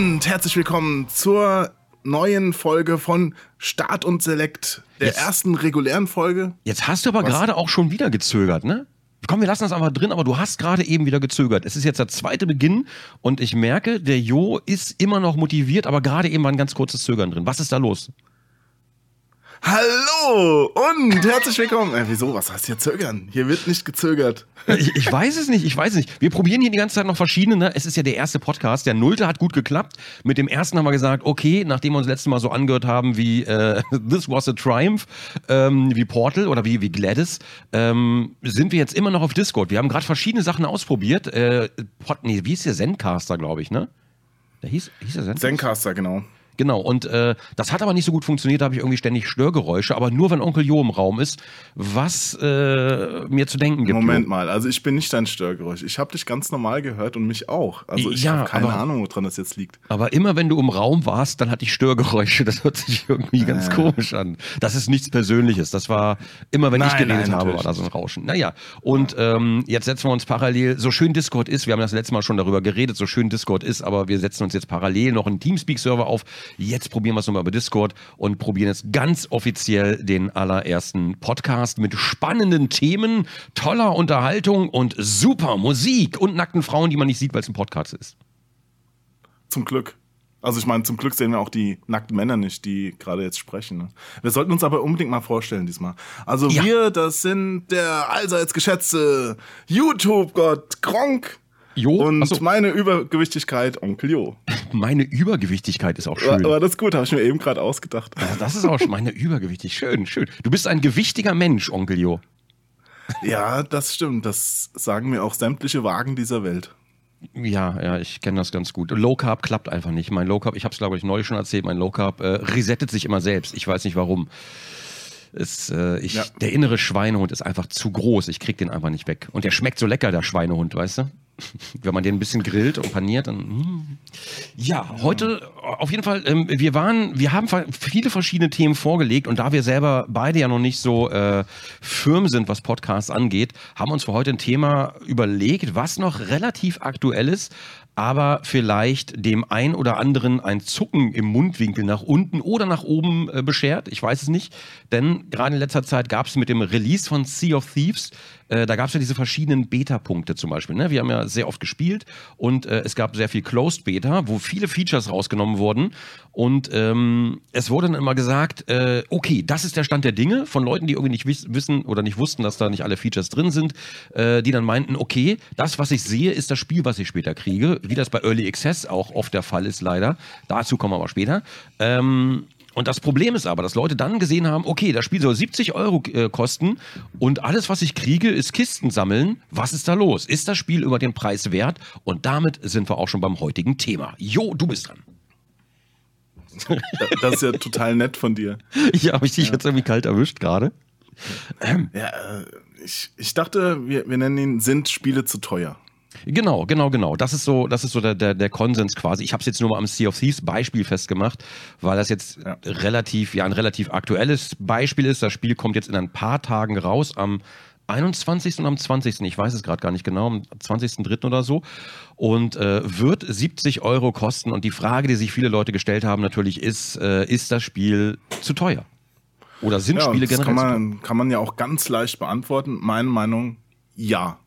Und herzlich willkommen zur neuen Folge von Start und Select, der Jetzt- ersten regulären Folge. Jetzt hast du aber gerade auch schon wieder gezögert, ne? Komm, wir lassen das einfach drin, aber du hast gerade eben wieder gezögert. Es ist jetzt der zweite Beginn und ich merke, der Jo ist immer noch motiviert, aber gerade eben war ein ganz kurzes Zögern drin. Was ist da los? Hallo und herzlich willkommen. Äh, wieso? Was heißt hier zögern? Hier wird nicht gezögert. Ich, ich weiß es nicht, ich weiß es nicht. Wir probieren hier die ganze Zeit noch verschiedene. Ne? Es ist ja der erste Podcast. Der Nullte hat gut geklappt. Mit dem ersten haben wir gesagt, okay, nachdem wir uns letztes Mal so angehört haben wie äh, This Was a Triumph, ähm, wie Portal oder wie, wie Gladys, ähm, sind wir jetzt immer noch auf Discord. Wir haben gerade verschiedene Sachen ausprobiert. Äh, Pod, nee, wie hieß der Zencaster, glaube ich, ne? Der hieß, hieß der Zencaster? Zencaster, genau. Genau, und äh, das hat aber nicht so gut funktioniert, da habe ich irgendwie ständig Störgeräusche, aber nur wenn Onkel Jo im Raum ist, was äh, mir zu denken gibt. Moment mal, also ich bin nicht dein Störgeräusch. Ich habe dich ganz normal gehört und mich auch. Also ich Ja, habe keine aber- Ahnung, woran das jetzt liegt. Aber immer wenn du im Raum warst, dann hatte ich Störgeräusche. Das hört sich irgendwie ganz Ja. komisch an. Das ist nichts Persönliches. Das war immer, wenn ich Nein, geredet nein, habe, war da so ein Rauschen. Naja, und ähm, jetzt setzen wir uns parallel, so schön Discord ist, wir haben das letzte Mal schon darüber geredet, so schön Discord ist, aber wir setzen uns jetzt parallel noch einen Teamspeak-Server auf. Jetzt probieren wir es nochmal über Discord und probieren jetzt ganz offiziell den allerersten Podcast mit spannenden Themen, toller Unterhaltung und super Musik und nackten Frauen, die man nicht sieht, weil es ein Podcast ist. Zum Glück. Also ich meine, zum Glück sehen wir auch die nackten Männer nicht, die gerade jetzt sprechen. Ne? Wir sollten uns aber unbedingt mal vorstellen diesmal. Also Ja. wir, das sind der allseits geschätzte YouTube-Gott Gronk Jo, und ach so. meine Übergewichtigkeit Onkel Jo. Meine Übergewichtigkeit ist auch schön. aber das ist gut, habe ich mir eben gerade ausgedacht. Ja, das ist auch schon meine Übergewichtig. Schön, schön. Du bist ein gewichtiger Mensch, Onkel Jo. Ja, das stimmt. Das sagen mir auch sämtliche Wagen dieser Welt. Ja, ja, ich kenne das ganz gut. Low Carb klappt einfach nicht. Mein Low Carb, ich habe es glaube ich neulich schon erzählt, mein Low Carb äh, resettet sich immer selbst. Ich weiß nicht warum. Es, äh, ich, Ja. Der innere Schweinehund ist einfach zu groß. Ich krieg den einfach nicht weg. Und der schmeckt so lecker, der Schweinehund, weißt du? Wenn man den ein bisschen grillt und paniert, dann. mm. Ja, heute auf jeden Fall, ähm, wir waren, wir haben viele verschiedene Themen vorgelegt und da wir selber beide ja noch nicht so äh, firm sind, was Podcasts angeht, haben uns für heute ein Thema überlegt, was noch relativ aktuell ist, aber vielleicht dem ein oder anderen ein Zucken im Mundwinkel nach unten oder nach oben äh, beschert. Ich weiß es nicht, denn gerade in letzter Zeit gab es mit dem Release von Sea of Thieves, äh, da gab es ja diese verschiedenen Beta-Punkte zum Beispiel. Ne? Wir haben ja sehr oft gespielt und äh, es gab sehr viel Closed Beta, wo viele Features rausgenommen wurden und ähm, es wurde dann immer gesagt, äh, okay, das ist der Stand der Dinge von Leuten, die irgendwie nicht wiss wissen oder nicht wussten, dass da nicht alle Features drin sind, äh, die dann meinten, okay, das, was ich sehe, ist das Spiel, was ich später kriege, wie das bei Early Access auch oft der Fall ist, leider. Dazu kommen wir aber später. Ähm, und das Problem ist aber, dass Leute dann gesehen haben, okay, das Spiel soll 70 Euro äh, kosten und alles, was ich kriege, ist Kisten sammeln. Was ist da los? Ist das Spiel über den Preis wert? Und damit sind wir auch schon beim heutigen Thema. Jo, du bist dran. Das ist ja total nett von dir. Ja, habe ich dich jetzt irgendwie kalt erwischt gerade? Ja, äh, ich, ich dachte, wir, wir nennen ihn Sind Spiele zu teuer? Genau, genau, genau. Das ist so, das ist so der, der, der Konsens quasi. Ich habe es jetzt nur mal am Sea of Thieves Beispiel festgemacht, weil das jetzt Ja. relativ, ja, ein relativ aktuelles Beispiel ist. Das Spiel kommt jetzt in ein paar Tagen raus, am 21. und am 20. Ich weiß es gerade gar nicht genau, am 20.03. oder so. Und äh, wird 70 Euro kosten. Und die Frage, die sich viele Leute gestellt haben, natürlich ist, äh, ist das Spiel zu teuer? Oder sind Ja, Spiele generell kann zu teuer? man, kann man ja auch ganz leicht beantworten. Meine Meinung, ja.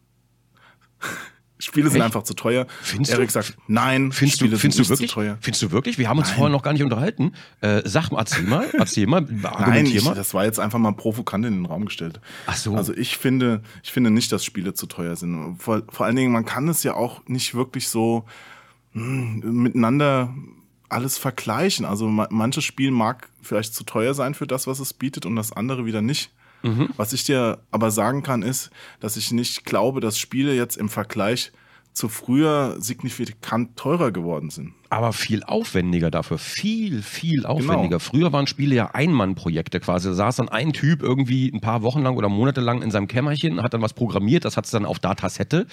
Spiele sind Echt? einfach zu teuer. Findest Erik du? sagt, nein, Findest Spiele du, findest sind du wirklich? zu teuer. Findest du wirklich? Wir haben uns Nein. vorher noch gar nicht unterhalten. Äh, sag mal, erzähl mal, erzähl mal, Nein, ich, mal. das war jetzt einfach mal provokant in den Raum gestellt. Ach so. Also ich finde, ich finde nicht, dass Spiele zu teuer sind. Vor, vor allen Dingen, man kann es ja auch nicht wirklich so hm, miteinander alles vergleichen. Also ma manches Spiel mag vielleicht zu teuer sein für das, was es bietet und das andere wieder nicht. Mhm. Was ich dir aber sagen kann, ist, dass ich nicht glaube, dass Spiele jetzt im Vergleich zu früher signifikant teurer geworden sind. Aber viel aufwendiger dafür. Viel, viel Genau. aufwendiger. Früher waren Spiele ja Einmannprojekte quasi. Da saß dann ein Typ irgendwie ein paar Wochen lang oder Monate lang in seinem Kämmerchen, hat dann was programmiert, das hat es dann auf Datasette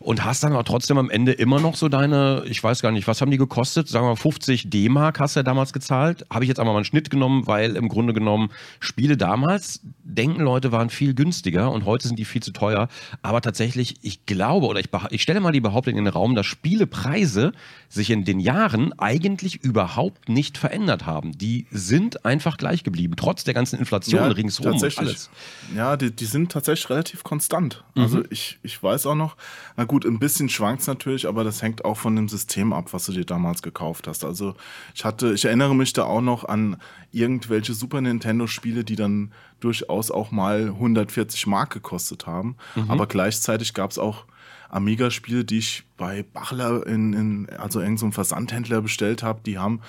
und hast dann aber trotzdem am Ende immer noch so deine, ich weiß gar nicht, was haben die gekostet? Sagen wir mal 50 D-Mark hast du ja damals gezahlt. Habe ich jetzt einmal mal einen Schnitt genommen, weil im Grunde genommen Spiele damals, denken Leute, waren viel günstiger und heute sind die viel zu teuer. Aber tatsächlich, ich glaube oder ich, ich stelle mal die Behauptung in den Raum, dass Spielepreise sich in den Jahren eigentlich überhaupt nicht verändert haben. Die sind einfach gleich geblieben, trotz der ganzen Inflation ringsherum und tatsächlich. alles. Ja, die, die sind tatsächlich relativ konstant. Also Mhm. ich, ich weiß auch noch, na gut, ein bisschen schwankt es natürlich, aber das hängt auch von dem System ab, was du dir damals gekauft hast. Also ich hatte, ich erinnere mich da auch noch an irgendwelche Super Nintendo-Spiele, die dann durchaus auch mal 140 Mark gekostet haben. Mhm. Aber gleichzeitig gab es auch Amiga-Spiele, die ich bei Bachler in, in also irgendeinem so einem Versandhändler bestellt habe, die haben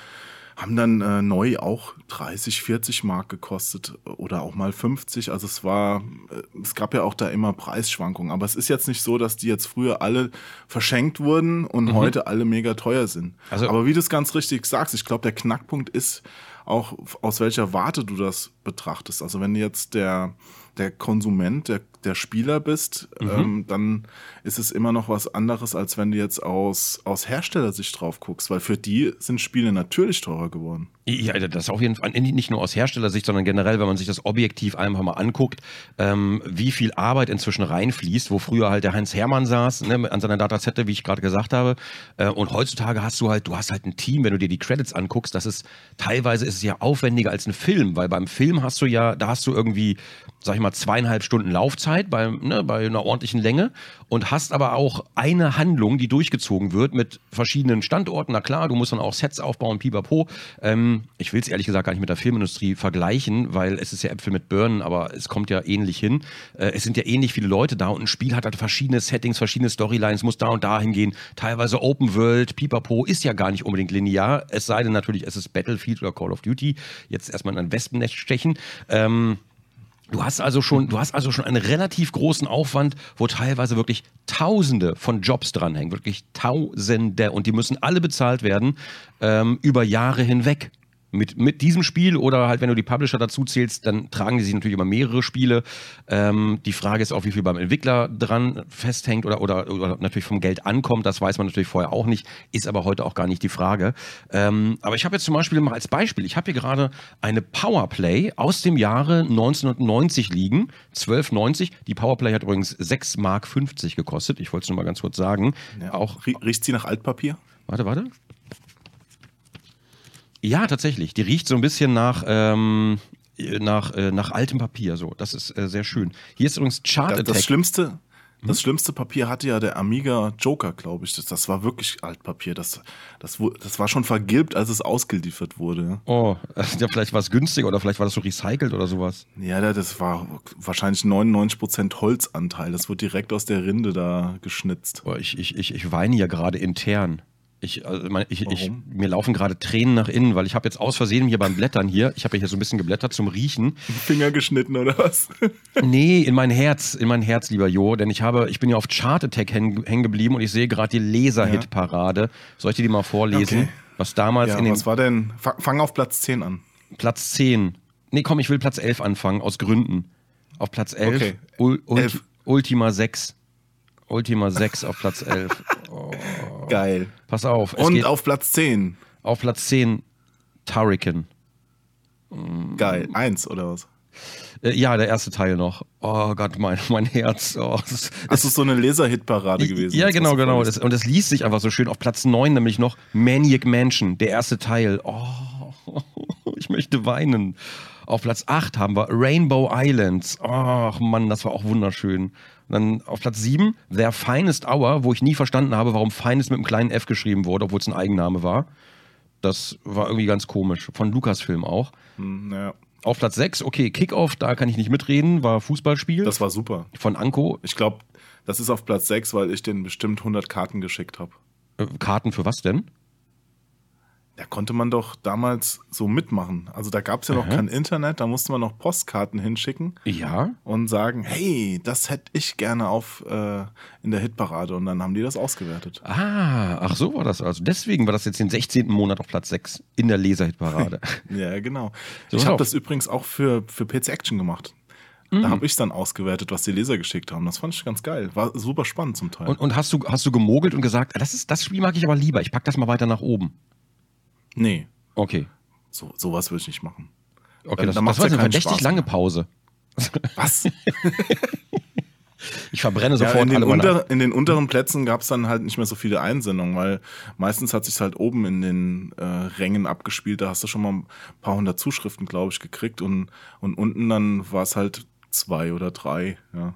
haben dann äh, neu auch 30, 40 Mark gekostet oder auch mal 50. Also es war, äh, es gab ja auch da immer Preisschwankungen. Aber es ist jetzt nicht so, dass die jetzt früher alle verschenkt wurden und heute alle mega teuer sind. Mhm. Also- Aber wie du es ganz richtig sagst, ich glaube, der Knackpunkt ist auch, aus welcher Warte du das betrachtest. Also wenn jetzt der, der Konsument, der, der Spieler bist, Mhm. ähm, dann ist es immer noch was anderes, als wenn du jetzt aus, aus Herstellersicht drauf guckst, weil für die sind Spiele natürlich teurer geworden. Ja, das auf jeden Fall nicht nur aus Herstellersicht, sondern generell, wenn man sich das objektiv einfach mal anguckt, ähm, wie viel Arbeit inzwischen reinfließt, wo früher halt der Heinz Hermann saß, ne, an seiner Datasette, wie ich gerade gesagt habe. Äh, und heutzutage hast du halt, du hast halt ein Team, wenn du dir die Credits anguckst, das ist teilweise ist es ja aufwendiger als ein Film, weil beim Film hast du ja, da hast du irgendwie, sag ich mal, zweieinhalb Stunden Laufzeit bei, ne, bei einer ordentlichen Länge und hast aber auch eine Handlung, die durchgezogen wird mit verschiedenen Standorten. Na klar, du musst dann auch Sets aufbauen, pipapo. Ähm, ich will es ehrlich gesagt gar nicht mit der Filmindustrie vergleichen, weil es ist ja Äpfel mit Birnen, aber es kommt ja ähnlich hin. Äh, es sind ja ähnlich viele Leute da und ein Spiel hat halt verschiedene Settings, verschiedene Storylines, muss da und da hingehen. Teilweise Open World, pipapo, ist ja gar nicht unbedingt linear. Es sei denn natürlich, es ist Battlefield oder Call of Duty. Jetzt erstmal in ein Wespennest stechen. Ähm, Du hast also schon, du hast also schon einen relativ großen Aufwand, wo teilweise wirklich Tausende von Jobs dranhängen, wirklich Tausende und die müssen alle bezahlt werden ähm, über Jahre hinweg. Mit, mit diesem Spiel oder halt, wenn du die Publisher dazu zählst, dann tragen die sich natürlich über mehrere Spiele. Ähm, die Frage ist auch, wie viel beim Entwickler dran festhängt oder, oder, oder natürlich vom Geld ankommt. Das weiß man natürlich vorher auch nicht, ist aber heute auch gar nicht die Frage. Ähm, aber ich habe jetzt zum Beispiel mal als Beispiel, ich habe hier gerade eine Powerplay aus dem Jahre 1990 liegen, 12,90. Die Powerplay hat übrigens 6,50 Mark gekostet. Ich wollte es nur mal ganz kurz sagen. Auch, Rie- Riecht sie nach Altpapier? warte, warte. Ja, tatsächlich. Die riecht so ein bisschen nach, ähm, nach, äh, nach altem Papier. So, das ist äh, sehr schön. Hier ist übrigens Chart Das, Attack. das schlimmste, Hm? das schlimmste Papier hatte ja der Amiga Joker, glaube ich. Das, das war wirklich Altpapier. Das, das, das war schon vergilbt, als es ausgeliefert wurde. Oh, ja, vielleicht war es günstig oder vielleicht war das so recycelt oder sowas. Ja, da- das war wahrscheinlich 99% Holzanteil. Das wurde direkt aus der Rinde da geschnitzt. Boah, ich, ich, ich, ich weine ja gerade intern. Ich, also mein, ich, ich, mir laufen gerade Tränen nach innen, weil ich habe jetzt aus Versehen hier beim Blättern hier, ich habe ja hier so ein bisschen geblättert zum Riechen. Finger geschnitten oder was? Nee, in mein Herz, in mein Herz, lieber Jo, denn ich habe, ich bin ja auf Chart Attack hängen geblieben und ich sehe gerade die Laser-Hit-Parade. Soll ich dir die mal vorlesen? Okay. Was damals Ja, in den was war denn? Fa- Fang auf Platz 10 an. Platz 10. Nee, komm, ich will Platz 11 anfangen, aus Gründen. Auf Platz 11, Okay. Elf. Ultima 6. Ultima 6 auf Platz 11. Geil. Pass auf. Es Und geht auf Platz 10. auf Platz 10 Turrican. Geil. Eins oder was? Äh, ja, der erste Teil noch. Oh Gott, mein, mein Herz. Oh, das, Das ist so eine Laser-Hit-Parade gewesen. Ja, das, genau, genau. Das, und das liest sich einfach so schön. Auf Platz 9 nämlich noch Maniac Mansion, der erste Teil. Oh, ich möchte weinen. Auf Platz 8 haben wir Rainbow Islands. Ach Mann, das war auch wunderschön. Und dann auf Platz 7 Their Finest Hour, wo ich nie verstanden habe, warum Finest mit einem kleinen F geschrieben wurde, obwohl es ein Eigenname war. Das war irgendwie ganz komisch. Von Lucasfilm auch. Hm, ja. Auf Platz 6, okay, Kickoff, da kann ich nicht mitreden, war Fußballspiel Das war super. von Anko. Ich glaube, das ist auf Platz 6, weil ich den bestimmt 100 Karten geschickt habe. Äh, Karten für was denn? Da konnte man doch damals so mitmachen. Also da gab es ja noch Aha. kein Internet, da musste man noch Postkarten hinschicken Ja. und sagen, hey, das hätte ich gerne auf äh, in der Hitparade. Und dann haben die das ausgewertet. Ah, ach so war das also. Deswegen war das jetzt den 16. Monat auf Platz 6 in der Laserhitparade. Ja, genau. So ich habe das übrigens auch für, für PC Action gemacht. Mhm. Da habe ich dann ausgewertet, was die Leser geschickt haben. Das fand ich ganz geil. War super spannend zum Teil. und, und hast du hast du gemogelt und gesagt, das ist das Spiel mag ich aber lieber. Ich pack das mal weiter nach oben. Nee, Okay. so, sowas würde ich nicht machen. Okay, Dann- das, dann das war ja eine verdächtig Spaß lange. Pause. Was? Ich verbrenne Ja, sofort in, den unter, in den unteren Plätzen gab es dann halt nicht mehr so viele Einsendungen, weil meistens hat sich halt oben in den äh, Rängen abgespielt. Da hast du schon mal ein paar hundert Zuschriften, glaube ich, gekriegt und, und unten dann war es halt zwei oder drei. Ja.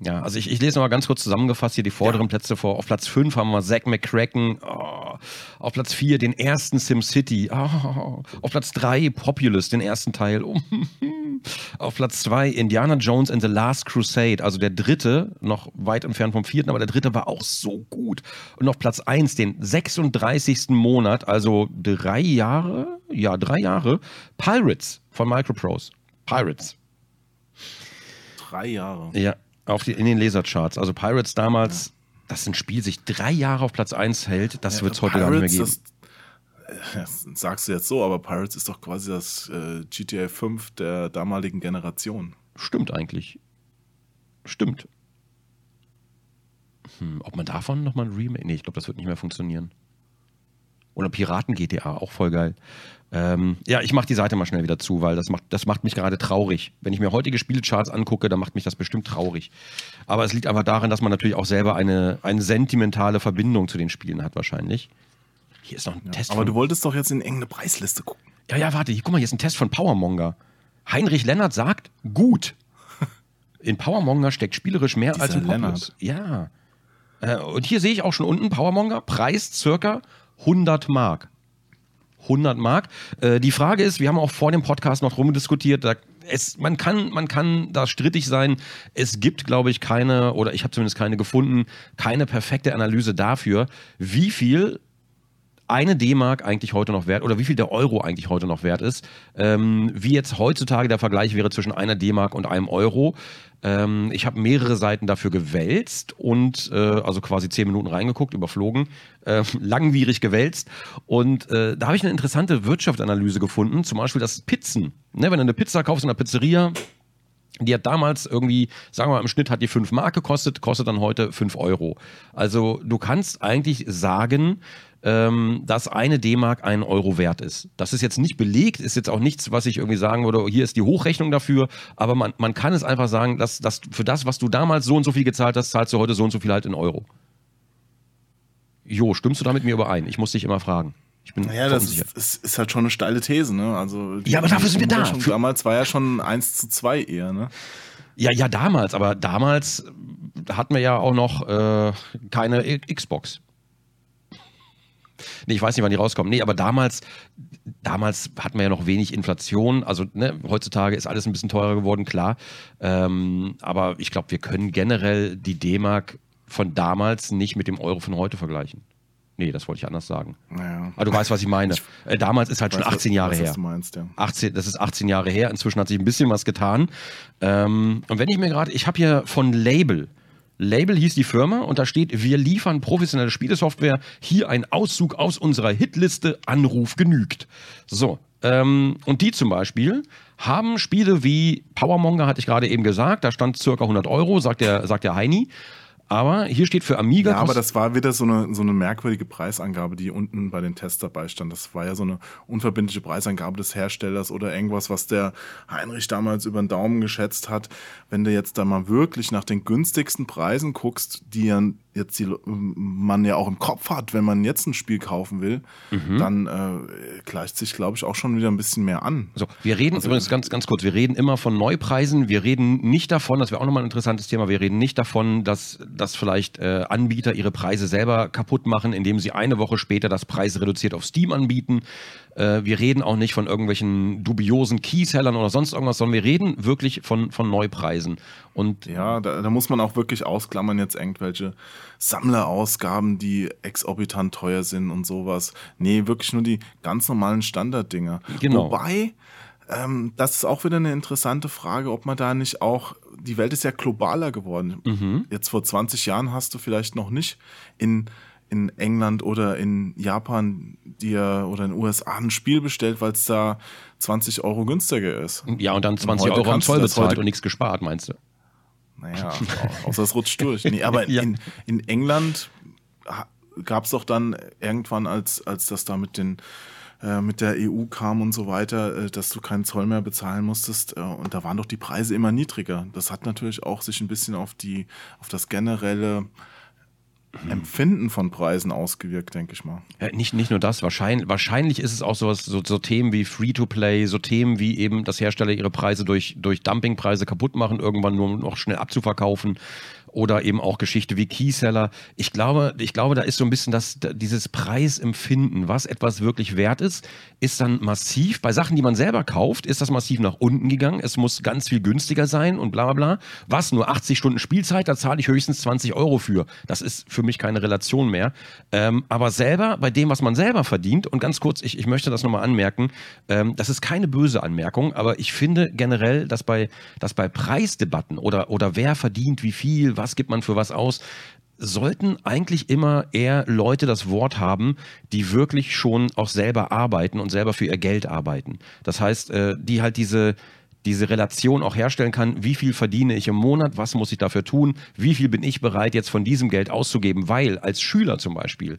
Ja, also ich, ich lese noch mal ganz kurz zusammengefasst hier die vorderen Plätze vor. Auf Platz 5 haben wir Zack McCracken. Oh. Auf Platz 4 den ersten SimCity. Oh. Auf Platz 3 Populous, den ersten Teil. Oh. Auf Platz 2 Indiana Jones and the Last Crusade. Also der dritte, noch weit entfernt vom vierten, aber der dritte war auch so gut. Und auf Platz 1 den 36. Monat, also drei Jahre, ja, drei Jahre, Pirates von Microprose. Pirates. Drei Jahre. Ja, auf die, in den Lasercharts. Also Pirates damals, dass ein Spiel sich drei Jahre auf Platz 1 hält, das wird es heute gar nicht mehr geben. Das, äh, das sagst du jetzt so, aber Pirates ist doch quasi das äh, GTA 5 der damaligen Generation. Stimmt eigentlich. Stimmt. Hm, ob man davon nochmal ein Remake. Nee, ich glaube, das wird nicht mehr funktionieren. Oder Piraten GTA, auch voll geil. Ähm, ja, ich mache die Seite mal schnell wieder zu, weil das macht, das macht mich gerade traurig. Wenn ich mir heutige Spielecharts angucke, dann macht mich das bestimmt traurig. Aber es liegt einfach daran, dass man natürlich auch selber eine, eine sentimentale Verbindung zu den Spielen hat, wahrscheinlich. Hier ist noch ein Test Aber du wolltest doch jetzt in irgendeine Preisliste gucken. ja, ja, warte, hier, guck mal, hier ist ein Test von Powermonger. Heinrich Lennart sagt, gut. In Powermonger steckt spielerisch mehr Dieser als in Populous. Ja. Äh, und hier sehe ich auch schon unten Powermonger, Preis circa 100 Mark. 100 Mark. Äh, die Frage ist, wir haben auch vor dem Podcast noch rumdiskutiert, da, es, man, kann, man kann da strittig sein. Es gibt, glaube ich, keine, oder ich habe zumindest keine gefunden, keine perfekte Analyse dafür, wie viel eine D-Mark eigentlich heute noch wert oder wie viel der Euro eigentlich heute noch wert ist. Ähm, wie jetzt heutzutage der Vergleich wäre zwischen einer D-Mark und einem Euro. Ähm, ich habe mehrere Seiten dafür gewälzt und äh, also quasi zehn Minuten reingeguckt, überflogen, äh, langwierig gewälzt. Und äh, da habe ich eine interessante Wirtschaftsanalyse gefunden, zum Beispiel das Pizzen. Ne, wenn du eine Pizza kaufst in einer Pizzeria, die hat damals irgendwie, sagen wir mal, im Schnitt hat die 5 Mark gekostet, kostet dann heute 5 Euro. Also du kannst eigentlich sagen, ähm, dass eine D-Mark einen Euro wert ist. Das ist jetzt nicht belegt, ist jetzt auch nichts, was ich irgendwie sagen würde, hier ist die Hochrechnung dafür, aber man, man kann es einfach sagen, dass, dass für das, was du damals so und so viel gezahlt hast, zahlst du heute so und so viel halt in Euro. Jo, stimmst du da mit mir überein? Ich muss dich immer fragen. Ich bin Naja, das ist, ist, ist halt schon eine steile These, ne? Also Ja, aber dafür sind wir da. Für- Damals war ja schon 1 zu 2 eher, ne? Ja, ja, damals, aber damals hatten wir ja auch noch äh, keine Xbox. Nee, ich weiß nicht, wann die rauskommen. Nee, aber damals, damals hatten wir ja noch wenig Inflation. Also ne, heutzutage ist alles ein bisschen teurer geworden, klar. Ähm, aber ich glaube, wir können generell die D-Mark von damals nicht mit dem Euro von heute vergleichen. Nee, das wollte ich anders sagen. Naja. Aber du weißt, was ich meine. Äh, damals ist halt schon Weiß, 18 Jahre her. Was du meinst, ja. 18, das ist 18 Jahre her. Inzwischen hat sich ein bisschen was getan. Ähm, und wenn ich mir gerade, ich habe hier von Label, Label hieß die Firma und da steht, wir liefern professionelle Spielesoftware. Hier ein Auszug aus unserer Hitliste, Anruf genügt. So, ähm, und die zum Beispiel haben Spiele wie Powermonger, hatte ich gerade eben gesagt, da stand circa 100 Euro, sagt der, sagt der Heini. Aber hier steht für Amiga. Ja, aber das war wieder so eine, so eine merkwürdige Preisangabe, die unten bei den Tests dabei stand. Das war ja so eine unverbindliche Preisangabe des Herstellers oder irgendwas, was der Heinrich damals über den Daumen geschätzt hat. Wenn du jetzt da mal wirklich nach den günstigsten Preisen guckst, die ja jetzt die, man ja auch im Kopf hat, wenn man jetzt ein Spiel kaufen will, Mhm. dann äh, gleicht sich, glaube ich, auch schon wieder ein bisschen mehr an. So, wir reden Also übrigens ganz, ganz kurz, wir reden immer von Neupreisen. Wir reden nicht davon, das wäre auch nochmal ein interessantes Thema, wir reden nicht davon, dass, dass vielleicht äh, Anbieter ihre Preise selber kaputt machen, indem sie eine Woche später das Preis reduziert auf Steam anbieten. Äh, wir reden auch nicht von irgendwelchen dubiosen Keysellern oder sonst irgendwas, sondern wir reden wirklich von, von Neupreisen. Und Ja, da, da muss man auch wirklich ausklammern jetzt irgendwelche Sammlerausgaben, die exorbitant teuer sind und sowas. Nee, wirklich nur die ganz normalen Standarddinger. Genau. Wobei, ähm, das ist auch wieder eine interessante Frage, ob man da nicht auch, die Welt ist ja globaler geworden. Mhm. Jetzt vor 20 Jahren hast du vielleicht noch nicht in, in England oder in Japan dir oder in den USA ein Spiel bestellt, weil es da 20 Euro günstiger ist. Ja, und dann 20 heute Euro am Zoll bezahlt und nichts gespart, meinst du? Naja, außer es rutscht durch. Nee, aber Ja. in, in England gab es doch dann irgendwann, als, als das da mit den äh, mit der EU kam und so weiter, äh, dass du keinen Zoll mehr bezahlen musstest. Äh, und da waren doch die Preise immer niedriger. Das hat natürlich auch sich ein bisschen auf die, auf das generelle Empfinden von Preisen ausgewirkt, denke ich mal. Ja, nicht, nicht nur das, wahrscheinlich, wahrscheinlich ist es auch sowas, so, so Themen wie Free-to-Play, so Themen wie eben, dass Hersteller ihre Preise durch, durch Dumpingpreise kaputt machen, irgendwann nur noch schnell abzuverkaufen. Oder eben auch Geschichte wie Keyseller. Ich glaube, ich glaube, da ist so ein bisschen das, dieses Preisempfinden, was etwas wirklich wert ist, ist dann massiv. Bei Sachen, die man selber kauft, ist das massiv nach unten gegangen. Es muss ganz viel günstiger sein und bla bla bla. Was? Nur 80 Stunden Spielzeit, da zahle ich höchstens 20 Euro für. Das ist für mich keine Relation mehr. Ähm, aber selber, bei dem, was man selber verdient, und ganz kurz, ich, ich möchte das nochmal anmerken, ähm, das ist keine böse Anmerkung, aber ich finde generell, dass bei, dass bei Preisdebatten oder, oder wer verdient wie viel, was gibt man für was aus, sollten eigentlich immer eher Leute das Wort haben, die wirklich schon auch selber arbeiten und selber für ihr Geld arbeiten. Das heißt, äh, die halt diese diese Relation auch herstellen kann, wie viel verdiene ich im Monat, was muss ich dafür tun, wie viel bin ich bereit jetzt von diesem Geld auszugeben, weil als Schüler zum Beispiel,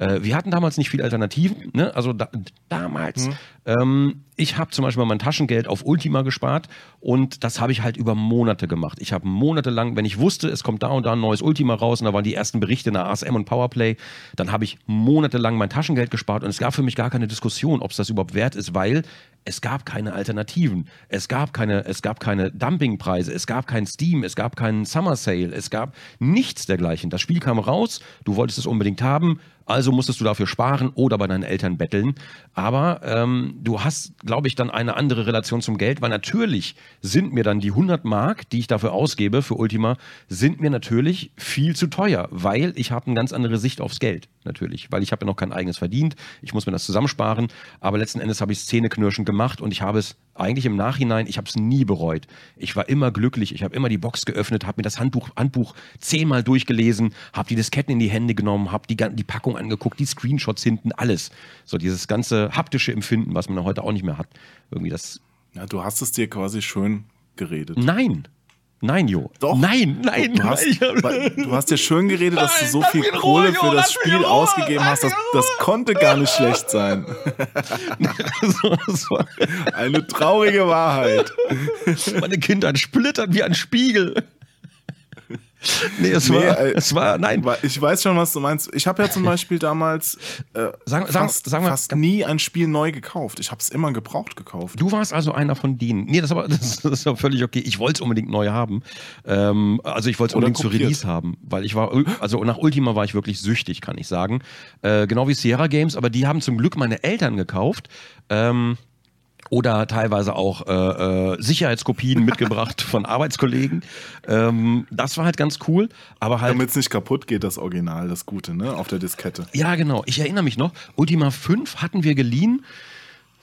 äh, wir hatten damals nicht viele Alternativen, ne? also da, damals, ähm, ich habe zum Beispiel mein Taschengeld auf Ultima gespart und das habe ich halt über Monate gemacht. Ich habe monatelang, wenn ich wusste, es kommt da und da ein neues Ultima raus und da waren die ersten Berichte in der ASM und Powerplay, dann habe ich monatelang mein Taschengeld gespart und es gab für mich gar keine Diskussion, ob es das überhaupt wert ist, weil es gab keine Alternativen. Es gab keine, es gab keine Dumpingpreise, es gab kein Steam, es gab keinen Summer Sale, es gab nichts dergleichen. Das Spiel kam raus, du wolltest es unbedingt haben, also musstest du dafür sparen oder bei deinen Eltern betteln. Aber ähm, du hast, glaube ich, dann eine andere Relation zum Geld, weil natürlich sind mir dann die 100 Mark, die ich dafür ausgebe für Ultima, sind mir natürlich viel zu teuer, weil ich habe eine ganz andere Sicht aufs Geld, natürlich. Weil ich habe ja noch kein eigenes verdient, ich muss mir das zusammensparen, aber letzten Endes habe ich es zähneknirschend gemacht und ich habe es eigentlich im Nachhinein, ich habe es nie bereut. Ich war immer glücklich, ich habe immer die Box geöffnet, habe mir das Handbuch, Handbuch zehnmal durchgelesen, habe die Disketten in die Hände genommen, habe die, die Packung angeguckt, die Screenshots hinten, alles. So dieses ganze haptische Empfinden, was man heute auch nicht mehr hat. Irgendwie das. Ja, du hast es dir quasi schön geredet. Nein! Nein, Jo. Doch. Nein, nein, Du hast, du hast dir schön geredet, dass du Nein, so viel Kohle Ruhe, für das Spiel ausgegeben hast. Das, das konnte gar nicht schlecht sein. Eine traurige Wahrheit. Meine Kindheit splittert wie ein Spiegel. Nee, es Nee, war, äh, es war, nein, Ich weiß schon, was du meinst. Ich habe ja zum Beispiel damals äh, Sagen- fast, sagen wir- fast nie ein Spiel neu gekauft. Ich habe es immer gebraucht gekauft. Du warst also einer von denen. Nee, das ist aber, das, das ist aber völlig okay. Ich wollte es unbedingt neu haben. Ähm, also ich wollte es unbedingt zu kopiert. Release haben, weil ich war, also nach Ultima war ich wirklich süchtig, kann ich sagen. Äh, genau wie Sierra Games, aber die haben zum Glück meine Eltern gekauft. Ähm, oder teilweise auch äh, äh, Sicherheitskopien mitgebracht von Arbeitskollegen. Ähm, das war halt ganz cool, aber halt Damit es nicht kaputt geht, das Original, das Gute, ne? Auf der Diskette. ja, genau. Ich erinnere mich noch. Ultima 5 hatten wir geliehen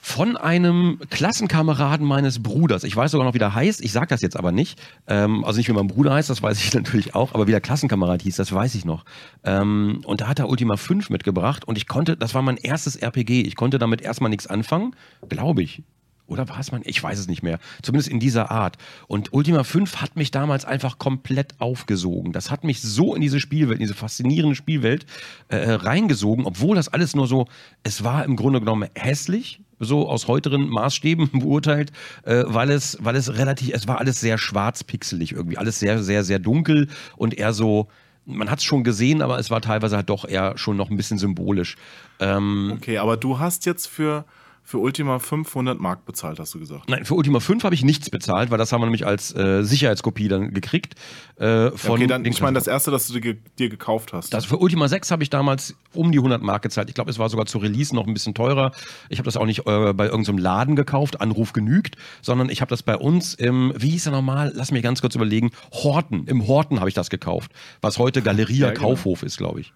von einem Klassenkameraden meines Bruders. Ich weiß sogar noch, wie der heißt. Ich sage das jetzt aber nicht. Ähm, also nicht, wie mein Bruder heißt, das weiß ich natürlich auch. Aber wie der Klassenkamerad hieß, das weiß ich noch. Ähm, und da hat er Ultima 5 mitgebracht. Und ich konnte, das war mein erstes RPG. Ich konnte damit erstmal nichts anfangen. Glaube ich. Oder war es mein? Ich weiß es nicht mehr. Zumindest in dieser Art. Und Ultima 5 hat mich damals einfach komplett aufgesogen. Das hat mich so in diese Spielwelt, in diese faszinierende Spielwelt äh, reingesogen, obwohl das alles nur so, es war im Grunde genommen hässlich, so aus heuteren Maßstäben beurteilt, äh, weil es, weil es relativ, es war alles sehr schwarz-pixelig irgendwie, alles sehr, sehr, sehr dunkel und eher so, man hat es schon gesehen, aber es war teilweise halt doch eher schon noch ein bisschen symbolisch. Ähm, Okay, aber du hast jetzt für, für Ultima 500 Mark bezahlt, hast du gesagt. Nein, für Ultima 5 habe ich nichts bezahlt, weil das haben wir nämlich als äh, Sicherheitskopie dann gekriegt. Äh, von okay, dann, ich meine, das erste, das du dir, dir gekauft hast. Das für Ultima 6 habe ich damals um die 100 Mark gezahlt. Ich glaube, es war sogar zu Release noch ein bisschen teurer. Ich habe das auch nicht äh, bei irgendeinem Laden gekauft, Anruf genügt, sondern ich habe das bei uns im, wie hieß er nochmal? Lass mich ganz kurz überlegen. Horten. Im Horten habe ich das gekauft. Was heute Galeria Ja, genau. Kaufhof ist, glaube ich.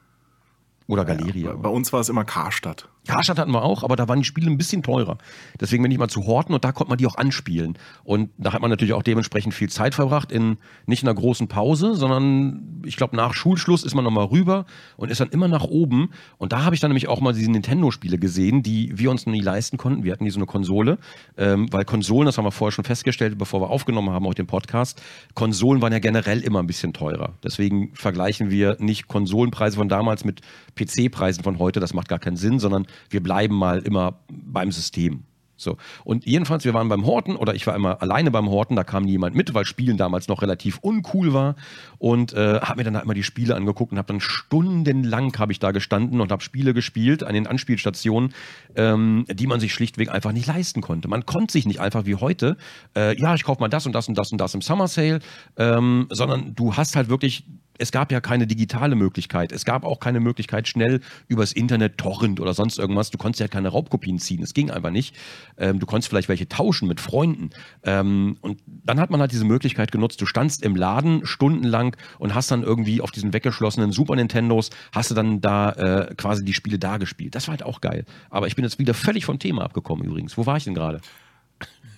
Oder Galeria. Bei, bei uns war es immer Karstadt. Karstadt hatten wir auch, aber da waren die Spiele ein bisschen teurer. Deswegen bin ich mal zu Horten und da konnte man die auch anspielen. Und da hat man natürlich auch dementsprechend viel Zeit verbracht, in nicht in einer großen Pause, sondern ich glaube, nach Schulschluss ist man nochmal rüber und ist dann immer nach oben. Und da habe ich dann nämlich auch mal diese Nintendo-Spiele gesehen, die wir uns noch nie leisten konnten. Wir hatten nie so eine Konsole, ähm, weil Konsolen, das haben wir vorher schon festgestellt, bevor wir aufgenommen haben, auch den Podcast, Konsolen waren ja generell immer ein bisschen teurer. Deswegen vergleichen wir nicht Konsolenpreise von damals mit PC-Preisen von heute, das macht gar keinen Sinn, sondern wir bleiben mal immer beim System. So. Und jedenfalls, wir waren beim Horten oder ich war immer alleine beim Horten, da kam niemand mit, weil Spielen damals noch relativ uncool war und äh, habe mir dann halt immer die Spiele angeguckt und habe dann stundenlang habe ich da gestanden und habe Spiele gespielt an den Anspielstationen, ähm, die man sich schlichtweg einfach nicht leisten konnte. Man konnte sich nicht einfach wie heute, äh, ja, ich kaufe mal das und das und das und das im Summer Sale, ähm, sondern du hast halt wirklich es gab ja keine digitale Möglichkeit. Es gab auch keine Möglichkeit, schnell übers Internet, Torrent oder sonst irgendwas. Du konntest ja keine Raubkopien ziehen. Es ging einfach nicht. Ähm, du konntest vielleicht welche tauschen mit Freunden. Ähm, und dann hat man halt diese Möglichkeit genutzt. Du standst im Laden stundenlang und hast dann irgendwie auf diesen weggeschlossenen Super Nintendos, hast du dann da äh, quasi die Spiele da gespielt. Das war halt auch geil. Aber ich bin jetzt wieder völlig vom Thema abgekommen übrigens. Wo war ich denn gerade?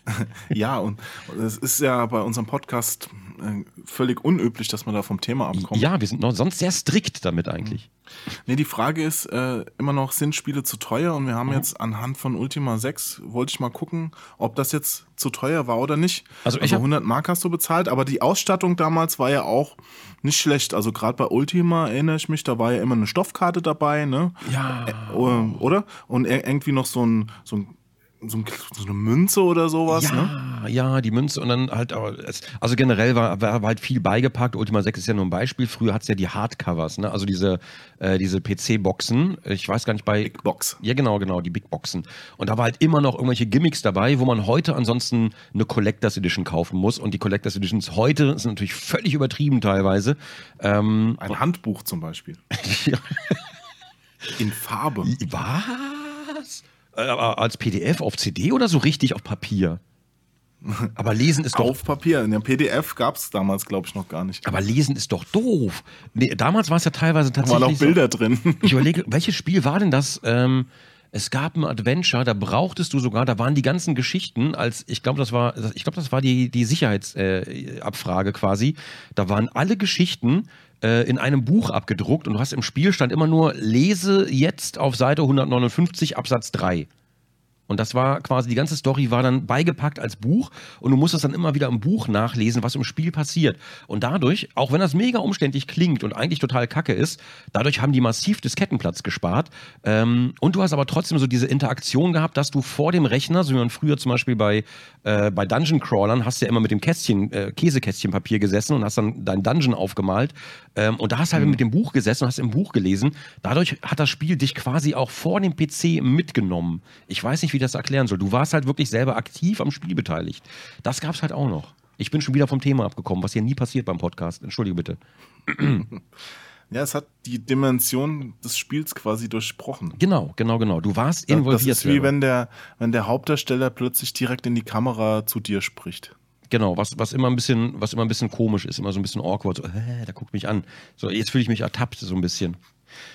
Ja, und es ist ja bei unserem Podcast völlig unüblich, dass man da vom Thema abkommt. Ja, wir sind noch sonst sehr strikt damit eigentlich. Nee, die Frage ist äh, immer noch, sind Spiele zu teuer? Und wir haben jetzt anhand von Ultima 6, wollte ich mal gucken, ob das jetzt zu teuer war oder nicht. Also ich hab- 100 Mark hast du bezahlt, aber die Ausstattung damals war ja auch nicht schlecht. Also gerade bei Ultima erinnere ich mich, da war ja immer eine Stoffkarte dabei, ne? Ja. Äh, oder? Und ir- irgendwie noch so ein, so ein so, ein, so eine Münze oder sowas, ja, ne? ja, die Münze und dann halt, also generell war, war, halt viel beigepackt. Ultima 6 ist ja nur ein Beispiel. Früher hat es ja die Hardcovers, ne? also diese, äh, diese PC-Boxen. Ich weiß gar nicht, bei. Big Box. Ja, genau, genau, die Big Boxen. Und da war halt immer noch irgendwelche Gimmicks dabei, wo man heute ansonsten eine Collectors Edition kaufen muss. Und die Collectors Editions heute sind natürlich völlig übertrieben teilweise. Ähm, Ein Handbuch zum Beispiel. In Farbe. was? Äh, als PDF auf CD oder so richtig auf Papier? Aber lesen ist doch Auf Papier. In der PDF gab es damals, glaube ich, noch gar nicht. Aber lesen ist doch doof. Nee, damals war es ja teilweise Da waren tatsächlich. auch Bilder drin. So, ich überlege, welches Spiel war denn das? Ähm, es gab ein Adventure, da brauchtest du sogar, da waren die ganzen Geschichten, als ich glaube, das war, ich glaube, das war die, die Sicherheitsabfrage äh, quasi. Da waren alle Geschichten äh, in einem Buch abgedruckt und du hast im Spiel stand immer nur lese jetzt auf Seite 159 Absatz 3. Und das war quasi, die ganze Story war dann beigepackt als Buch und du musstest dann immer wieder im Buch nachlesen, was im Spiel passiert. Und dadurch, auch wenn das mega umständlich klingt und eigentlich total kacke ist, dadurch haben die massiv Diskettenplatz gespart. Ähm, und du hast aber trotzdem so diese Interaktion gehabt, dass du vor dem Rechner, so wie man früher zum Beispiel bei, äh, bei Dungeon Crawlern, hast du ja immer mit dem Kästchen, äh, Käsekästchenpapier gesessen und hast dann dein Dungeon aufgemalt. Ähm, und da hast du halt mit dem Buch gesessen und hast im Buch gelesen. Dadurch hat das Spiel dich quasi auch vor dem PC mitgenommen. Ich weiß nicht, wie das erklären soll. Du warst halt wirklich selber aktiv am Spiel beteiligt. Das gab es halt auch noch. Ich bin schon wieder vom Thema abgekommen, was hier nie passiert beim Podcast. Entschuldige bitte. Ja, es hat die Dimension des Spiels quasi durchbrochen. Genau, genau, genau. Du warst Das involviert. ist wie wenn der, wenn der Hauptdarsteller plötzlich direkt in die Kamera zu dir spricht. Genau, was, was, immer ein bisschen, was immer ein bisschen komisch ist, immer so ein bisschen awkward. So, äh, da guckt mich an. So, jetzt fühle ich mich ertappt, so ein bisschen.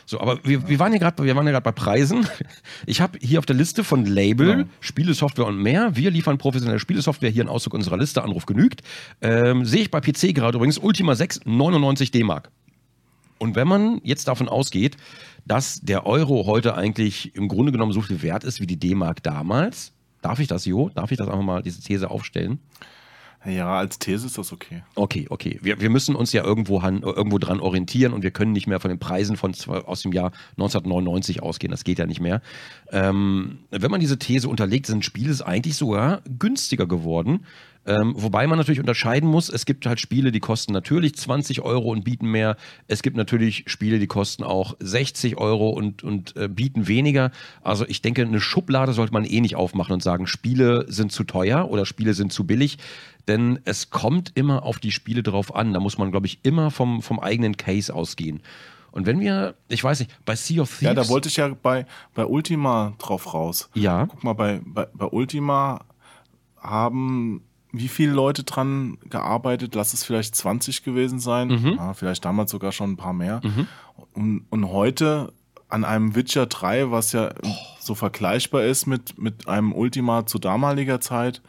So, aber wir, wir waren ja gerade wir waren ja gerade bei Preisen. Ich habe hier auf der Liste von Label, Genau. Spielesoftware und mehr. Wir liefern professionelle Spielesoftware. Hier ein Auszug unserer Liste. Anruf genügt. Ähm, Sehe ich bei PC gerade übrigens Ultima 6 99 D-Mark. Und wenn man jetzt davon ausgeht, dass der Euro heute eigentlich im Grunde genommen so viel wert ist wie die D-Mark damals, darf ich das, Jo? Darf ich das einfach mal, diese These aufstellen? Ja, als These ist das okay. Okay, okay. Wir, wir müssen uns ja irgendwo, han, irgendwo dran orientieren und wir können nicht mehr von den Preisen von, aus dem Jahr 1999 ausgehen. Das geht ja nicht mehr. Ähm, wenn man diese These unterlegt, sind Spiele eigentlich sogar günstiger geworden. Ähm, wobei man natürlich unterscheiden muss, es gibt halt Spiele, die kosten natürlich 20 Euro und bieten mehr. Es gibt natürlich Spiele, die kosten auch 60 Euro und, und äh, bieten weniger. Also ich denke, eine Schublade sollte man eh nicht aufmachen und sagen, Spiele sind zu teuer oder Spiele sind zu billig. Denn es kommt immer auf die Spiele drauf an. Da muss man, glaube ich, immer vom, vom eigenen Case ausgehen. Und wenn wir, ich weiß nicht, bei Sea of Thieves. Ja, da wollte ich ja bei, bei Ultima drauf raus. Ja. Guck mal, bei, bei, bei Ultima haben wie viele Leute dran gearbeitet? Lass es vielleicht 20 gewesen sein. Mhm. Ja, vielleicht damals sogar schon ein paar mehr. Und, und heute an einem Witcher 3, was ja so vergleichbar ist mit, mit einem Ultima zu damaliger Zeit,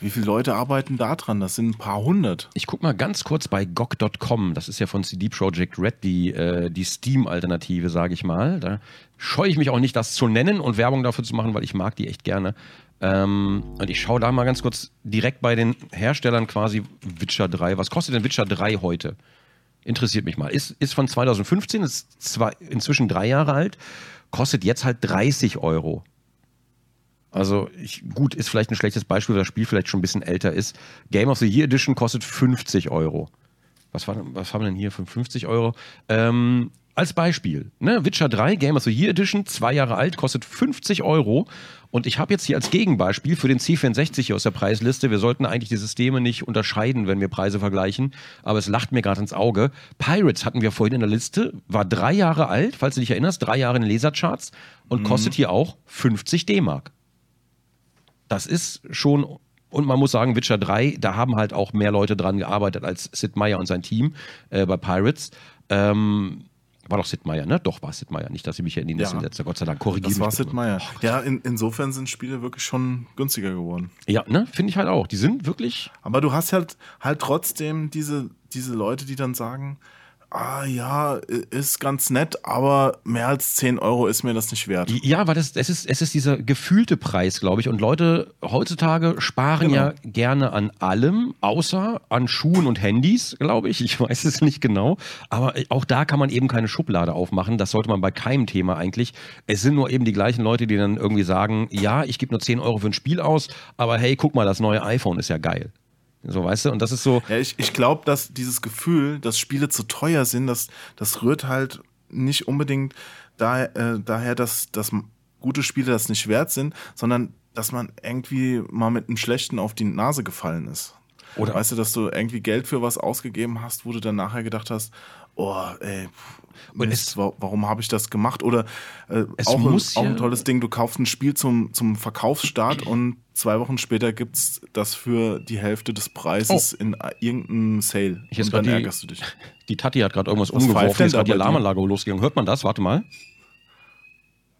wie viele Leute arbeiten da dran? Das sind ein paar hundert. Ich guck mal ganz kurz bei GOG.com. Das ist ja von CD Projekt Red die, äh, die Steam-Alternative, sage ich mal. Da scheue ich mich auch nicht, das zu nennen und Werbung dafür zu machen, weil ich mag die echt gerne. Ähm, und ich schaue da mal ganz kurz direkt bei den Herstellern quasi Witcher 3. Was kostet denn Witcher 3 heute? Interessiert mich mal. Ist, ist von 2015, ist zwar inzwischen drei Jahre alt, kostet jetzt halt 30 Euro. Also ich, gut, ist vielleicht ein schlechtes Beispiel, weil das Spiel vielleicht schon ein bisschen älter ist. Game of the Year Edition kostet 50 Euro. Was, war, was haben wir denn hier für 50 Euro? Ähm, als Beispiel, ne, Witcher 3 Game of the Year Edition, zwei Jahre alt, kostet 50 Euro. Und ich habe jetzt hier als Gegenbeispiel für den C64 hier aus der Preisliste, wir sollten eigentlich die Systeme nicht unterscheiden, wenn wir Preise vergleichen, aber es lacht mir gerade ins Auge. Pirates hatten wir vorhin in der Liste, war drei Jahre alt, falls du dich erinnerst, drei Jahre in Lasercharts und kostet hier auch 50 D-Mark. Das ist schon, und man muss sagen, Witcher 3, da haben halt auch mehr Leute dran gearbeitet als Sid Meier und sein Team äh, bei Pirates. Ähm, war doch Sid Meier, ne? Doch, war Sid Meier. Nicht, dass ich mich in die Nässe Ja. setze. Gott sei Dank, korrigiere Das war bitte. Sid Meier. Ja, in, insofern sind Spiele wirklich schon günstiger geworden. Ja, ne? Finde ich halt auch. Die sind wirklich. Aber du hast halt halt trotzdem diese, diese Leute, die dann sagen, ah ja, ist ganz nett, aber mehr als 10 Euro ist mir das nicht wert. Ja, weil das, es, ist, es ist dieser gefühlte Preis, glaube ich. Und Leute heutzutage sparen Genau. ja gerne an allem, außer an Schuhen und Handys, glaube ich. Ich weiß es nicht genau. Aber auch da kann man eben keine Schublade aufmachen. Das sollte man bei keinem Thema eigentlich. Es sind nur eben die gleichen Leute, die dann irgendwie sagen, ja, ich gebe nur 10 Euro für ein Spiel aus, aber hey, guck mal, das neue iPhone ist ja geil. So, weißt du? Und das ist so, Ja, ich, ich glaube, dass dieses Gefühl, dass Spiele zu teuer sind, das, das rührt halt nicht unbedingt da, äh, daher, dass, dass gute Spiele das nicht wert sind, sondern dass man irgendwie mal mit einem Schlechten auf die Nase gefallen ist. Oder- weißt du, dass du irgendwie Geld für was ausgegeben hast, wo du dann nachher gedacht hast, oh, ey, Mist, es- wa- warum habe ich das gemacht? Oder äh, Es auch, ein, muss auch ein tolles Ding, du kaufst ein Spiel zum, zum Verkaufsstart und zwei Wochen später gibt's das für die Hälfte des Preises in äh, irgendeinem Sale. Oh. Ist und dann die- ärgerst du dich. die Tati hat gerade irgendwas Was umgeworfen. Jetzt gerade die? Alarmanlage losgegangen. Hört man das? Warte mal.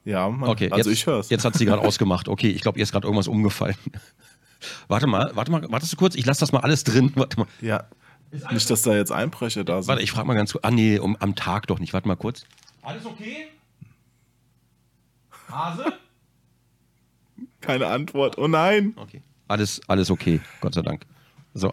Ja, man, Okay, also jetzt, ich höre es. Jetzt hat sie gerade ausgemacht. Okay, ich glaube, ihr ist gerade irgendwas umgefallen. Warte mal, warte mal, wartest du kurz? Ich lasse das mal alles drin. Warte mal. Ja. Nicht, dass da jetzt Einbrecher da sind. Warte, ich frage mal ganz kurz. Ah, nee, um, am Tag doch nicht. Warte mal kurz. Alles okay? Hase? Keine Antwort. Oh nein. Okay. Alles, alles okay, Gott sei Dank. So.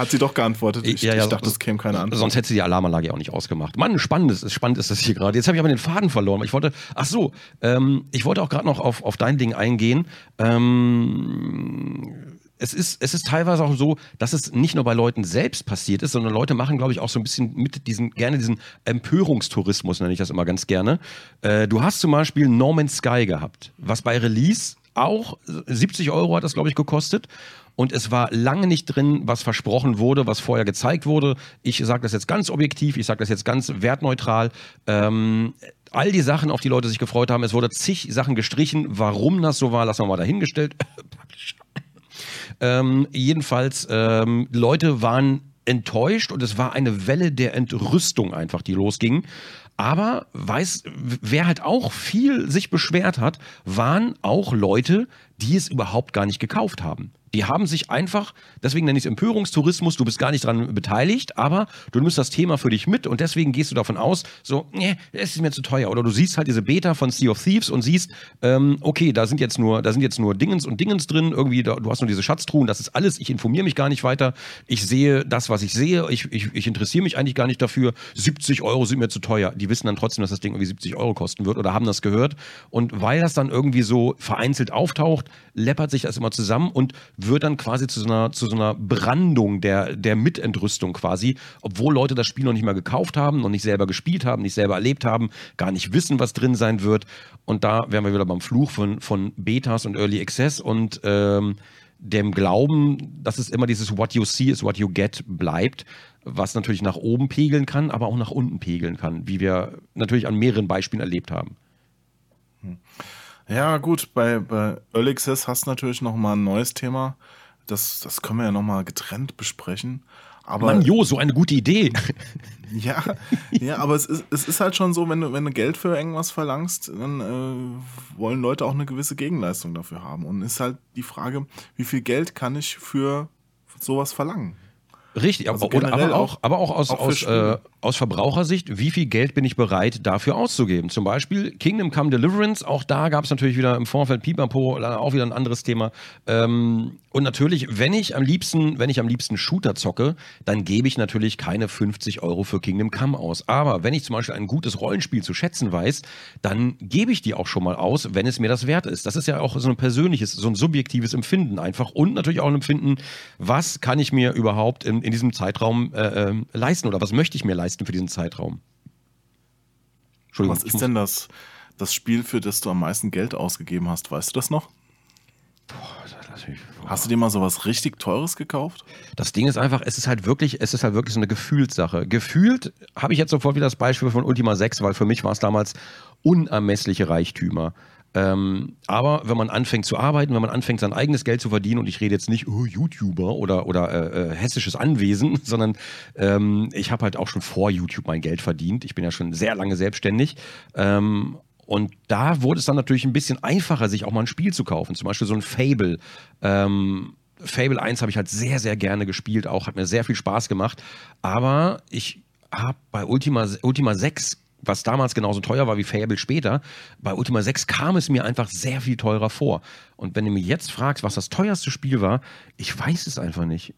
Hat sie doch geantwortet. Ich, Ja, ja, ich dachte, es käme keine Antwort. Sonst hätte sie die Alarmanlage ja auch nicht ausgemacht. Mann, spannend ist, spannend ist das hier gerade. Jetzt habe ich aber den Faden verloren. Ich wollte, ach so, ähm, ich wollte auch gerade noch auf, auf dein Ding eingehen. Ähm, es ist, es ist teilweise auch so, dass es nicht nur bei Leuten selbst passiert ist, sondern Leute machen, glaube ich, auch so ein bisschen mit diesen, gerne diesen Empörungstourismus, nenne ich das immer ganz gerne. Äh, du hast zum Beispiel No Man's Sky gehabt, was bei Release auch 70 Euro hat das, glaube ich, gekostet. Und es war lange nicht drin, was versprochen wurde, was vorher gezeigt wurde. Ich sage das jetzt ganz objektiv, ich sage das jetzt ganz wertneutral. Ähm, all die Sachen, auf die Leute sich gefreut haben, es wurde zig Sachen gestrichen. Warum das so war, lassen wir mal dahingestellt. Ähm, jedenfalls, ähm, Leute waren enttäuscht und es war eine Welle der Entrüstung einfach, die losging. Aber weiß, wer halt auch viel sich beschwert hat, waren auch Leute, die es überhaupt gar nicht gekauft haben. Die haben sich einfach, deswegen nenne ich es Empörungstourismus, du bist gar nicht dran beteiligt, aber du nimmst das Thema für dich mit und deswegen gehst du davon aus, so, nee, es ist mir zu teuer. Oder du siehst halt diese Beta von Sea of Thieves und siehst, ähm, okay, da sind jetzt nur, da sind jetzt nur Dingens und Dingens drin, irgendwie, da, du hast nur diese Schatztruhen, das ist alles, ich informiere mich gar nicht weiter, ich sehe das, was ich sehe, ich, ich, ich interessiere mich eigentlich gar nicht dafür, 70 Euro sind mir zu teuer. Die wissen dann trotzdem, dass das Ding irgendwie 70 Euro kosten wird oder haben das gehört. Und weil das dann irgendwie so vereinzelt auftaucht, läppert sich das immer zusammen und wird dann quasi zu so einer, zu so einer Brandung der, der Mitentrüstung quasi, obwohl Leute das Spiel noch nicht mal gekauft haben, noch nicht selber gespielt haben, nicht selber erlebt haben, gar nicht wissen, was drin sein wird. Und da wären wir wieder beim Fluch von, von Betas und Early Access und ähm, dem Glauben, dass es immer dieses What you see is what you get bleibt, was natürlich nach oben pegeln kann, aber auch nach unten pegeln kann, wie wir natürlich an mehreren Beispielen erlebt haben. Ja, gut, bei, bei Early Access hast du natürlich nochmal ein neues Thema. Das, das können wir ja nochmal getrennt besprechen. Aber, Mann, Jo, so eine gute Idee. Ja, ja, aber es ist, es ist halt schon so, wenn du, wenn du Geld für irgendwas verlangst, dann äh, wollen Leute auch eine gewisse Gegenleistung dafür haben. Und ist halt die Frage, wie viel Geld kann ich für sowas verlangen? Richtig, Also aber, aber, auch, aber auch aus, auch aus, äh, aus Verbrauchersicht, wie viel Geld bin ich bereit dafür auszugeben? Zum Beispiel Kingdom Come Deliverance, auch da gab es natürlich wieder im Vorfeld Pipapo, auch wieder ein anderes Thema. Ähm, und natürlich, wenn ich am liebsten, wenn ich am liebsten Shooter zocke, dann gebe ich natürlich keine 50 Euro für Kingdom Come aus. Aber wenn ich zum Beispiel ein gutes Rollenspiel zu schätzen weiß, dann gebe ich die auch schon mal aus, wenn es mir das wert ist. Das ist ja auch so ein persönliches, so ein subjektives Empfinden einfach und natürlich auch ein Empfinden, was kann ich mir überhaupt in, in diesem Zeitraum äh, ähm, leisten oder was möchte ich mir leisten für diesen Zeitraum? Entschuldigung. Was ist denn das, das Spiel, für das du am meisten Geld ausgegeben hast? Weißt du das noch? Hast du dir mal sowas richtig Teures gekauft? Das Ding ist einfach, es ist halt wirklich, es ist halt wirklich so eine Gefühlssache. Gefühlt habe ich jetzt sofort wieder das Beispiel von Ultima 6, weil für mich war es damals unermessliche Reichtümer. Ähm, aber wenn man anfängt zu arbeiten, wenn man anfängt, sein eigenes Geld zu verdienen, und ich rede jetzt nicht, oh, YouTuber oder, oder äh, äh, hessisches Anwesen, sondern ähm, ich habe halt auch schon vor YouTube mein Geld verdient. Ich bin ja schon sehr lange selbstständig. Ähm, und da wurde es dann natürlich ein bisschen einfacher, sich auch mal ein Spiel zu kaufen. Zum Beispiel so ein Fable. Ähm, Fable 1 habe ich halt sehr, sehr gerne gespielt, auch hat mir sehr viel Spaß gemacht. Aber ich habe bei Ultima, Ultima 6, was damals genauso teuer war wie Fable später, bei Ultima 6 kam es mir einfach sehr viel teurer vor. Und wenn du mich jetzt fragst, was das teuerste Spiel war, ich weiß es einfach nicht.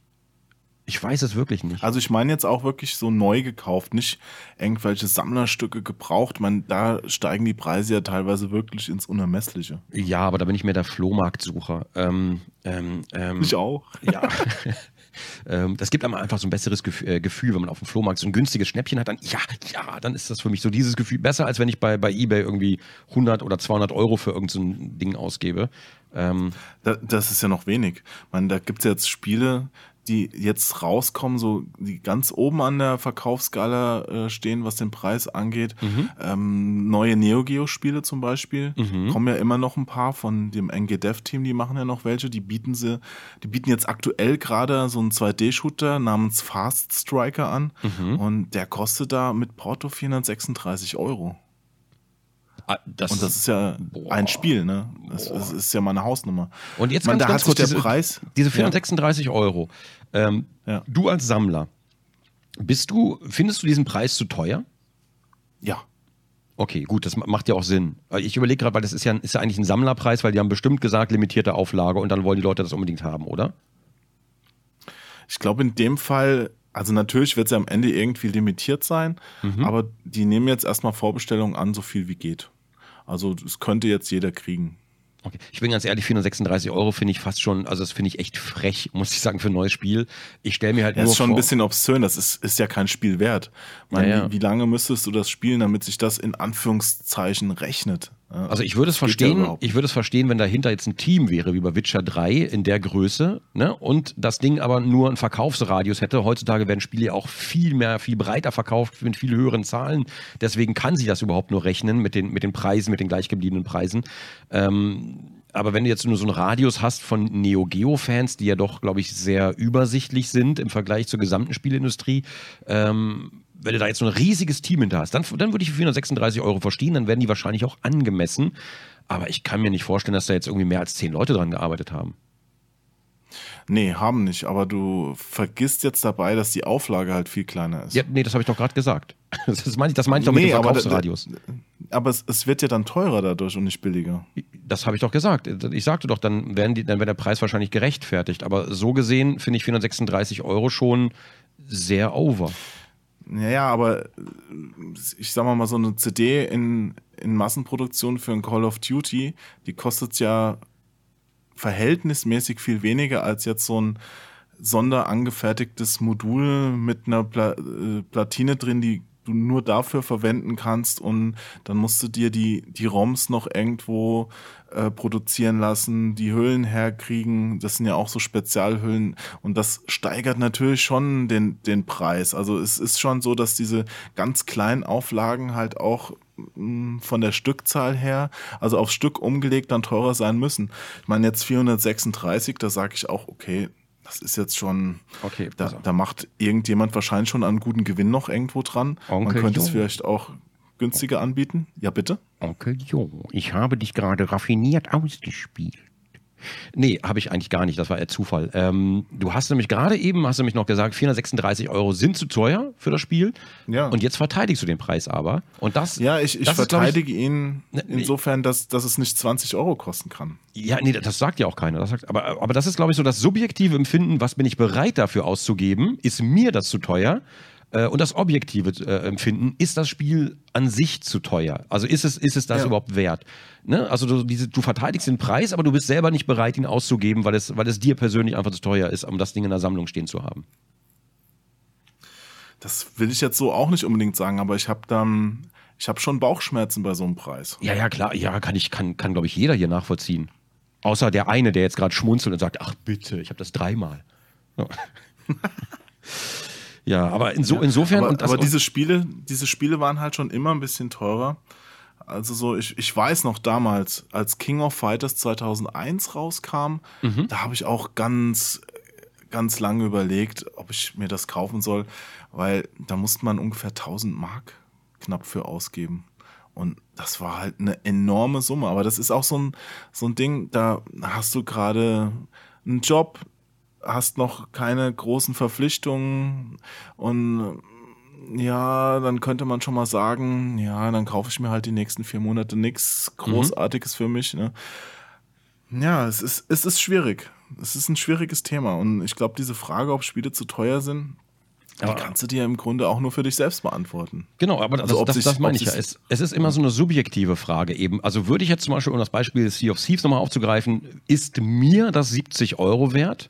Ich weiß es wirklich nicht. Also ich meine jetzt auch wirklich so neu gekauft, nicht irgendwelche Sammlerstücke gebraucht. Man, da steigen die Preise ja teilweise wirklich ins Unermessliche. Ja, aber da bin ich mehr der Flohmarktsucher. Ähm, ähm, ähm, auch. Ja. ähm, das gibt einem einfach so ein besseres äh, Gefühl, wenn man auf dem Flohmarkt so ein günstiges Schnäppchen hat, dann ja, ja, dann ist das für mich so dieses Gefühl besser, als wenn ich bei, bei Ebay irgendwie 100 oder 200 Euro für irgendein so Ding ausgebe. Ähm, Da, das ist ja noch wenig. Ich meine, da gibt es jetzt Spiele, die jetzt rauskommen, so die ganz oben an der Verkaufsskala äh, stehen, was den Preis angeht. Ähm, neue Neo Geo Spiele zum Beispiel kommen ja immer noch ein paar von dem NG Dev Team. Die machen ja noch welche. Die bieten sie, die bieten jetzt aktuell gerade so einen 2D Shooter namens Fast Striker an und der kostet da mit Porto 436 Euro. Ah, das, Und das ist ja Boah. ein Spiel, ne? Das, das ist ja mal eine Hausnummer. Und jetzt meine, ganz, da ganz hat kurz der diese, Preis. diese Ja. 436 Euro. Ähm, Ja. Du als Sammler, bist du, findest du diesen Preis zu teuer? Ja. Okay, gut, das ma- macht ja auch Sinn. Ich überlege gerade, weil das ist ja, ist ja eigentlich ein Sammlerpreis, weil die haben bestimmt gesagt, limitierte Auflage und dann wollen die Leute das unbedingt haben, oder? Ich glaube, in dem Fall, also natürlich wird es ja am Ende irgendwie limitiert sein, Mhm. aber die nehmen jetzt erstmal Vorbestellungen an, so viel wie geht. Also das könnte jetzt jeder kriegen. Okay. Ich bin ganz ehrlich, 436 Euro finde ich fast schon, also das finde ich echt frech, muss ich sagen, für ein neues Spiel. Ich stelle mir halt Ja, nur ist schon vor, ein bisschen obszön, das ist, ist ja kein Spiel wert. Meine, Ja, ja. Wie, wie lange müsstest du das spielen, damit sich das in Anführungszeichen rechnet? Ja, Also ich würde es ja verstehen, überhaupt ich würde es verstehen, wenn dahinter jetzt ein Team wäre, wie bei Witcher 3 in der Größe, ne? Und das Ding aber nur einen Verkaufsradius hätte. Heutzutage werden Spiele ja auch viel mehr, viel breiter verkauft, mit viel höheren Zahlen. Deswegen kann sich das überhaupt nur rechnen mit den, mit den Preisen, mit den gleichgebliebenen Preisen. Ähm, aber wenn du jetzt nur so einen Radius hast von Neo Geo-Fans, die ja doch, glaube ich, sehr übersichtlich sind im Vergleich zur gesamten Spielindustrie, ähm, wenn du da jetzt so ein riesiges Team hinter hast, dann, dann würde ich für 436 Euro verstehen, dann werden die wahrscheinlich auch angemessen. Aber ich kann mir nicht vorstellen, dass da jetzt irgendwie mehr als zehn Leute dran gearbeitet haben. Nee, haben nicht, aber du vergisst jetzt dabei, dass die Auflage halt viel kleiner ist. Ja, nee, das habe ich doch gerade gesagt. Das meine ich, das meine ich doch mit dem aber Verkaufsradius. Aber es, es wird ja dann teurer dadurch und nicht billiger. Das habe ich doch gesagt. Ich sagte doch, dann, werden die, dann wäre der Preis wahrscheinlich gerechtfertigt. Aber so gesehen finde ich 436 Euro schon sehr over. Ja, ja, aber äh, ich sag mal mal, so eine CD in, in Massenproduktion für ein Call of Duty, die kostet ja verhältnismäßig viel weniger als jetzt so ein sonderangefertigtes Modul mit einer Pla äh, Platine drin, die du nur dafür verwenden kannst und dann musst du dir die, die ROMs noch irgendwo äh, produzieren lassen, die Hüllen herkriegen. Das sind ja auch so Spezialhüllen und das steigert natürlich schon den, den Preis. Also es ist schon so, dass diese ganz kleinen Auflagen halt auch mm, von der Stückzahl her, also aufs Stück umgelegt, dann teurer sein müssen. Ich meine jetzt 436, da sage ich auch, okay, das ist jetzt schon, okay, da, da, macht irgendjemand wahrscheinlich schon einen guten Gewinn noch irgendwo dran. Onkel Man könnte jo. es vielleicht auch günstiger anbieten. Ja, bitte? Onkel Jo, ich habe dich gerade raffiniert ausgespielt. Nee, habe ich eigentlich gar nicht. Das war eher Zufall. Ähm, du hast nämlich gerade eben, hast du mich noch gesagt, 436 Euro sind zu teuer für das Spiel. Ja. Und jetzt verteidigst du den Preis aber. Und das. Ja, ich, ich das verteidige ist, ich, ihn ne, insofern, dass, dass es nicht 20 Euro kosten kann. Ja, nee, das sagt ja auch keiner. Das sagt, aber, aber das ist, glaube ich, so das subjektive Empfinden, was bin ich bereit dafür auszugeben? Ist mir das zu teuer? Äh, und das objektive äh, Empfinden, ist das Spiel an sich zu teuer? Also ist es, ist es das ja. überhaupt wert? Ne? Also du, diese, du verteidigst den Preis, aber du bist selber nicht bereit, ihn auszugeben, weil es, weil es dir persönlich einfach zu teuer ist, um das Ding in der Sammlung stehen zu haben. Das will ich jetzt so auch nicht unbedingt sagen, aber ich habe dann, ich habe schon Bauchschmerzen bei so einem Preis. Ja, ja, klar, ja, kann ich, kann, kann glaube ich jeder hier nachvollziehen. Außer der eine, der jetzt gerade schmunzelt und sagt, ach bitte, ich habe das dreimal. Ja. Ja, aber inso, insofern. Aber, aber diese Spiele, diese Spiele waren halt schon immer ein bisschen teurer. Also so, ich, ich weiß noch damals, als King of Fighters 2001 rauskam, mhm. da habe ich auch ganz, ganz lange überlegt, ob ich mir das kaufen soll, weil da musste man ungefähr 1000 Mark knapp für ausgeben. Und das war halt eine enorme Summe. Aber das ist auch so ein, so ein Ding, da hast du gerade einen Job, hast noch keine großen Verpflichtungen und ja, dann könnte man schon mal sagen, ja, dann kaufe ich mir halt die nächsten vier Monate nichts Großartiges mhm. für mich. Ne? Ja, es ist, es ist schwierig. Es ist ein schwieriges Thema. Und ich glaube, diese Frage, ob Spiele zu teuer sind, die kannst du dir im Grunde auch nur für dich selbst beantworten. Genau, aber also das, das, das meine ich ja. Es, es, ist immer so eine subjektive Frage eben. Also würde ich jetzt zum Beispiel, um das Beispiel Sea of Thieves nochmal aufzugreifen, ist mir das 70 Euro wert?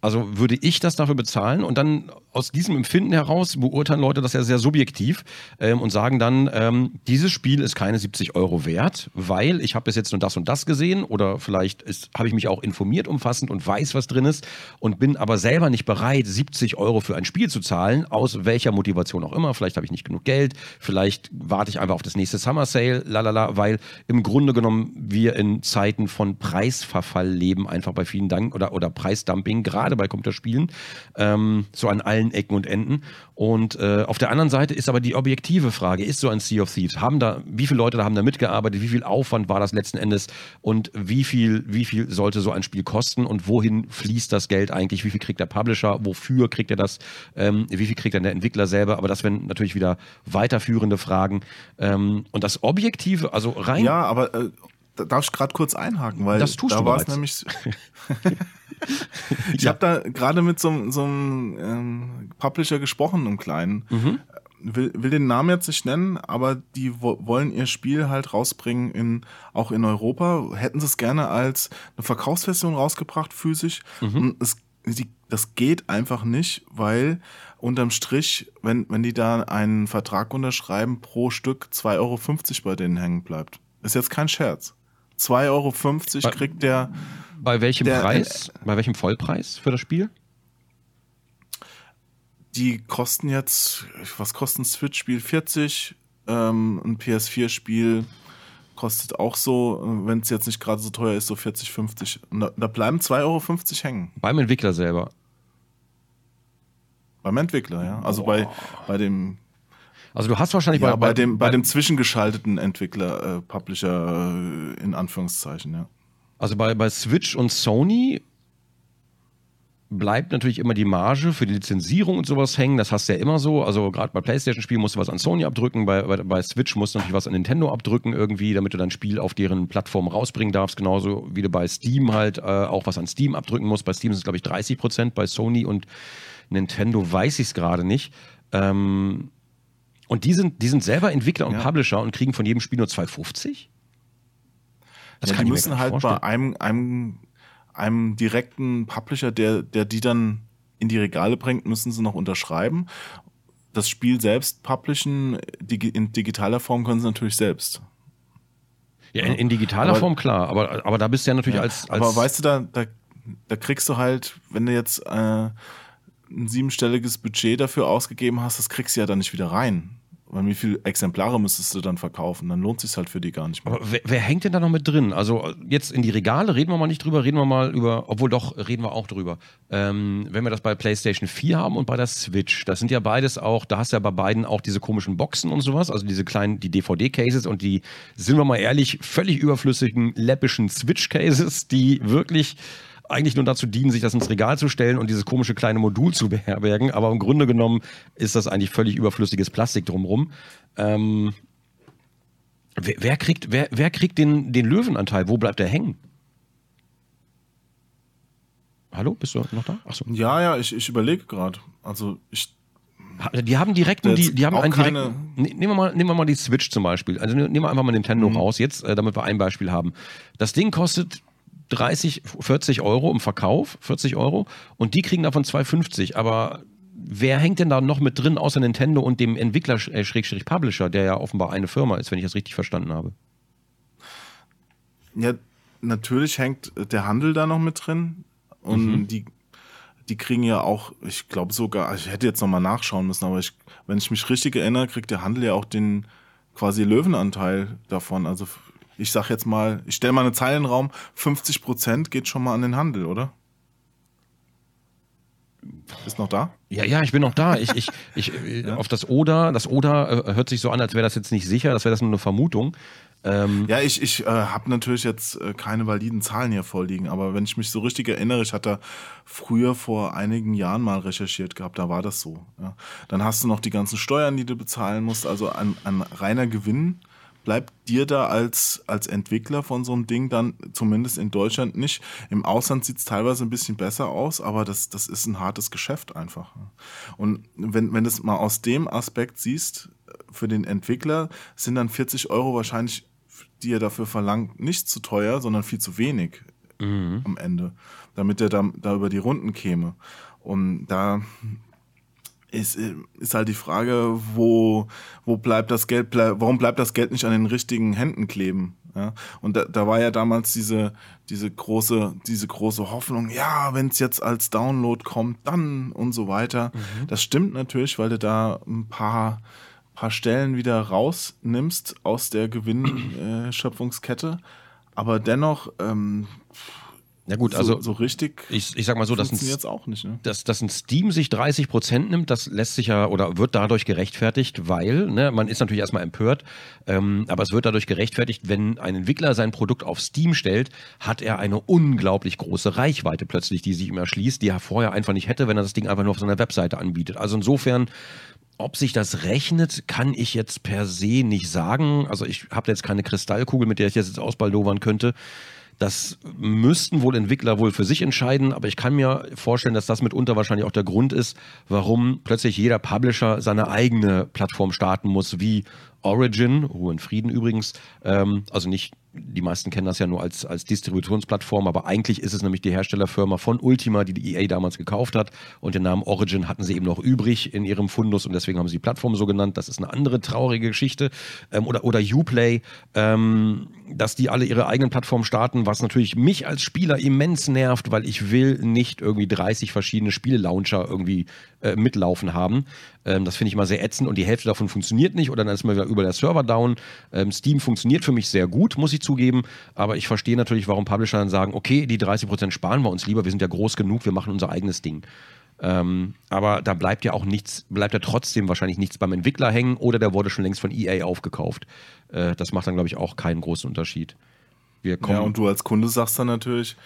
Also würde ich das dafür bezahlen und dann aus diesem Empfinden heraus beurteilen Leute das ja sehr subjektiv ähm, und sagen dann, ähm, dieses Spiel ist keine 70 Euro wert, weil ich habe bis jetzt nur das und das gesehen oder vielleicht habe ich mich auch informiert umfassend und weiß, was drin ist und bin aber selber nicht bereit, 70 Euro für ein Spiel zu zahlen, aus welcher Motivation auch immer. Vielleicht habe ich nicht genug Geld, vielleicht warte ich einfach auf das nächste Summer Sale, lalala, weil im Grunde genommen wir in Zeiten von Preisverfall leben, einfach bei vielen Dank oder, oder Preisdumping, gerade bei Computerspielen, ähm, so an allen Ecken und Enden. Und äh, auf der anderen Seite ist aber die objektive Frage, ist so ein Sea of Thieves, haben da, wie viele Leute da haben da mitgearbeitet, wie viel Aufwand war das letzten Endes und wie viel, wie viel sollte so ein Spiel kosten und wohin fließt das Geld eigentlich, wie viel kriegt der Publisher, wofür kriegt er das, ähm, wie viel kriegt dann der Entwickler selber, aber das wären natürlich wieder weiterführende Fragen. Ähm, und das Objektive, also rein... Ja, aber... Äh darf ich gerade kurz einhaken, weil das tust da war es nämlich. ich ja. habe da gerade mit so, so einem ähm, Publisher gesprochen, einem kleinen. Mhm. Will, will den Namen jetzt nicht nennen, aber die wo, wollen ihr Spiel halt rausbringen in auch in Europa. Hätten sie es gerne als eine Verkaufsversion rausgebracht, physisch. Mhm. Und es, die, das geht einfach nicht, weil unterm Strich, wenn, wenn die da einen Vertrag unterschreiben, pro Stück 2,50 Euro bei denen hängen bleibt. Ist jetzt kein Scherz. 2,50 Euro kriegt der. Bei welchem der, Preis? Bei welchem Vollpreis für das Spiel? Die kosten jetzt, was kostet ein Switch-Spiel? 40. Ähm, ein PS4-Spiel kostet auch so, wenn es jetzt nicht gerade so teuer ist, so 40, 50. Und da, da bleiben 2,50 Euro hängen. Beim Entwickler selber. Beim Entwickler, ja. Also bei, bei dem also du hast wahrscheinlich ja, bei, bei, dem, bei dem zwischengeschalteten Entwickler, äh, Publisher äh, in Anführungszeichen, ja. Also bei, bei Switch und Sony bleibt natürlich immer die Marge für die Lizenzierung und sowas hängen. Das hast du ja immer so. Also gerade bei PlayStation-Spielen musst du was an Sony abdrücken, bei, bei, bei, Switch musst du natürlich was an Nintendo abdrücken irgendwie, damit du dein Spiel auf deren Plattform rausbringen darfst. Genauso wie du bei Steam halt äh, auch was an Steam abdrücken musst. Bei Steam sind es, glaube ich, 30 Prozent, bei Sony und Nintendo weiß ich es gerade nicht. Ähm, und die sind, die sind selber Entwickler und ja. Publisher und kriegen von jedem Spiel nur 2,50? Das ja, kann die müssen halt vorstellen. bei einem, einem einem direkten Publisher, der, der die dann in die Regale bringt, müssen sie noch unterschreiben. Das Spiel selbst publishen in digitaler Form können sie natürlich selbst. Ja, in, in digitaler aber, Form klar, aber, aber da bist du ja natürlich ja, als, als. Aber weißt du, da, da, da kriegst du halt, wenn du jetzt äh, ein siebenstelliges Budget dafür ausgegeben hast, das kriegst du ja dann nicht wieder rein. Weil wie viele Exemplare müsstest du dann verkaufen? Dann lohnt sich halt für die gar nicht mehr. Aber wer, wer, hängt denn da noch mit drin? Also jetzt in die Regale reden wir mal nicht drüber, reden wir mal über, obwohl doch, reden wir auch drüber. Ähm, wenn wir das bei PlayStation 4 haben und bei der Switch, das sind ja beides auch, da hast du ja bei beiden auch diese komischen Boxen und sowas, also diese kleinen, die DVD-Cases und die, sind wir mal ehrlich, völlig überflüssigen, läppischen Switch-Cases, die wirklich eigentlich nur dazu dienen, sich das ins Regal zu stellen und dieses komische kleine Modul zu beherbergen. Aber im Grunde genommen ist das eigentlich völlig überflüssiges Plastik drumherum. Ähm, wer, wer, kriegt, wer, wer kriegt den, den Löwenanteil? Wo bleibt der hängen? Hallo, bist du noch da? Achso. Ja, ja, ich, ich überlege gerade. Also ich die haben direkt, die, die haben einen direkten, ne, nehmen wir, mal, nehmen wir mal die Switch zum Beispiel. Also nehmen wir einfach mal Nintendo mhm. raus jetzt, äh, damit wir ein Beispiel haben. Das Ding kostet 30, 40 Euro im Verkauf, 40 Euro, und die kriegen davon 2,50. Aber wer hängt denn da noch mit drin, außer Nintendo und dem Entwickler, äh, der ja offenbar eine Firma ist, wenn ich das richtig verstanden habe? Ja, natürlich hängt der Handel da noch mit drin. Und mhm. die, die kriegen ja auch, ich glaube sogar, ich hätte jetzt nochmal nachschauen müssen, aber ich, wenn ich mich richtig erinnere, kriegt der Handel ja auch den quasi Löwenanteil davon. Also ich sag jetzt mal, ich stelle mal eine Zeile in den Raum, 50 Prozent geht schon mal an den Handel, oder? Ist noch da? Ja, ja, ich bin noch da. Ich, ich, ich, ja. Auf das Oder, das Oder äh, hört sich so an, als wäre das jetzt nicht sicher, das wäre das nur eine Vermutung. Ähm ja, ich, ich äh, habe natürlich jetzt äh, keine validen Zahlen hier vorliegen, aber wenn ich mich so richtig erinnere, ich hatte früher vor einigen Jahren mal recherchiert gehabt, da war das so. Ja. Dann hast du noch die ganzen Steuern, die du bezahlen musst, also ein, ein reiner Gewinn bleibt dir da als, als Entwickler von so einem Ding dann zumindest in Deutschland nicht. Im Ausland sieht es teilweise ein bisschen besser aus, aber das, das ist ein hartes Geschäft einfach. Und wenn, wenn du es mal aus dem Aspekt siehst, für den Entwickler sind dann 40 Euro wahrscheinlich, die er dafür verlangt, nicht zu teuer, sondern viel zu wenig mhm. am Ende, damit er da, da über die Runden käme. Und da ist, äh, ist halt die Frage, wo, wo bleibt das Geld, warum bleibt das Geld nicht an den richtigen Händen kleben? Ja? Und da, da war ja damals diese, diese große, diese große Hoffnung, ja, wenn es jetzt als Download kommt, dann und so weiter. Mhm. Das stimmt natürlich, weil du da ein paar, paar Stellen wieder rausnimmst aus der Gewinnschöpfungskette. Aber dennoch, ähm, ja gut, also so, so richtig. Ich, ich sag mal so, dass ein, jetzt auch nicht, ne? dass, dass ein Steam sich 30 Prozent nimmt, das lässt sich ja oder wird dadurch gerechtfertigt, weil ne, man ist natürlich erstmal empört, ähm, aber es wird dadurch gerechtfertigt, wenn ein Entwickler sein Produkt auf Steam stellt, hat er eine unglaublich große Reichweite plötzlich, die sich ihm erschließt, die er vorher einfach nicht hätte, wenn er das Ding einfach nur auf seiner Webseite anbietet. Also insofern ob sich das rechnet, kann ich jetzt per se nicht sagen. Also ich habe jetzt keine Kristallkugel, mit der ich das jetzt ausbaldowern könnte. Das müssten wohl Entwickler wohl für sich entscheiden, aber ich kann mir vorstellen, dass das mitunter wahrscheinlich auch der Grund ist, warum plötzlich jeder Publisher seine eigene Plattform starten muss, wie Origin, Ruhe in Frieden übrigens, ähm, also nicht die meisten kennen das ja nur als, als Distributionsplattform, aber eigentlich ist es nämlich die Herstellerfirma von Ultima, die die EA damals gekauft hat. Und den Namen Origin hatten sie eben noch übrig in ihrem Fundus und deswegen haben sie die Plattform so genannt. Das ist eine andere traurige Geschichte. Ähm, oder, oder Uplay, ähm, dass die alle ihre eigenen Plattformen starten, was natürlich mich als Spieler immens nervt, weil ich will nicht irgendwie 30 verschiedene Spielelauncher irgendwie äh, mitlaufen haben. Ähm, das finde ich mal sehr ätzend und die Hälfte davon funktioniert nicht oder dann ist mal wieder über der Server down. Ähm, Steam funktioniert für mich sehr gut, muss ich zugeben, aber ich verstehe natürlich, warum Publisher dann sagen, okay, die 30% sparen wir uns lieber, wir sind ja groß genug, wir machen unser eigenes Ding. Ähm, aber da bleibt ja auch nichts, bleibt ja trotzdem wahrscheinlich nichts beim Entwickler hängen oder der wurde schon längst von EA aufgekauft. Äh, das macht dann, glaube ich, auch keinen großen Unterschied. Ja, und du als Kunde sagst dann natürlich,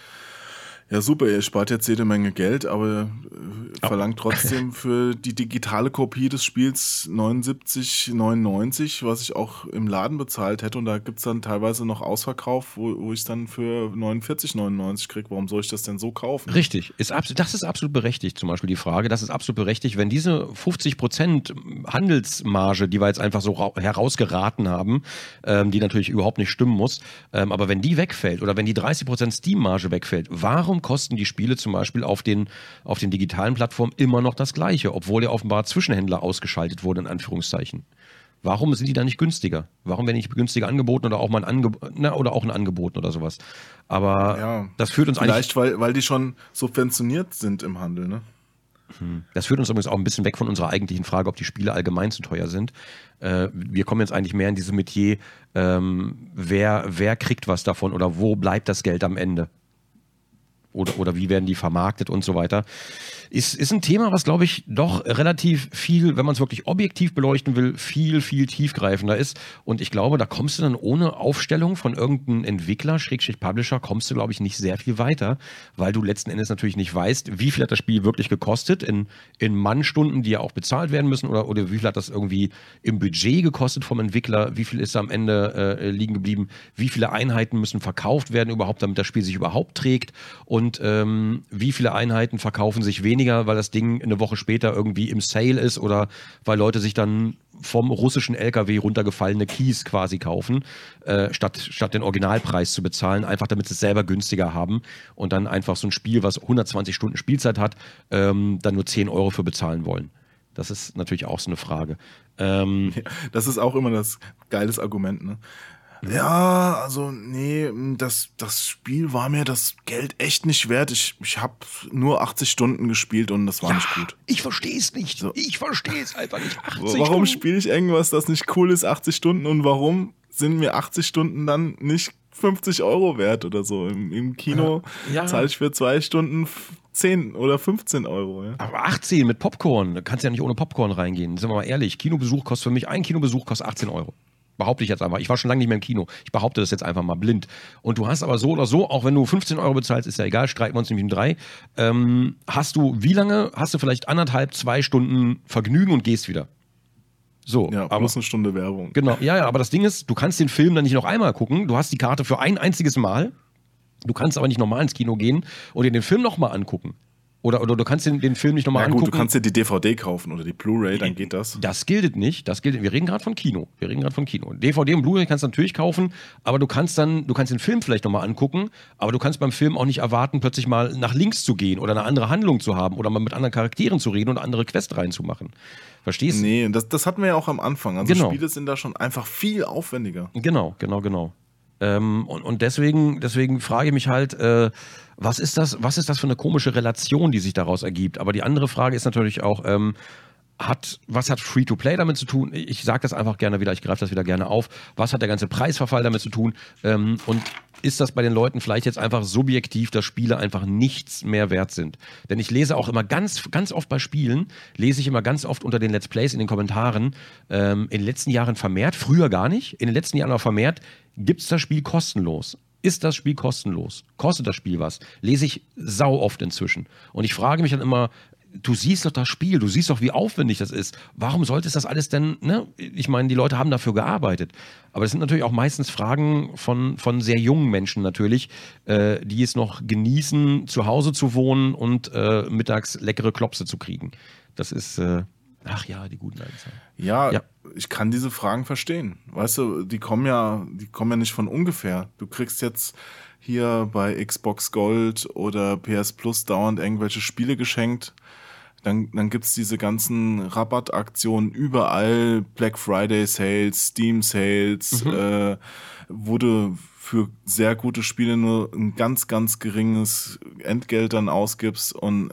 ja, super, ihr spart jetzt jede Menge Geld, aber äh, verlangt trotzdem für die digitale Kopie des Spiels 79,99, was ich auch im Laden bezahlt hätte. Und da gibt es dann teilweise noch Ausverkauf, wo, wo ich es dann für 49,99 kriege. Warum soll ich das denn so kaufen? Richtig, ist das ist absolut berechtigt, zum Beispiel die Frage. Das ist absolut berechtigt, wenn diese 50% Handelsmarge, die wir jetzt einfach so herausgeraten haben, ähm, die natürlich überhaupt nicht stimmen muss, ähm, aber wenn die wegfällt oder wenn die 30% Steam-Marge wegfällt, warum kosten die Spiele zum Beispiel auf den, auf den digitalen Plattformen immer noch das Gleiche, obwohl ja offenbar Zwischenhändler ausgeschaltet wurden, in Anführungszeichen. Warum sind die da nicht günstiger? Warum werden nicht günstiger angeboten oder auch mal ein Angebot oder auch ein Angebot oder sowas? Aber ja, das führt uns vielleicht, eigentlich. Vielleicht, weil, weil die schon subventioniert sind im Handel, ne? Hm. Das führt uns übrigens auch ein bisschen weg von unserer eigentlichen Frage, ob die Spiele allgemein zu teuer sind. Äh, wir kommen jetzt eigentlich mehr in diese Metier, ähm, wer, wer kriegt was davon oder wo bleibt das Geld am Ende? Oder, oder wie werden die vermarktet und so weiter ist, ist ein Thema, was, glaube ich, doch relativ viel, wenn man es wirklich objektiv beleuchten will, viel, viel tiefgreifender ist. Und ich glaube, da kommst du dann ohne Aufstellung von irgendeinem Entwickler, Schrägstrich Publisher, kommst du, glaube ich, nicht sehr viel weiter, weil du letzten Endes natürlich nicht weißt, wie viel hat das Spiel wirklich gekostet in, in Mannstunden, die ja auch bezahlt werden müssen, oder, oder wie viel hat das irgendwie im Budget gekostet vom Entwickler, wie viel ist am Ende äh, liegen geblieben, wie viele Einheiten müssen verkauft werden überhaupt, damit das Spiel sich überhaupt trägt und ähm, wie viele Einheiten verkaufen sich weniger weniger, weil das Ding eine Woche später irgendwie im Sale ist oder weil Leute sich dann vom russischen LKW runtergefallene Keys quasi kaufen, äh, statt, statt den Originalpreis zu bezahlen, einfach damit sie es selber günstiger haben und dann einfach so ein Spiel, was 120 Stunden Spielzeit hat, ähm, dann nur 10 Euro für bezahlen wollen. Das ist natürlich auch so eine Frage. Ähm, ja, das ist auch immer das geiles Argument. Ne? Ja, also nee, das, das Spiel war mir das Geld echt nicht wert. Ich, ich habe nur 80 Stunden gespielt und das war ja, nicht gut. Ich verstehe es nicht. So. Ich verstehe es einfach nicht. warum spiele ich irgendwas, das nicht cool ist, 80 Stunden und warum sind mir 80 Stunden dann nicht 50 Euro wert oder so? Im, im Kino ja. zahle ich für zwei Stunden 10 oder 15 Euro. Ja. Aber 18 mit Popcorn, da kannst du ja nicht ohne Popcorn reingehen. Sind wir mal ehrlich, Kinobesuch kostet für mich, ein Kinobesuch kostet 18 Euro. Behaupte ich jetzt einfach. Ich war schon lange nicht mehr im Kino. Ich behaupte das jetzt einfach mal blind. Und du hast aber so oder so, auch wenn du 15 Euro bezahlst, ist ja egal, streiten wir uns nämlich um drei. Ähm, hast du, wie lange? Hast du vielleicht anderthalb, zwei Stunden Vergnügen und gehst wieder. So, ja, aber, plus eine Stunde Werbung. Genau, ja, ja, aber das Ding ist, du kannst den Film dann nicht noch einmal gucken. Du hast die Karte für ein einziges Mal. Du kannst aber nicht normal ins Kino gehen und dir den Film nochmal angucken. Oder, oder du kannst den, den Film nicht nochmal ja, angucken. Gut, du kannst dir die DVD kaufen oder die Blu-ray, dann geht das. Das gilt nicht. Das gilt. Wir reden gerade von Kino. Wir reden gerade von Kino. DVD und Blu-ray kannst du natürlich kaufen, aber du kannst dann, du kannst den Film vielleicht nochmal angucken, aber du kannst beim Film auch nicht erwarten, plötzlich mal nach links zu gehen oder eine andere Handlung zu haben oder mal mit anderen Charakteren zu reden und andere Quest reinzumachen. Verstehst du? Nee, das, das hatten wir ja auch am Anfang. Also genau. Spiele sind da schon einfach viel aufwendiger. Genau, genau, genau. Ähm, und, und deswegen, deswegen frage ich mich halt, äh, was ist das, was ist das für eine komische Relation, die sich daraus ergibt? Aber die andere Frage ist natürlich auch, ähm, hat, was hat Free-to-Play damit zu tun? Ich sage das einfach gerne wieder, ich greife das wieder gerne auf. Was hat der ganze Preisverfall damit zu tun? Ähm, und ist das bei den Leuten vielleicht jetzt einfach subjektiv, dass Spiele einfach nichts mehr wert sind? Denn ich lese auch immer ganz, ganz oft bei Spielen, lese ich immer ganz oft unter den Let's Plays in den Kommentaren, ähm, in den letzten Jahren vermehrt, früher gar nicht, in den letzten Jahren auch vermehrt, gibt es das Spiel kostenlos. Ist das Spiel kostenlos? Kostet das Spiel was? Lese ich sau oft inzwischen. Und ich frage mich dann immer, du siehst doch das Spiel, du siehst doch, wie aufwendig das ist. Warum sollte es das alles denn, ne? Ich meine, die Leute haben dafür gearbeitet. Aber das sind natürlich auch meistens Fragen von, von sehr jungen Menschen natürlich, äh, die es noch genießen, zu Hause zu wohnen und äh, mittags leckere Klopse zu kriegen. Das ist, äh, ach ja, die guten alten Zeiten. Ja, ja, ich kann diese Fragen verstehen. Weißt du, die kommen ja, die kommen ja nicht von ungefähr. Du kriegst jetzt hier bei Xbox Gold oder PS Plus dauernd irgendwelche Spiele geschenkt. Dann, dann gibt's diese ganzen Rabattaktionen überall, Black Friday Sales, Steam Sales, mhm. äh, wo du für sehr gute Spiele nur ein ganz, ganz geringes Entgelt dann ausgibst und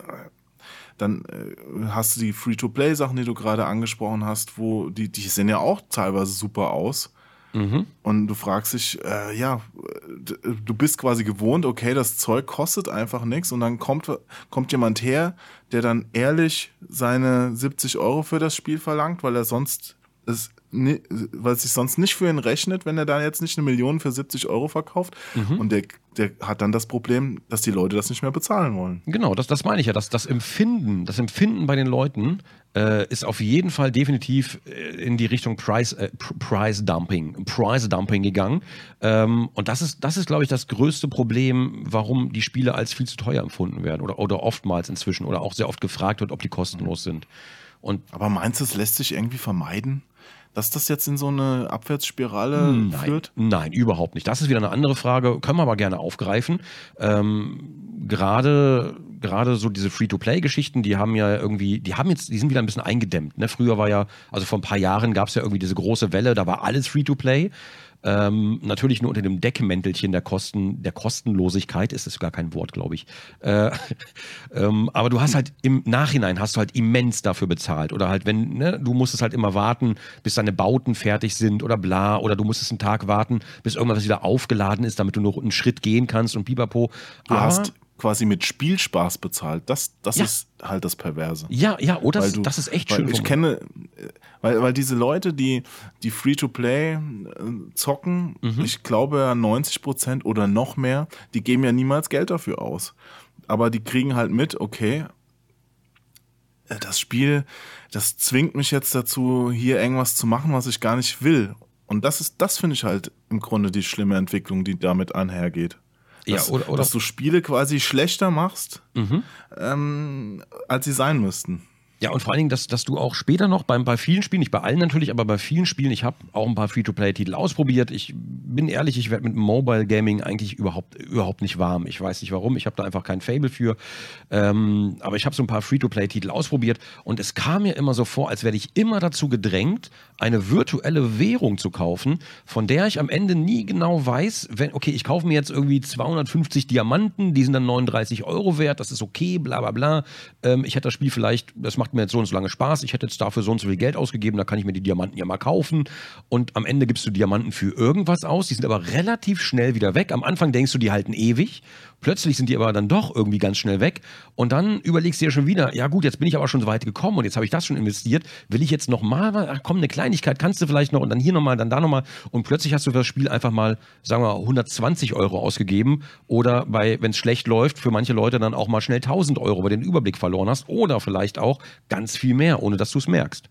dann äh, hast du die Free-to-Play-Sachen, die du gerade angesprochen hast, wo die, die sehen ja auch teilweise super aus. Mhm. Und du fragst dich, äh, ja, du bist quasi gewohnt, okay, das Zeug kostet einfach nichts und dann kommt, kommt jemand her, der dann ehrlich seine 70 Euro für das Spiel verlangt, weil er sonst es weil es sich sonst nicht für ihn rechnet, wenn er da jetzt nicht eine Million für 70 Euro verkauft. Mhm. Und der, der hat dann das Problem, dass die Leute das nicht mehr bezahlen wollen. Genau, das, das meine ich ja. Das, das Empfinden, das Empfinden bei den Leuten äh, ist auf jeden Fall definitiv äh, in die Richtung Price, äh, Price Dumping, Price Dumping gegangen. Ähm, und das ist, das ist, glaube ich, das größte Problem, warum die Spiele als viel zu teuer empfunden werden oder, oder oftmals inzwischen oder auch sehr oft gefragt wird, ob die kostenlos sind. Und Aber meinst du, es lässt sich irgendwie vermeiden? Dass das jetzt in so eine Abwärtsspirale Nein, führt? nein, überhaupt nicht. Das ist wieder eine andere Frage, können wir aber gerne aufgreifen. Ähm, gerade, gerade so diese Free-to-Play-Geschichten, die haben ja irgendwie, die haben jetzt, die sind wieder ein bisschen eingedämmt. Ne? Früher war ja, also vor ein paar Jahren gab es ja irgendwie diese große Welle, da war alles Free-to-Play. Ähm, natürlich nur unter dem Deckmäntelchen der Kosten, der Kostenlosigkeit ist es gar kein Wort, glaube ich. Äh, ähm, aber du hast halt im Nachhinein hast du halt immens dafür bezahlt. Oder halt, wenn, ne, du musstest halt immer warten, bis deine Bauten fertig sind oder bla, oder du musstest einen Tag warten, bis irgendwas wieder aufgeladen ist, damit du noch einen Schritt gehen kannst und pipapo. Du aber, hast quasi mit Spielspaß bezahlt. Das, das ja. ist halt das Perverse. Ja, ja, oh, das, ist echt schön. Ich kenne, weil, weil diese Leute, die, die Free-to-Play äh, zocken, mhm. ich glaube 90 Prozent oder noch mehr, die geben ja niemals Geld dafür aus. Aber die kriegen halt mit, okay, äh, das Spiel, das zwingt mich jetzt dazu, hier irgendwas zu machen, was ich gar nicht will. Und das ist, das finde ich halt im Grunde die schlimme Entwicklung, die damit einhergeht. Dass, ja, oder, oder dass du Spiele quasi schlechter machst, mhm. ähm, als sie sein müssten. Ja, und vor allen Dingen, dass, dass du auch später noch beim, bei vielen Spielen, nicht bei allen natürlich, aber bei vielen Spielen, ich habe auch ein paar Free-to-Play-Titel ausprobiert. Ich bin ehrlich, ich werde mit Mobile Gaming eigentlich überhaupt, überhaupt nicht warm. Ich weiß nicht warum, ich habe da einfach kein Fable für. Ähm, aber ich habe so ein paar Free-to-Play-Titel ausprobiert und es kam mir immer so vor, als werde ich immer dazu gedrängt, eine virtuelle Währung zu kaufen, von der ich am Ende nie genau weiß, wenn, okay, ich kaufe mir jetzt irgendwie 250 Diamanten, die sind dann 39 Euro wert, das ist okay, bla bla bla. Ähm, ich hätte das Spiel vielleicht, das macht macht mir jetzt so und so lange Spaß, ich hätte jetzt dafür so und so viel Geld ausgegeben, da kann ich mir die Diamanten ja mal kaufen. Und am Ende gibst du Diamanten für irgendwas aus, die sind aber relativ schnell wieder weg. Am Anfang denkst du, die halten ewig. Plötzlich sind die aber dann doch irgendwie ganz schnell weg. Und dann überlegst du dir schon wieder, ja gut, jetzt bin ich aber schon so weit gekommen und jetzt habe ich das schon investiert. Will ich jetzt nochmal, ach komm, eine Kleinigkeit kannst du vielleicht noch und dann hier nochmal, dann da nochmal. Und plötzlich hast du für das Spiel einfach mal, sagen wir, 120 Euro ausgegeben. Oder bei, wenn es schlecht läuft, für manche Leute dann auch mal schnell 1000 Euro, weil du den Überblick verloren hast. Oder vielleicht auch ganz viel mehr, ohne dass du es merkst.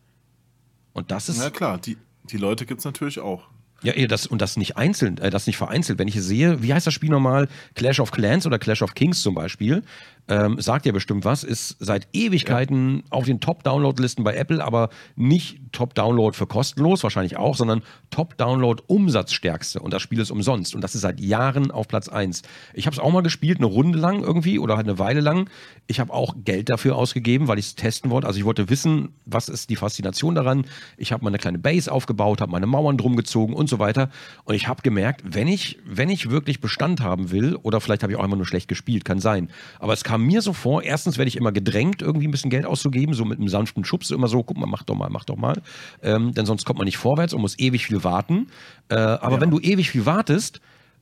Und das ist. Na klar, die, die Leute gibt es natürlich auch. Ja, das, und das nicht einzeln, äh, das nicht vereinzelt. Wenn ich sehe, wie heißt das Spiel nochmal? Clash of Clans oder Clash of Kings zum Beispiel, ähm, sagt ja bestimmt was, ist seit Ewigkeiten ja. auf den Top-Download-Listen bei Apple, aber nicht Top-Download für kostenlos, wahrscheinlich auch, sondern Top-Download-Umsatzstärkste. Und das Spiel ist umsonst. Und das ist seit Jahren auf Platz 1. Ich habe es auch mal gespielt, eine Runde lang irgendwie oder halt eine Weile lang. Ich habe auch Geld dafür ausgegeben, weil ich es testen wollte. Also ich wollte wissen, was ist die Faszination daran. Ich habe mal eine kleine Base aufgebaut, habe meine Mauern drum gezogen und so weiter. Und ich habe gemerkt, wenn ich, wenn ich wirklich Bestand haben will, oder vielleicht habe ich auch immer nur schlecht gespielt, kann sein. Aber es kam kam mir so vor, erstens werde ich immer gedrängt, irgendwie ein bisschen Geld auszugeben, so mit einem sanften Schubs, immer so, guck mal, mach doch mal, mach doch mal. Ähm, denn sonst kommt man nicht vorwärts und muss ewig viel warten. Äh, aber ja. wenn du ewig viel wartest,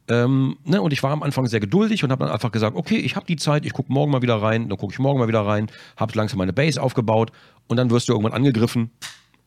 ähm, ne, und ich war am Anfang sehr geduldig und habe dann einfach gesagt, okay, ich habe die Zeit, ich gucke morgen mal wieder rein, dann gucke ich morgen mal wieder rein, habe langsam meine Base aufgebaut und dann wirst du irgendwann angegriffen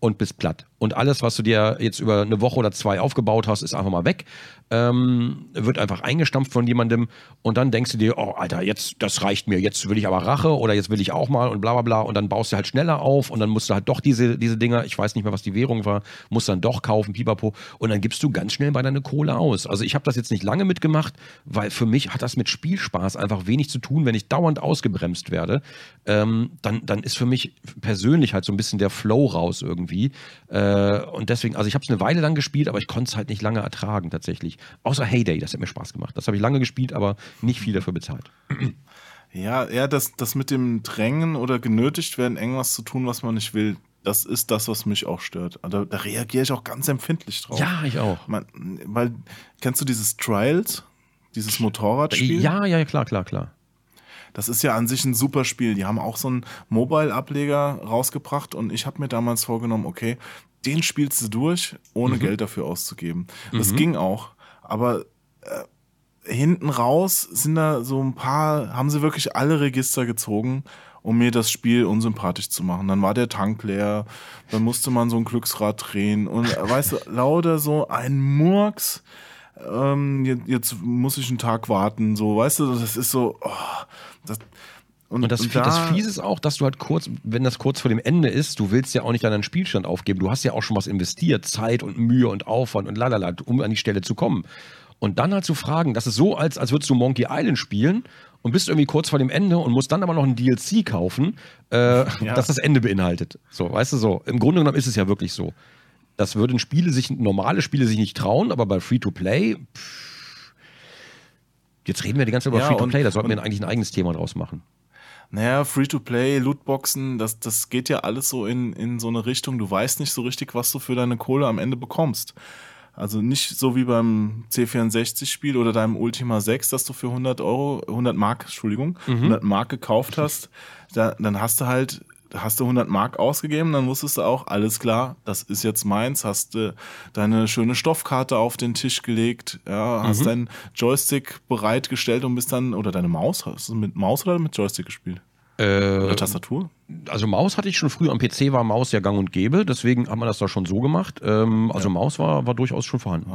und bist platt. Und alles, was du dir jetzt über eine Woche oder zwei aufgebaut hast, ist einfach mal weg. Ähm, wird einfach eingestampft von jemandem. Und dann denkst du dir, oh Alter, jetzt, das reicht mir, jetzt will ich aber Rache oder jetzt will ich auch mal und bla bla bla. Und dann baust du halt schneller auf und dann musst du halt doch diese, diese Dinger, ich weiß nicht mehr, was die Währung war, musst dann doch kaufen, pipapo. Und dann gibst du ganz schnell bei deiner Kohle aus. Also ich habe das jetzt nicht lange mitgemacht, weil für mich hat das mit Spielspaß einfach wenig zu tun, wenn ich dauernd ausgebremst werde, ähm, dann, dann ist für mich persönlich halt so ein bisschen der Flow raus irgendwie. Äh, und deswegen, also ich habe es eine Weile lang gespielt, aber ich konnte es halt nicht lange ertragen tatsächlich. Außer Heyday, das hat mir Spaß gemacht. Das habe ich lange gespielt, aber nicht viel dafür bezahlt. Ja, ja, das, das mit dem Drängen oder genötigt werden, irgendwas zu tun, was man nicht will, das ist das, was mich auch stört. Also, da reagiere ich auch ganz empfindlich drauf. Ja, ich auch. Man, weil, kennst du dieses Trials? Dieses Motorradspiel? Ja, ja, klar, klar, klar. Das ist ja an sich ein super Spiel. Die haben auch so einen Mobile-Ableger rausgebracht und ich habe mir damals vorgenommen, okay, den spielst du durch, ohne mhm. Geld dafür auszugeben. Das mhm. ging auch. Aber äh, hinten raus sind da so ein paar, haben sie wirklich alle Register gezogen, um mir das Spiel unsympathisch zu machen. Dann war der Tank leer, dann musste man so ein Glücksrad drehen und weißt du, lauter so ein Murks. Ähm, jetzt, jetzt, muss ich einen Tag warten, so, weißt du, das ist so, oh, das, und, und, das, und da, das Fies ist auch, dass du halt kurz, wenn das kurz vor dem Ende ist, du willst ja auch nicht deinen Spielstand aufgeben. Du hast ja auch schon was investiert, Zeit und Mühe und Aufwand und lalala, um an die Stelle zu kommen. Und dann halt zu fragen, das ist so, als, als würdest du Monkey Island spielen und bist irgendwie kurz vor dem Ende und musst dann aber noch ein DLC kaufen, äh, ja. das das Ende beinhaltet. So, weißt du so. Im Grunde genommen ist es ja wirklich so. Das würden Spiele sich, normale Spiele sich nicht trauen, aber bei Free-to-Play, jetzt reden wir die ganze Zeit über Ja, Free-to-Play, da sollten wir eigentlich ein eigenes Thema draus machen. Naja, Free-to-Play, Lootboxen, das, das geht ja alles so in, in so eine Richtung. Du weißt nicht so richtig, was du für deine Kohle am Ende bekommst. Also nicht so wie beim C64-Spiel oder deinem Ultima 6, dass du für 100 Euro, 100 Mark, Entschuldigung, 100 Mark gekauft hast. Da, dann hast du halt, hast du 100 Mark ausgegeben, dann wusstest du auch, alles klar, das ist jetzt meins, hast du deine schöne Stoffkarte auf den Tisch gelegt, ja, hast deinen Joystick bereitgestellt und bist dann, oder deine Maus, hast du mit Maus oder mit Joystick gespielt? oder Tastatur? Also Maus hatte ich schon früh, am PC war Maus ja gang und gäbe, deswegen hat man das da schon so gemacht. Ähm, also Maus war, war durchaus schon vorhanden.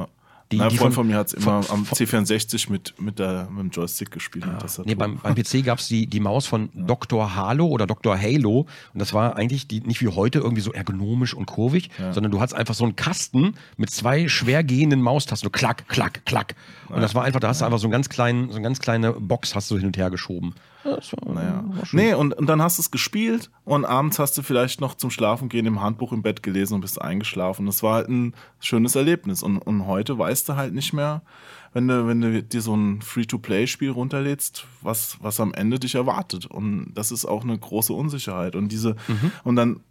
Die, Na, ein die Freund von- von mir hat es immer am C64 mit, mit, der, mit dem Joystick gespielt. Tastatur. Nee, beim, beim PC gab es die, die Maus von Dr. Halo oder Dr. Halo. Und das war eigentlich die, nicht wie heute irgendwie so ergonomisch und kurvig, sondern du hattest einfach so einen Kasten mit zwei schwer gehenden Maustasten. Klack, klack, klack. Und das war einfach, da hast du einfach so, einen ganz kleinen, so eine ganz kleine Box hast du hin und her geschoben. Ja, war, Naja. Nee, und, und dann hast du es gespielt und abends hast du vielleicht noch zum Schlafen gehen im Handbuch im Bett gelesen und bist eingeschlafen. Das war halt ein schönes Erlebnis. Und, und heute weißt du halt nicht mehr, wenn du, wenn du dir so ein Free-to-Play-Spiel runterlädst, was, was am Ende dich erwartet. Und das ist auch eine große Unsicherheit. Und diese, und dann,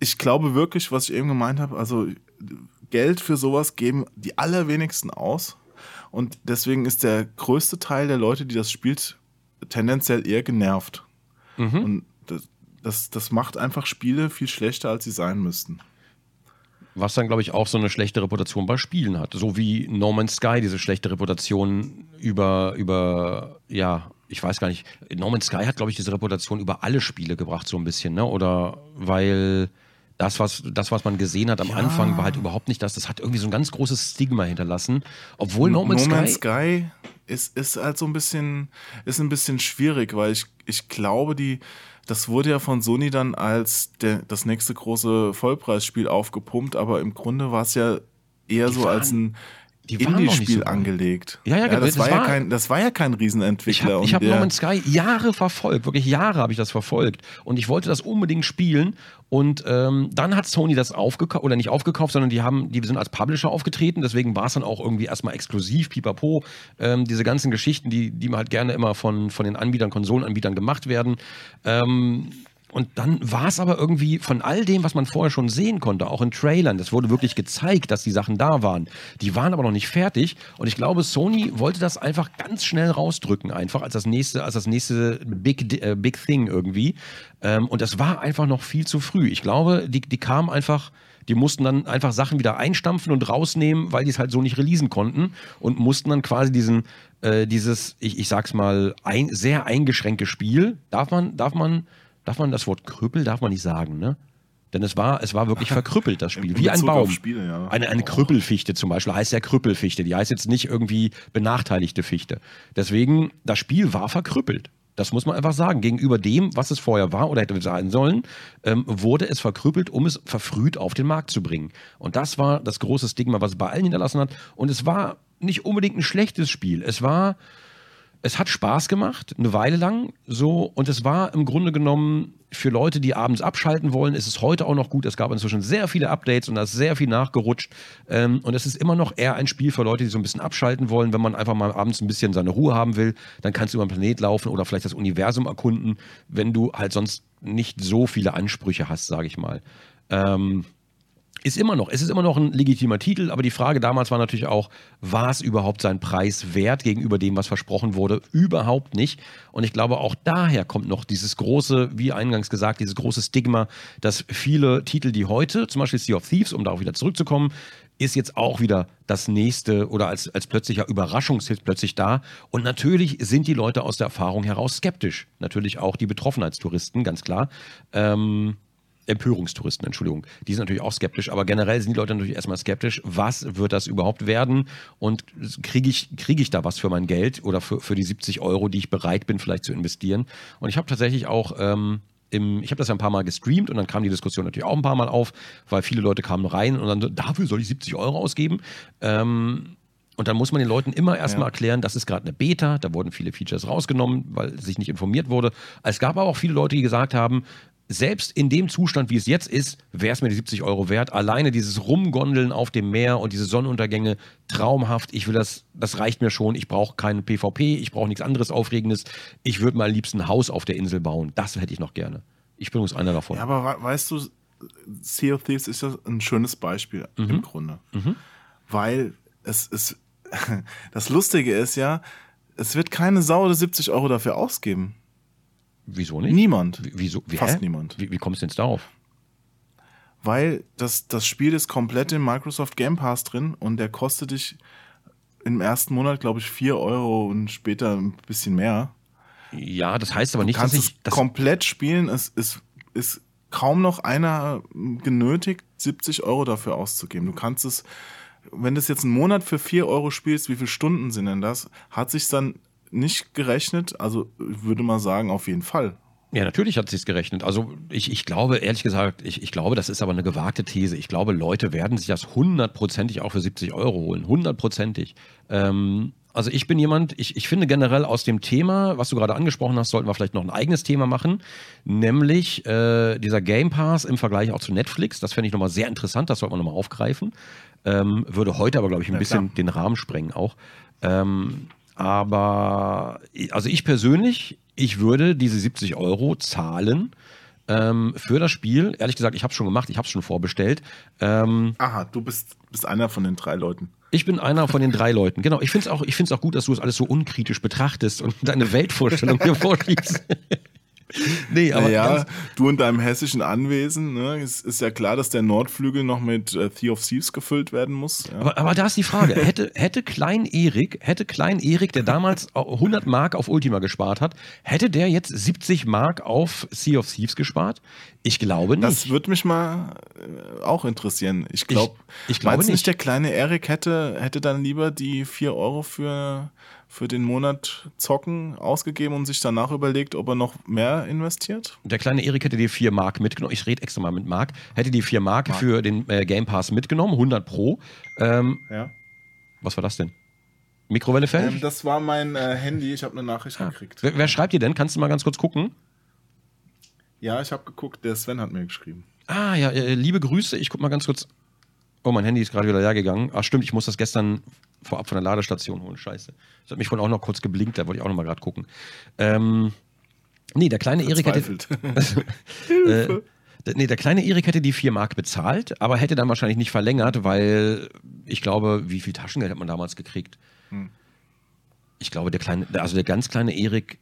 ich glaube wirklich, was ich eben gemeint habe, also Geld für sowas geben die allerwenigsten aus. Und deswegen ist der größte Teil der Leute, die das spielt, tendenziell eher genervt. Und das, das, das macht einfach Spiele viel schlechter, als sie sein müssten. Was dann, glaube ich, auch so eine schlechte Reputation bei Spielen hat. So wie No Man's Sky diese schlechte Reputation über, über, ja, ich weiß gar nicht. No Man's Sky hat, glaube ich, diese Reputation über alle Spiele gebracht, so ein bisschen, ne? Oder weil das, was, das, was man gesehen hat am Anfang, war halt überhaupt nicht das. Das hat irgendwie so ein ganz großes Stigma hinterlassen. Obwohl No Man's Sky. Sky ist, ist halt so ein bisschen, ist ein bisschen schwierig, weil ich, ich glaube, die, das wurde ja von Sony dann als der, das nächste große Vollpreisspiel aufgepumpt, aber im Grunde war es ja eher so waren- als ein die waren Indie-Spiel so angelegt. Ja, ja, das, das war ja kein, das war ja kein Ich Riesenentwickler. habe ich und hab No Man's Sky Jahre verfolgt, wirklich Jahre habe ich das verfolgt. Und ich wollte das unbedingt spielen. Und ähm, dann hat Sony das aufgekauft, oder nicht aufgekauft, sondern die haben, die sind als Publisher aufgetreten. Deswegen war es dann auch irgendwie erstmal exklusiv, pipapo. Ähm, diese ganzen Geschichten, die, die halt gerne immer von, von den Anbietern, Konsolenanbietern gemacht werden. Ähm, und dann war es aber irgendwie von all dem, was man vorher schon sehen konnte, auch in Trailern, das wurde wirklich gezeigt, dass die Sachen da waren. Die waren aber noch nicht fertig. Und ich glaube, Sony wollte das einfach ganz schnell rausdrücken, einfach als das nächste, als das nächste Big, äh, Big Thing irgendwie. Ähm, und das war einfach noch viel zu früh. Ich glaube, die, die kamen einfach. Die mussten dann einfach Sachen wieder einstampfen und rausnehmen, weil die es halt so nicht releasen konnten und mussten dann quasi diesen, äh, dieses, ich, ich sag's mal, ein, sehr eingeschränkte Spiel. Darf man, darf man, darf man das Wort Krüppel, darf man nicht sagen, ne? Denn es war, es war wirklich verkrüppelt, das Spiel. Wie ein Baum. Spiele, ja. Eine, eine Krüppelfichte zum Beispiel heißt ja Krüppelfichte. Die heißt jetzt nicht irgendwie benachteiligte Fichte. Deswegen, das Spiel war verkrüppelt. Das muss man einfach sagen. Gegenüber dem, was es vorher war oder hätte sein sollen, ähm, wurde es verkrüppelt, um es verfrüht auf den Markt zu bringen. Und das war das große Stigma, was es bei allen hinterlassen hat. Und es war nicht unbedingt ein schlechtes Spiel. Es war es hat Spaß gemacht, eine Weile lang so. Und es war im Grunde genommen für Leute, die abends abschalten wollen, ist es heute auch noch gut. Es gab inzwischen sehr viele Updates und da ist sehr viel nachgerutscht. Ähm, und es ist immer noch eher ein Spiel für Leute, die so ein bisschen abschalten wollen. Wenn man einfach mal abends ein bisschen seine Ruhe haben will, dann kannst du über den Planet laufen oder vielleicht das Universum erkunden, wenn du halt sonst nicht so viele Ansprüche hast, sage ich mal. Ähm, ist immer noch, es ist immer noch ein legitimer Titel, aber die Frage damals war natürlich auch, war es überhaupt sein Preis wert gegenüber dem, was versprochen wurde? Überhaupt nicht. Und ich glaube, auch daher kommt noch dieses große, wie eingangs gesagt, dieses große Stigma, dass viele Titel, die heute, zum Beispiel Sea of Thieves, um darauf wieder zurückzukommen, ist jetzt auch wieder das nächste oder als, als plötzlicher Überraschungshit plötzlich da. Und natürlich sind die Leute aus der Erfahrung heraus skeptisch. Natürlich auch die Betroffenheitstouristen, ganz klar. Ähm, Empörungstouristen, Entschuldigung. Die sind natürlich auch skeptisch, aber generell sind die Leute natürlich erstmal skeptisch. Was wird das überhaupt werden? Und kriege ich, kriege ich da was für mein Geld oder für, für die 70 Euro, die ich bereit bin, vielleicht zu investieren? Und ich habe tatsächlich auch. Ähm, im, ich habe das ja ein paar Mal gestreamt und dann kam die Diskussion natürlich auch ein paar Mal auf, weil viele Leute kamen rein und dann so, dafür soll ich 70 Euro ausgeben. Ähm, und dann muss man den Leuten immer erstmal Ja. erklären, das ist gerade eine Beta, da wurden viele Features rausgenommen, weil sich nicht informiert wurde. Es gab aber auch viele Leute, die gesagt haben, selbst in dem Zustand, wie es jetzt ist, wäre es mir die 70 Euro wert. Alleine dieses Rumgondeln auf dem Meer und diese Sonnenuntergänge, traumhaft. Ich will das, das reicht mir schon. Ich brauche keinen PvP, ich brauche nichts anderes Aufregendes. Ich würde mal liebsten ein Haus auf der Insel bauen. Das hätte ich noch gerne. Ich bin übrigens einer davon. Ja, aber weißt du, Sea of Thieves ist ja ein schönes Beispiel mhm. im Grunde. Mhm. Weil es ist, das Lustige ist ja, es wird keine Sau oder 70 Euro dafür ausgeben. Wieso nicht? Niemand. Wieso? Wie, Fast hä? niemand. Wie, wie kommst du jetzt darauf? Weil das, das Spiel ist komplett im Microsoft Game Pass drin und der kostet dich im ersten Monat, glaube ich, 4 Euro und später ein bisschen mehr. Ja, das heißt aber nicht, dass ich. Das komplett spielen. Es ist, ist kaum noch einer genötigt, 70 Euro dafür auszugeben. Du kannst es, wenn du es jetzt einen Monat für 4 Euro spielst, wie viele Stunden sind denn das? Hat sich dann nicht gerechnet? Also würde mal sagen, auf jeden Fall. Ja, natürlich hat sich's gerechnet. Also ich, ich glaube, ehrlich gesagt, ich, ich glaube, das ist aber eine gewagte These. Ich glaube, Leute werden sich das hundertprozentig auch für 70 Euro holen. Hundertprozentig. Ähm, also ich bin jemand, ich, ich finde generell aus dem Thema, was du gerade angesprochen hast, sollten wir vielleicht noch ein eigenes Thema machen, nämlich äh, dieser Game Pass im Vergleich auch zu Netflix. Das fände ich nochmal sehr interessant, das sollten wir nochmal aufgreifen. Ähm, würde heute aber, glaube ich, ein ja, bisschen den Rahmen sprengen auch. Ähm, aber also ich persönlich, ich würde diese 70 Euro zahlen ähm, für das Spiel. Ehrlich gesagt, ich habe es schon gemacht, ich habe es schon vorbestellt. Ähm, Aha, du bist, bist einer von den drei Leuten. Ich bin einer von den drei Leuten. Genau. Ich finde es auch, auch gut, dass du es alles so unkritisch betrachtest und deine Weltvorstellung hier vorliegst. Nee, aber ja, du in deinem hessischen Anwesen, ne, ist, ist ja klar, dass der Nordflügel noch mit äh, Thief of Thieves gefüllt werden muss. Ja. Aber, aber da ist die Frage, hätte, hätte Klein Erik, hätte Klein Erik, der damals 100 Mark auf Ultima gespart hat, hätte der jetzt 70 Mark auf Sea of Thieves gespart? Ich glaube nicht. Das würde mich mal äh, auch interessieren. Ich glaube, ich, ich glaube nicht. nicht, der kleine Erik hätte, hätte dann lieber die 4 Euro für für den Monat zocken ausgegeben und sich danach überlegt, ob er noch mehr investiert? Der kleine Erik hätte die 4 Mark mitgenommen. Ich rede extra mal mit Mark. Hätte die 4 Mark, Mark. für den äh, Game Pass mitgenommen, 100 Pro. Ähm, ja. Was war das denn? Mikrowelle fertig? Ähm, das war mein äh, Handy. Ich habe eine Nachricht ah. gekriegt. Wer, wer, schreibt dir denn? Kannst du mal ganz kurz gucken? Ja, ich habe geguckt. Der Sven hat mir geschrieben. Ah, ja, äh, liebe Grüße. Ich guck mal ganz kurz. Oh, mein Handy ist gerade wieder leer gegangen. Ach, stimmt, ich muss das gestern vorab von der Ladestation holen. Scheiße. Das hat mich vorhin auch noch kurz geblinkt, da wollte ich auch noch mal gerade gucken. Ähm, nee, der kleine Erik hätte. äh, nee, der kleine Erik hätte die 4 Mark bezahlt, aber hätte dann wahrscheinlich nicht verlängert, weil ich glaube, wie viel Taschengeld hat man damals gekriegt? Hm. Ich glaube, der kleine, also der ganz kleine Erik,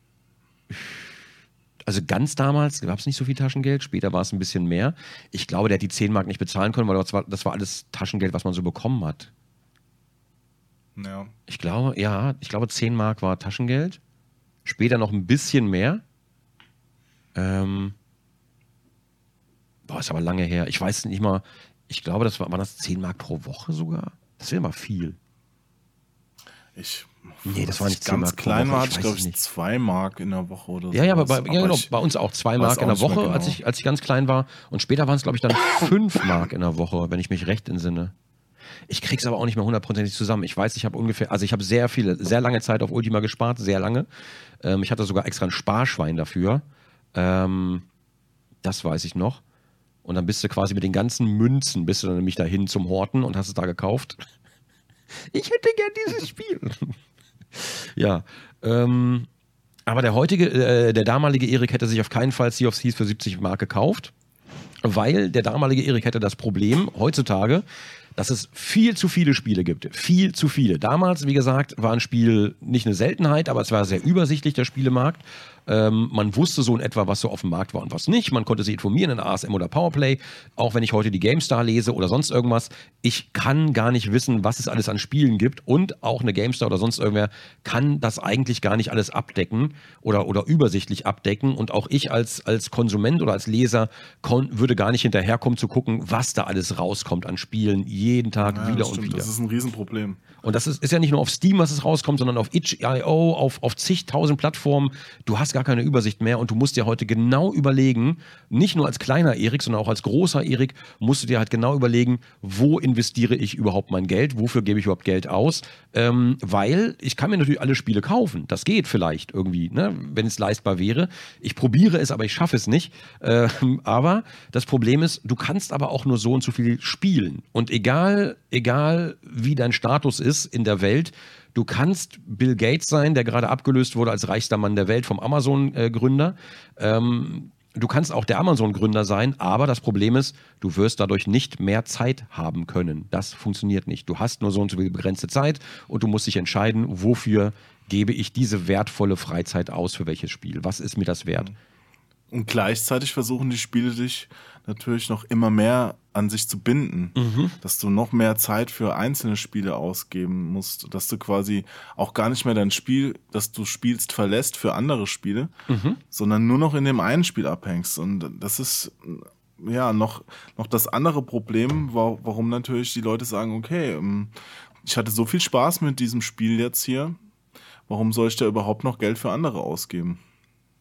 also ganz damals gab es nicht so viel Taschengeld, später war es ein bisschen mehr. Ich glaube, der hat die 10 Mark nicht bezahlen können, weil das war, das war alles Taschengeld, was man so bekommen hat. Ja. Ich glaube, ja, ich glaube 10 Mark war Taschengeld. Später noch ein bisschen mehr. Ähm, boah, ist aber lange her. Ich weiß nicht mal, ich glaube, das war, waren das 10 Mark pro Woche sogar? Das wäre mal viel. Ich. Nee, das war nicht ganz Mark klein war, hatte ich glaube ich 2 Mark in der Woche oder so. Ja, ja, aber, bei, ja, genau, bei uns auch 2 Mark in der Woche, genau. als, ich, als ich ganz klein war. Und später waren es, glaube ich, dann 5 Mark in der Woche, wenn ich mich recht entsinne. Ich krieg's aber auch nicht mehr hundertprozentig zusammen. Ich weiß, ich habe ungefähr, also ich habe sehr viele, sehr lange Zeit auf Ultima gespart, sehr lange. Ähm, ich hatte sogar extra ein Sparschwein dafür. Ähm, das weiß ich noch. Und dann bist du quasi mit den ganzen Münzen, bist du dann nämlich dahin zum Horten und hast es da gekauft. Ich hätte gern dieses Spiel. ja. Ähm, aber der heutige, äh, der damalige Erik hätte sich auf keinen Fall Sea of Thieves für 70 Mark gekauft, weil der damalige Erik hätte das Problem heutzutage, dass es viel zu viele Spiele gibt. Viel zu viele. Damals, wie gesagt, war ein Spiel nicht eine Seltenheit, aber es war sehr übersichtlich, der Spielemarkt. Ähm, man wusste so in etwa, was so auf dem Markt war und was nicht. Man konnte sich informieren in ASM oder Powerplay. Auch wenn ich heute die GameStar lese oder sonst irgendwas. Ich kann gar nicht wissen, was es alles an Spielen gibt. Und auch eine GameStar oder sonst irgendwer kann das eigentlich gar nicht alles abdecken oder, oder übersichtlich abdecken. Und auch ich als, als Konsument oder als Leser würde gar nicht hinterherkommen zu gucken, was da alles rauskommt an Spielen jeden Tag Ja, wieder und wieder. Das ist ein Riesenproblem. Und das ist, ist ja nicht nur auf Steam, was es rauskommt, sondern auf itch.io, auf, auf zigtausend Plattformen. Du hast gar keine Übersicht mehr und du musst dir heute genau überlegen, nicht nur als kleiner Erik, sondern auch als großer Erik, musst du dir halt genau überlegen, wo investiere ich überhaupt mein Geld, wofür gebe ich überhaupt Geld aus. Ähm, weil ich kann mir natürlich alle Spiele kaufen. Das geht vielleicht irgendwie, ne, wenn es leistbar wäre. Ich probiere es, aber ich schaffe es nicht. Ähm, aber das Problem ist, du kannst aber auch nur so und so viel spielen. Und egal, egal wie dein Status ist in der Welt, du kannst Bill Gates sein, der gerade abgelöst wurde als reichster Mann der Welt vom Amazon-Gründer. Ähm, du kannst auch der Amazon-Gründer sein, aber das Problem ist, du wirst dadurch nicht mehr Zeit haben können. Das funktioniert nicht. Du hast nur so und so viel begrenzte Zeit und du musst dich entscheiden, wofür gebe ich diese wertvolle Freizeit aus für welches Spiel? Was ist mir das wert? Und gleichzeitig versuchen die Spiele dich natürlich noch immer mehr an sich zu binden, dass du noch mehr Zeit für einzelne Spiele ausgeben musst, dass du quasi auch gar nicht mehr dein Spiel, das du spielst, verlässt für andere Spiele, sondern nur noch in dem einen Spiel abhängst. Und das ist ja noch, noch das andere Problem, wa- warum natürlich die Leute sagen, okay, ähm, ich hatte so viel Spaß mit diesem Spiel jetzt hier, warum soll ich da überhaupt noch Geld für andere ausgeben?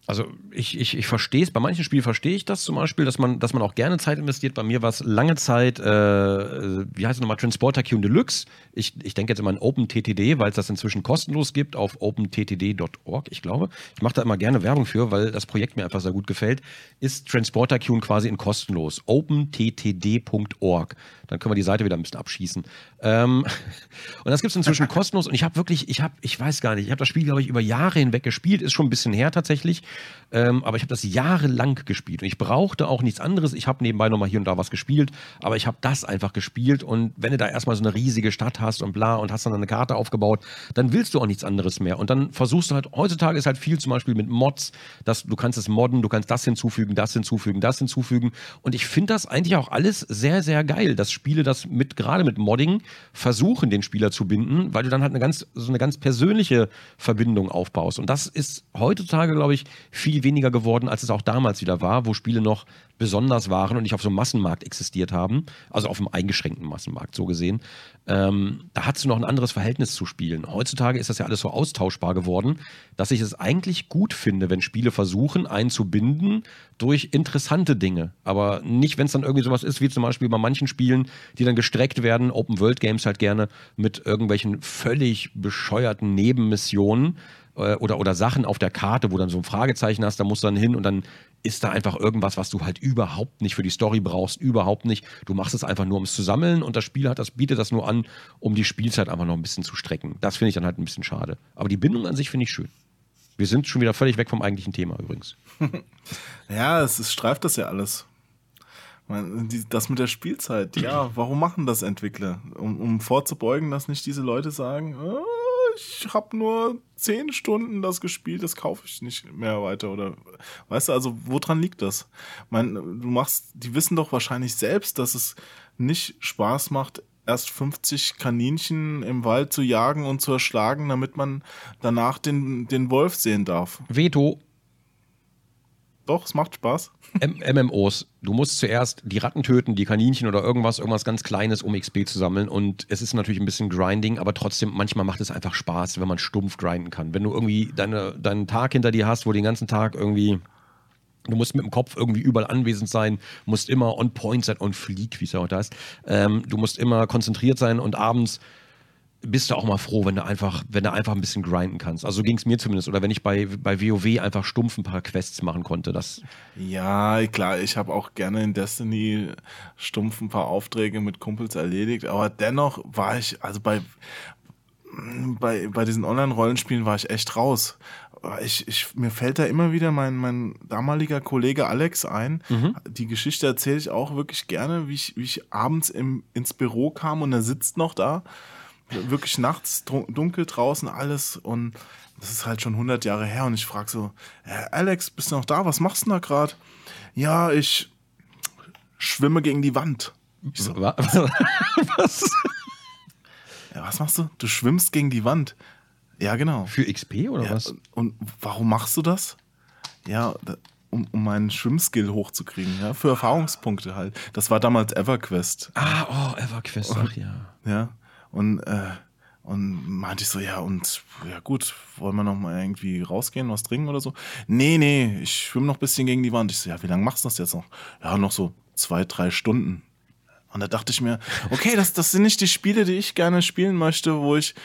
Also ich, ich, ich verstehe es, bei manchen Spielen verstehe ich das zum Beispiel, dass man, dass man auch gerne Zeit investiert. Bei mir war es lange Zeit, äh, wie heißt es nochmal, Transporter Q Deluxe. Ich, ich denke jetzt immer an OpenTTD, weil es das inzwischen kostenlos gibt auf openttd.org, ich glaube. Ich mache da immer gerne Werbung für, weil das Projekt mir einfach sehr gut gefällt. Ist Transporter Q quasi in kostenlos. openttd.org. Dann können wir die Seite wieder ein bisschen abschießen. Ähm, und das gibt es inzwischen kostenlos. Und ich habe wirklich, ich habe, ich weiß gar nicht, ich habe das Spiel, glaube ich, über Jahre hinweg gespielt. Ist schon ein bisschen her tatsächlich. Ähm, aber ich habe das jahrelang gespielt. Und ich brauchte auch nichts anderes. Ich habe nebenbei nochmal hier und da was gespielt. Aber ich habe das einfach gespielt. Und wenn du da erstmal so eine riesige Stadt hast und bla und hast dann eine Karte aufgebaut, dann willst du auch nichts anderes mehr. Und dann versuchst du halt, heutzutage ist halt viel zum Beispiel mit Mods, dass du kannst es modden, du kannst das hinzufügen, das hinzufügen, das hinzufügen. Und ich finde das eigentlich auch alles sehr, sehr geil, dass Spiele das mit, gerade mit Modding, versuchen, den Spieler zu binden, weil du dann halt eine ganz, so eine ganz persönliche Verbindung aufbaust. Und das ist heutzutage, glaube ich, viel weniger geworden, als es auch damals wieder war, wo Spiele noch besonders waren und nicht auf so einem Massenmarkt existiert haben, also auf einem eingeschränkten Massenmarkt, so gesehen. Ähm, da hattest du noch ein anderes Verhältnis zu Spielen. Heutzutage ist das ja alles so austauschbar geworden, dass ich es eigentlich gut finde, wenn Spiele versuchen, einen zu binden durch interessante Dinge. Aber nicht, wenn es dann irgendwie sowas ist, wie zum Beispiel bei manchen Spielen, die dann gestreckt werden, Open-World-Games halt gerne, mit irgendwelchen völlig bescheuerten Nebenmissionen äh, oder, oder Sachen auf der Karte, wo dann so ein Fragezeichen hast, da musst du dann hin und dann ist da einfach irgendwas, was du halt überhaupt nicht für die Story brauchst, überhaupt nicht. Du machst es einfach nur, um es zu sammeln und das Spiel hat das, bietet das nur an, um die Spielzeit einfach noch ein bisschen zu strecken. Das finde ich dann halt ein bisschen schade. Aber die Bindung an sich finde ich schön. Wir sind schon wieder völlig weg vom eigentlichen Thema übrigens. Ja, es ist, streift das ja alles. Das mit der Spielzeit, ja, warum machen das Entwickler? Um, um vorzubeugen, dass nicht diese Leute sagen, "Ah, ich habe nur zehn Stunden das gespielt, das kaufe ich nicht mehr weiter. Oder weißt du, also woran liegt das? Man, du machst, die wissen doch wahrscheinlich selbst, dass es nicht Spaß macht, erst 50 Kaninchen im Wald zu jagen und zu erschlagen, damit man danach den, den Wolf sehen darf. Veto, Doch, es macht Spaß. M MMOs. Du musst zuerst die Ratten töten, die Kaninchen oder irgendwas, irgendwas ganz Kleines, um XP zu sammeln. Und es ist natürlich ein bisschen Grinding, aber trotzdem, manchmal macht es einfach Spaß, wenn man stumpf grinden kann. Wenn du irgendwie deine, deinen Tag hinter dir hast, wo du den ganzen Tag irgendwie. Du musst mit dem Kopf irgendwie überall anwesend sein, musst immer on point sein, on fleek, wie es ja heute heißt. Ähm, du musst immer konzentriert sein und abends bist du auch mal froh, wenn du einfach, wenn du einfach ein bisschen grinden kannst. Also so ging es mir zumindest. Oder wenn ich bei, bei WoW einfach stumpf ein paar Quests machen konnte. Das, Ja, klar, ich habe auch gerne in Destiny stumpf ein paar Aufträge mit Kumpels erledigt, aber dennoch war ich, also bei, bei, bei diesen Online-Rollenspielen war ich echt raus. Ich, ich, mir fällt da immer wieder mein, mein damaliger Kollege Alex ein. Die Geschichte erzähle ich auch wirklich gerne, wie ich, wie ich abends im, ins Büro kam und er sitzt noch da. Wirklich nachts, dun- dunkel draußen, alles und das ist halt schon 100 Jahre her und ich frage so, "Äh, Alex, bist du noch da? Was machst du denn da gerade? Ja, ich schwimme gegen die Wand. Ich so, Wa- Was? ja, was machst du? Du schwimmst gegen die Wand. Ja, genau. Für XP oder Ja, was? und warum machst du das? Ja, um, um meinen Schwimmskill hochzukriegen, ja, für Erfahrungspunkte halt. Das war damals EverQuest. Ah, oh, EverQuest, ach ja. Ja, und, äh, und meinte ich so, ja, und ja gut, wollen wir noch mal irgendwie rausgehen, was trinken oder so? Nee, nee, ich schwimme noch ein bisschen gegen die Wand. Ich so, ja, wie lange machst du das jetzt noch? Ja, noch so zwei, drei Stunden. Und da dachte ich mir, okay, das, das sind nicht die Spiele, die ich gerne spielen möchte, wo ich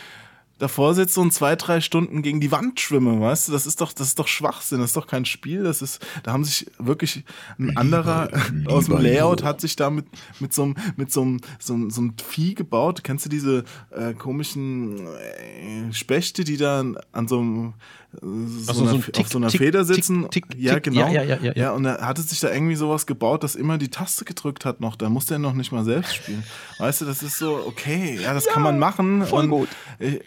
davor sitze und zwei, drei Stunden gegen die Wand schwimme, weißt du? Das ist doch, das ist doch Schwachsinn, das ist doch kein Spiel. Das ist, da haben sich wirklich ein anderer lieber, aus dem Layout hat sich da mit, mit so einem, mit so einem, so einem, so einem Vieh gebaut. Kennst du diese äh, komischen äh, Spechte, die da an so einem so, so, einer, Tick, auf so einer Tick, Feder sitzen. Tick, ja, genau. Ja, ja, ja, ja, und er hatte sich da irgendwie sowas gebaut, das immer die Taste gedrückt hat noch. Da musste er noch nicht mal selbst spielen. Weißt du, das ist so, okay, ja, das kann man machen. Voll gut. Ich,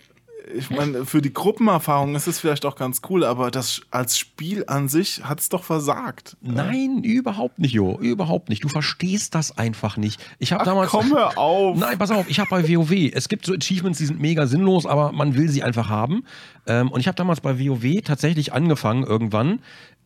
ich meine, für die Gruppenerfahrung ist es vielleicht auch ganz cool, aber das als Spiel an sich hat es doch versagt. Nein, überhaupt nicht, Jo. Überhaupt nicht. Du verstehst das einfach nicht. Ich habe damals. Komm hör auf! Nein, pass auf, ich habe bei WoW. Es gibt so Achievements, die sind mega sinnlos, aber man will sie einfach haben. Ähm, und ich habe damals bei WoW tatsächlich angefangen, irgendwann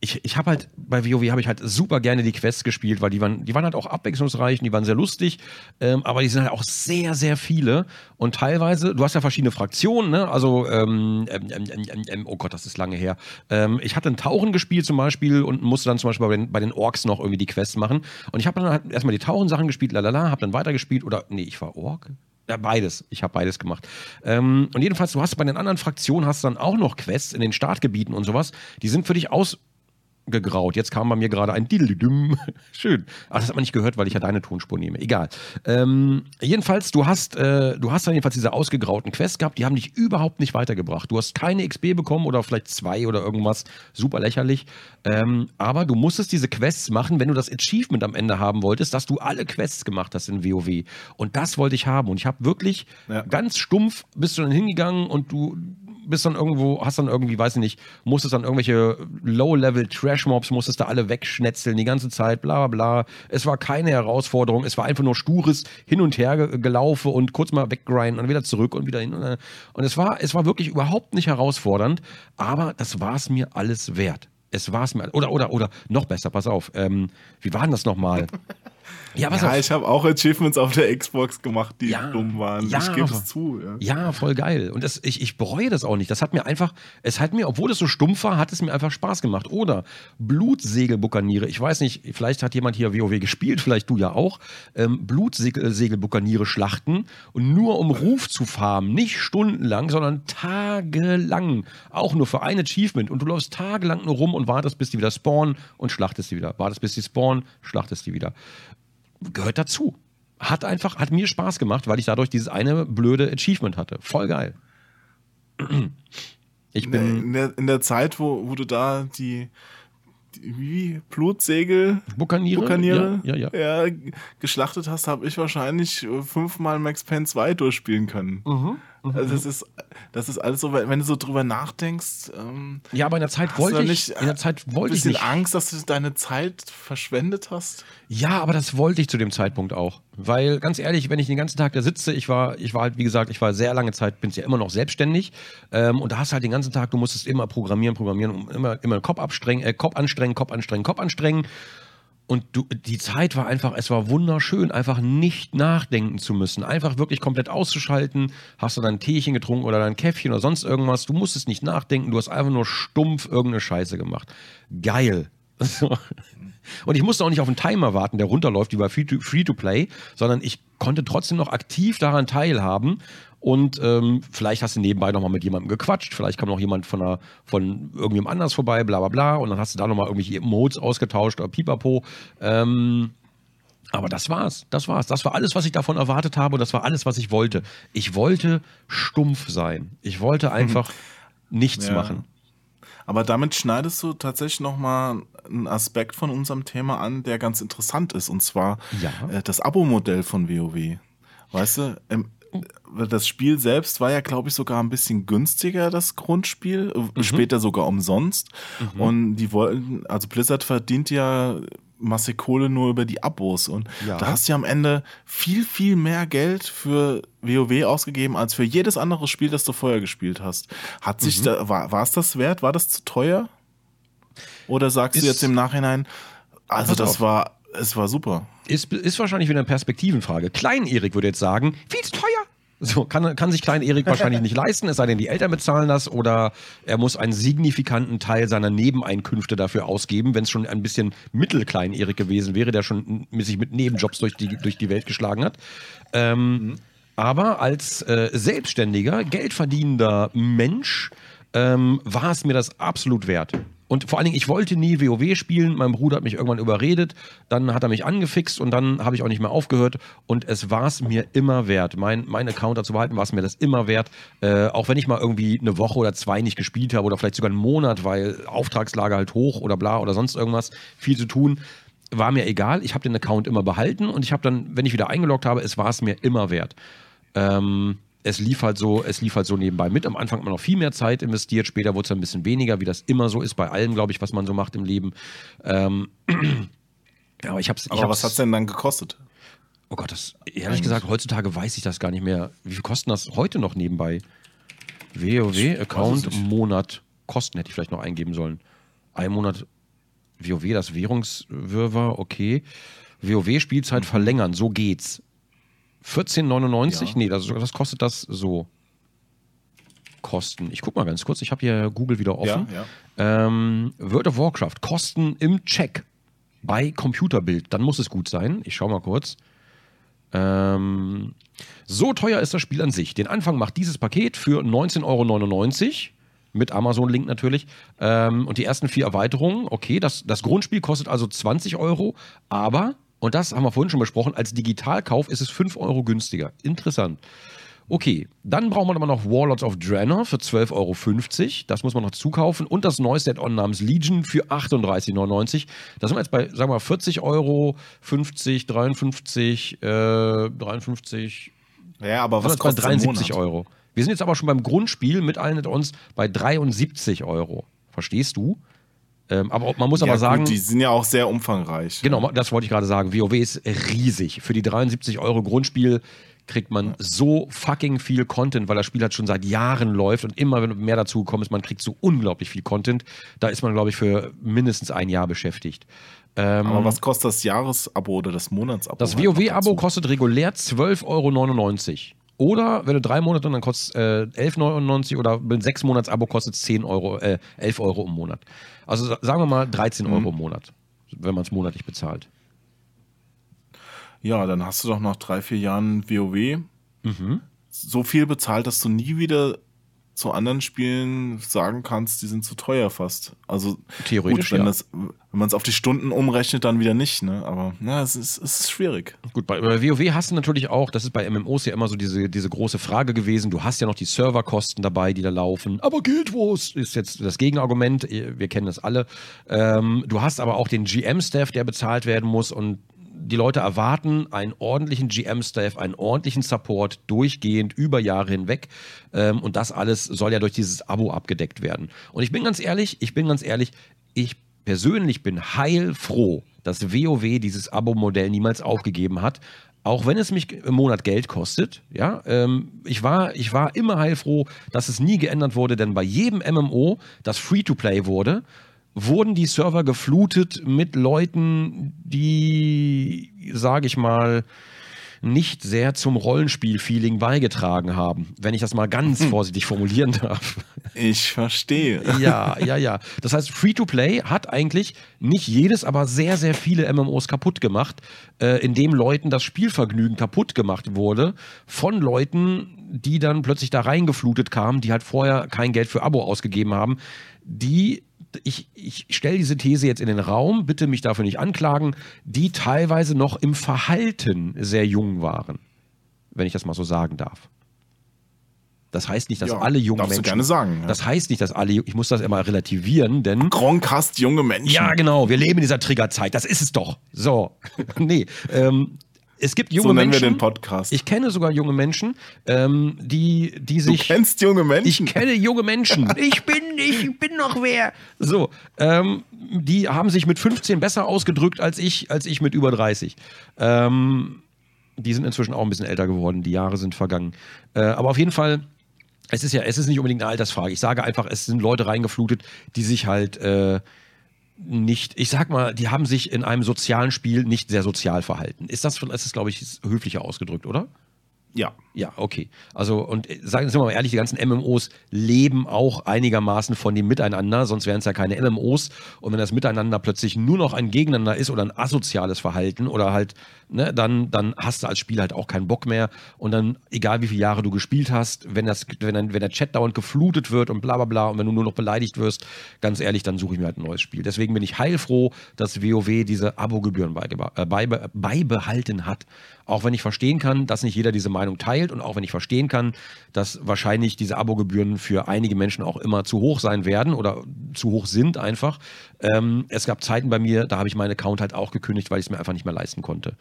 ich, ich habe halt bei WoW habe ich halt super gerne die Quests gespielt, weil die waren, die waren halt auch abwechslungsreich und die waren sehr lustig, ähm, aber die sind halt auch sehr, sehr viele und teilweise, du hast ja verschiedene Fraktionen, ne? Also, ähm, ähm, ähm, ähm oh Gott, das ist lange her. Ähm, ich hatte ein Tauchen gespielt zum Beispiel und musste dann zum Beispiel bei den, bei den Orks noch irgendwie die Quests machen. Und ich habe dann halt erstmal die Tauchensachen gespielt, lalala, habe dann weitergespielt oder, nee, ich war Ork. Ja, beides. Ich habe beides gemacht. Ähm, und jedenfalls, du hast bei den anderen Fraktionen hast dann auch noch Quests in den Startgebieten und sowas. Die sind für dich aus gegraut. Jetzt kam bei mir gerade ein Dildüm. Schön. Ach, das hat man nicht gehört, weil ich ja deine Tonspur nehme. Egal. Ähm, jedenfalls, du hast, äh, du hast dann jedenfalls diese ausgegrauten Quests gehabt, die haben dich überhaupt nicht weitergebracht. Du hast keine XP bekommen oder vielleicht zwei oder irgendwas. Super lächerlich. Ähm, aber du musstest diese Quests machen, wenn du das Achievement am Ende haben wolltest, dass du alle Quests gemacht hast in WoW. Und das wollte ich haben. Und ich habe wirklich ja. ganz stumpf bist du dann hingegangen und du bist dann irgendwo, hast dann irgendwie, weiß ich nicht, musstest dann irgendwelche Low-Level-Trash-Mobs, musstest da alle wegschnetzeln die ganze Zeit, bla bla. Es war keine Herausforderung, es war einfach nur stures Hin und Her gelaufen und kurz mal weggrinden und wieder zurück und wieder hin. Und, und es war, es war wirklich überhaupt nicht herausfordernd, aber das war es mir alles wert. Es war es mir, oder, oder, oder, noch besser, pass auf, ähm, wie war denn das nochmal? Ja, was ja ich habe auch Achievements auf der Xbox gemacht, die ja, dumm waren. Ja, ich gebe es zu. Ja. ja, voll geil. Und das, ich, ich bereue das auch nicht. Das hat mir einfach, es hat mir, obwohl es so stumpf war, hat es mir einfach Spaß gemacht. Oder Blutsegelbuckaniere. Ich weiß nicht, vielleicht hat jemand hier WoW gespielt, vielleicht du ja auch. Ähm, Blutsegelbuckaniere schlachten und nur um Ruf zu farmen. Nicht stundenlang, sondern tagelang. Auch nur für ein Achievement. Und du läufst tagelang nur rum und wartest, bis die wieder spawnen und schlachtest die wieder. Wartest, bis die spawnen, schlachtest die wieder gehört dazu. Hat einfach, hat mir Spaß gemacht, weil ich dadurch dieses eine blöde Achievement hatte. Voll geil. Ich bin. In der, in der Zeit, wo, wo du da die, die wie Blutsegel, Bukaniere, Bukaniere ja, ja, ja. ja geschlachtet hast, habe ich wahrscheinlich fünfmal Max Payne 2 durchspielen können. Mhm. Mhm. Also das ist, das ist alles so, wenn du so drüber nachdenkst. Ähm, ja, aber in der Zeit wollte ich, nicht, in der Zeit wollte ich nicht. Angst, dass du deine Zeit verschwendet hast? Ja, aber das wollte ich zu dem Zeitpunkt auch, weil ganz ehrlich, wenn ich den ganzen Tag da sitze, ich war, ich war halt wie gesagt, ich war sehr lange Zeit, bin ja immer noch selbstständig ähm, und da hast du halt den ganzen Tag, du musstest immer programmieren, programmieren, immer, immer Kopf abstrengen, äh, Kopf anstrengen, Kopf anstrengen, Kopf anstrengen und du, die Zeit war einfach, es war wunderschön, einfach nicht nachdenken zu müssen. Einfach wirklich komplett auszuschalten. Hast du dein Teechen getrunken oder dein Käffchen oder sonst irgendwas. Du musstest nicht nachdenken, du hast einfach nur stumpf irgendeine Scheiße gemacht. Geil. Und ich musste auch nicht auf einen Timer warten, der runterläuft, wie bei Free-to-Play, sondern ich konnte trotzdem noch aktiv daran teilhaben und ähm, vielleicht hast du nebenbei nochmal mit jemandem gequatscht, vielleicht kam noch jemand von, einer, von irgendjemandem anders vorbei, bla bla bla. Und dann hast du da nochmal irgendwelche Modes ausgetauscht oder pipapo. Ähm, aber das war's, das war's. Das war alles, was ich davon erwartet habe und das war alles, was ich wollte. Ich wollte stumpf sein. Ich wollte einfach nichts ja. machen. Aber damit schneidest du tatsächlich nochmal einen Aspekt von unserem Thema an, der ganz interessant ist. Und zwar ja. äh, das Abo-Modell von WoW. Weißt du, im, das Spiel selbst war ja, glaube ich, sogar ein bisschen günstiger, das Grundspiel, mhm. später sogar umsonst. Mhm. Und die wollten, also Blizzard verdient ja masse Kohle nur über die Abos. Und ja. da hast du ja am Ende viel, viel mehr Geld für WoW ausgegeben als für jedes andere Spiel, das du vorher gespielt hast. Hat sich mhm. da, war, es das wert? War das zu teuer? Oder sagst Ist- du jetzt im Nachhinein, also das auf. war, es war super. Ist, ist wahrscheinlich wieder eine Perspektivenfrage. Klein-Erik würde jetzt sagen, viel zu teuer. So, kann, kann sich Klein-Erik wahrscheinlich nicht leisten, es sei denn, die Eltern bezahlen das oder er muss einen signifikanten Teil seiner Nebeneinkünfte dafür ausgeben, wenn es schon ein bisschen Mittelklein-Erik gewesen wäre, der schon sich mit Nebenjobs durch die, durch die Welt geschlagen hat. Ähm, Aber als äh, selbstständiger, geldverdienender Mensch ähm, war es mir das absolut wert. Und vor allen Dingen, ich wollte nie WoW spielen. Mein Bruder hat mich irgendwann überredet. Dann hat er mich angefixt und dann habe ich auch nicht mehr aufgehört. Und es war es mir immer wert. Mein, mein Account dazu behalten war es mir das immer wert. Äh, auch wenn ich mal irgendwie eine Woche oder zwei nicht gespielt habe oder vielleicht sogar einen Monat, weil Auftragslage halt hoch oder bla oder sonst irgendwas, viel zu tun. War mir egal. Ich habe den Account immer behalten und ich habe dann, wenn ich wieder eingeloggt habe, es war es mir immer wert. Ähm, es lief halt so, es lief halt so nebenbei mit. Am Anfang hat man noch viel mehr Zeit investiert, später wurde es ein bisschen weniger, wie das immer so ist bei allem, glaube ich, was man so macht im Leben. Ähm, aber ich hab's, ich Aber hab's, was hat's denn dann gekostet? Oh Gott, das ehrlich gesagt, heutzutage weiß ich das gar nicht mehr. Wie viel kosten das heute noch nebenbei? WoW, Account, nicht. Monat, Kosten hätte ich vielleicht noch eingeben sollen. Ein Monat WoW, das Währungswirrwarr, okay. WoW-Spielzeit verlängern, so geht's. 14,99? Ja. Nee, das, das kostet das so. Kosten. Ich guck mal ganz kurz, ich habe hier Google wieder offen. Ja, ja. Ähm, World of Warcraft, Kosten im Check bei Computerbild. Dann muss es gut sein. Ich schau mal kurz. Ähm, so teuer ist das Spiel an sich. Den Anfang macht dieses Paket für 19,99 Euro. Mit Amazon-Link natürlich. Ähm, und die ersten vier Erweiterungen, okay, das, das Grundspiel kostet also 20 Euro, aber, und das haben wir vorhin schon besprochen, als Digitalkauf ist es 5 Euro günstiger. Interessant. Okay, dann braucht man aber noch Warlords of Draenor für 12,50 Euro. Das muss man noch zukaufen. Und das neueste Add-on namens Legion für 38,99 Euro. Da sind wir jetzt bei, sagen wir mal, 40 Euro, 50, 53, äh, 53, Ja, aber was kostet bei 73 im Monat? Euro. Wir sind jetzt aber schon beim Grundspiel mit allen Add-ons bei 73 Euro. Verstehst du? Ähm, aber man muss Ja, aber sagen, gut, die sind ja auch sehr umfangreich. Genau, das wollte ich gerade sagen. WoW ist riesig. Für die 73 Euro Grundspiel kriegt man so fucking viel Content, weil das Spiel halt schon seit Jahren läuft und immer wenn mehr dazu gekommen ist, man kriegt so unglaublich viel Content. Da ist man, glaube ich, für mindestens ein Jahr beschäftigt. Ähm, Aber was kostet das Jahresabo oder das Monatsabo? das halt WoW-Abo kostet regulär 12,99 Euro. Oder wenn du drei Monate, dann kostet es äh, 11,99 oder mit sechs Monats-Abo kostet es 10 Euro, äh, 11 Euro im Monat. Also sa- sagen wir mal 13 Mhm. Euro im Monat, wenn man es monatlich bezahlt. Ja, dann hast du doch nach drei, vier Jahren WoW Mhm. so viel bezahlt, dass du nie wieder zu anderen Spielen sagen kannst, die sind zu teuer fast. Also Theoretisch, gut, wenn ja. das, wenn man es auf die Stunden umrechnet, dann wieder nicht, ne? Aber ja, es ist, es ist schwierig. Gut, bei, bei WoW hast du natürlich auch, das ist bei MMOs ja immer so diese, diese große Frage gewesen, du hast ja noch die Serverkosten dabei, die da laufen, aber Guild Wars ist jetzt das Gegenargument, wir kennen das alle. Ähm, du hast aber auch den GM-Staff, der bezahlt werden muss und die Leute erwarten einen ordentlichen GM-Staff, einen ordentlichen Support durchgehend über Jahre hinweg. Ähm, und das alles soll ja durch dieses Abo abgedeckt werden. Und ich bin ganz ehrlich, ich bin ganz ehrlich, ich persönlich bin heilfroh, dass WoW dieses Abo-Modell niemals aufgegeben hat. Auch wenn es mich im Monat Geld kostet, ja, ähm, ich, war, ich war immer heilfroh, dass es nie geändert wurde, denn bei jedem MMO, das Free-to-Play wurde, wurden die Server geflutet mit Leuten, die, sage ich mal, nicht sehr zum Rollenspiel-Feeling beigetragen haben, wenn ich das mal ganz vorsichtig formulieren darf. Ich verstehe. Ja, ja, ja. Das heißt, Free-to-Play hat eigentlich nicht jedes, aber sehr, sehr viele MMOs kaputt gemacht, äh, indem Leuten das Spielvergnügen kaputt gemacht wurde von Leuten, die dann plötzlich da reingeflutet kamen, die halt vorher kein Geld für Abo ausgegeben haben, die ich, ich stelle diese These jetzt in den Raum, bitte mich dafür nicht anklagen, die teilweise noch im Verhalten sehr jung waren, wenn ich das mal so sagen darf. Das heißt nicht, dass Ja, alle jungen darfst du Menschen. gerne sagen, ja. Das heißt nicht, dass alle. Ich muss das immer relativieren, denn. Gronk hasst junge Menschen. Ja, genau. Wir leben in dieser Triggerzeit. Das ist es doch. So. nee. Ähm, es gibt junge so nennen Menschen. wir den Podcast. Ich kenne sogar junge Menschen, ähm, die, die du sich. kennst junge Ich Menschen. kenne junge Menschen. Ich bin, ich bin noch wer. So, ähm, die haben sich mit 15 besser ausgedrückt als ich, als ich mit über 30. Ähm, die sind inzwischen auch ein bisschen älter geworden. Die Jahre sind vergangen. Äh, aber auf jeden Fall, es ist ja, es ist nicht unbedingt eine Altersfrage. Ich sage einfach, es sind Leute reingeflutet, die sich halt äh, nicht, ich sag mal, die haben sich in einem sozialen Spiel nicht sehr sozial verhalten. Ist das, ist das glaube ich, höflicher ausgedrückt, oder? Ja. Ja, okay. Also, und äh, sagen Sie mal ehrlich, die ganzen MMOs leben auch einigermaßen von dem Miteinander, sonst wären es ja keine MMOs. Und wenn das Miteinander plötzlich nur noch ein Gegeneinander ist oder ein asoziales Verhalten oder halt, ne, dann, dann hast du als Spieler halt auch keinen Bock mehr. Und dann, egal wie viele Jahre du gespielt hast, wenn, das, wenn, dann, wenn der Chat dauernd geflutet wird und bla bla bla und wenn du nur noch beleidigt wirst, ganz ehrlich, dann suche ich mir halt ein neues Spiel. Deswegen bin ich heilfroh, dass WoW diese Abogebühren beibe, äh, beibe, beibehalten hat. Auch wenn ich verstehen kann, dass nicht jeder diese Meinung teilt und auch wenn ich verstehen kann, dass wahrscheinlich diese Abogebühren für einige Menschen auch immer zu hoch sein werden oder zu hoch sind einfach. Ähm, es gab Zeiten bei mir, da habe ich meinen Account halt auch gekündigt, weil ich es mir einfach nicht mehr leisten konnte.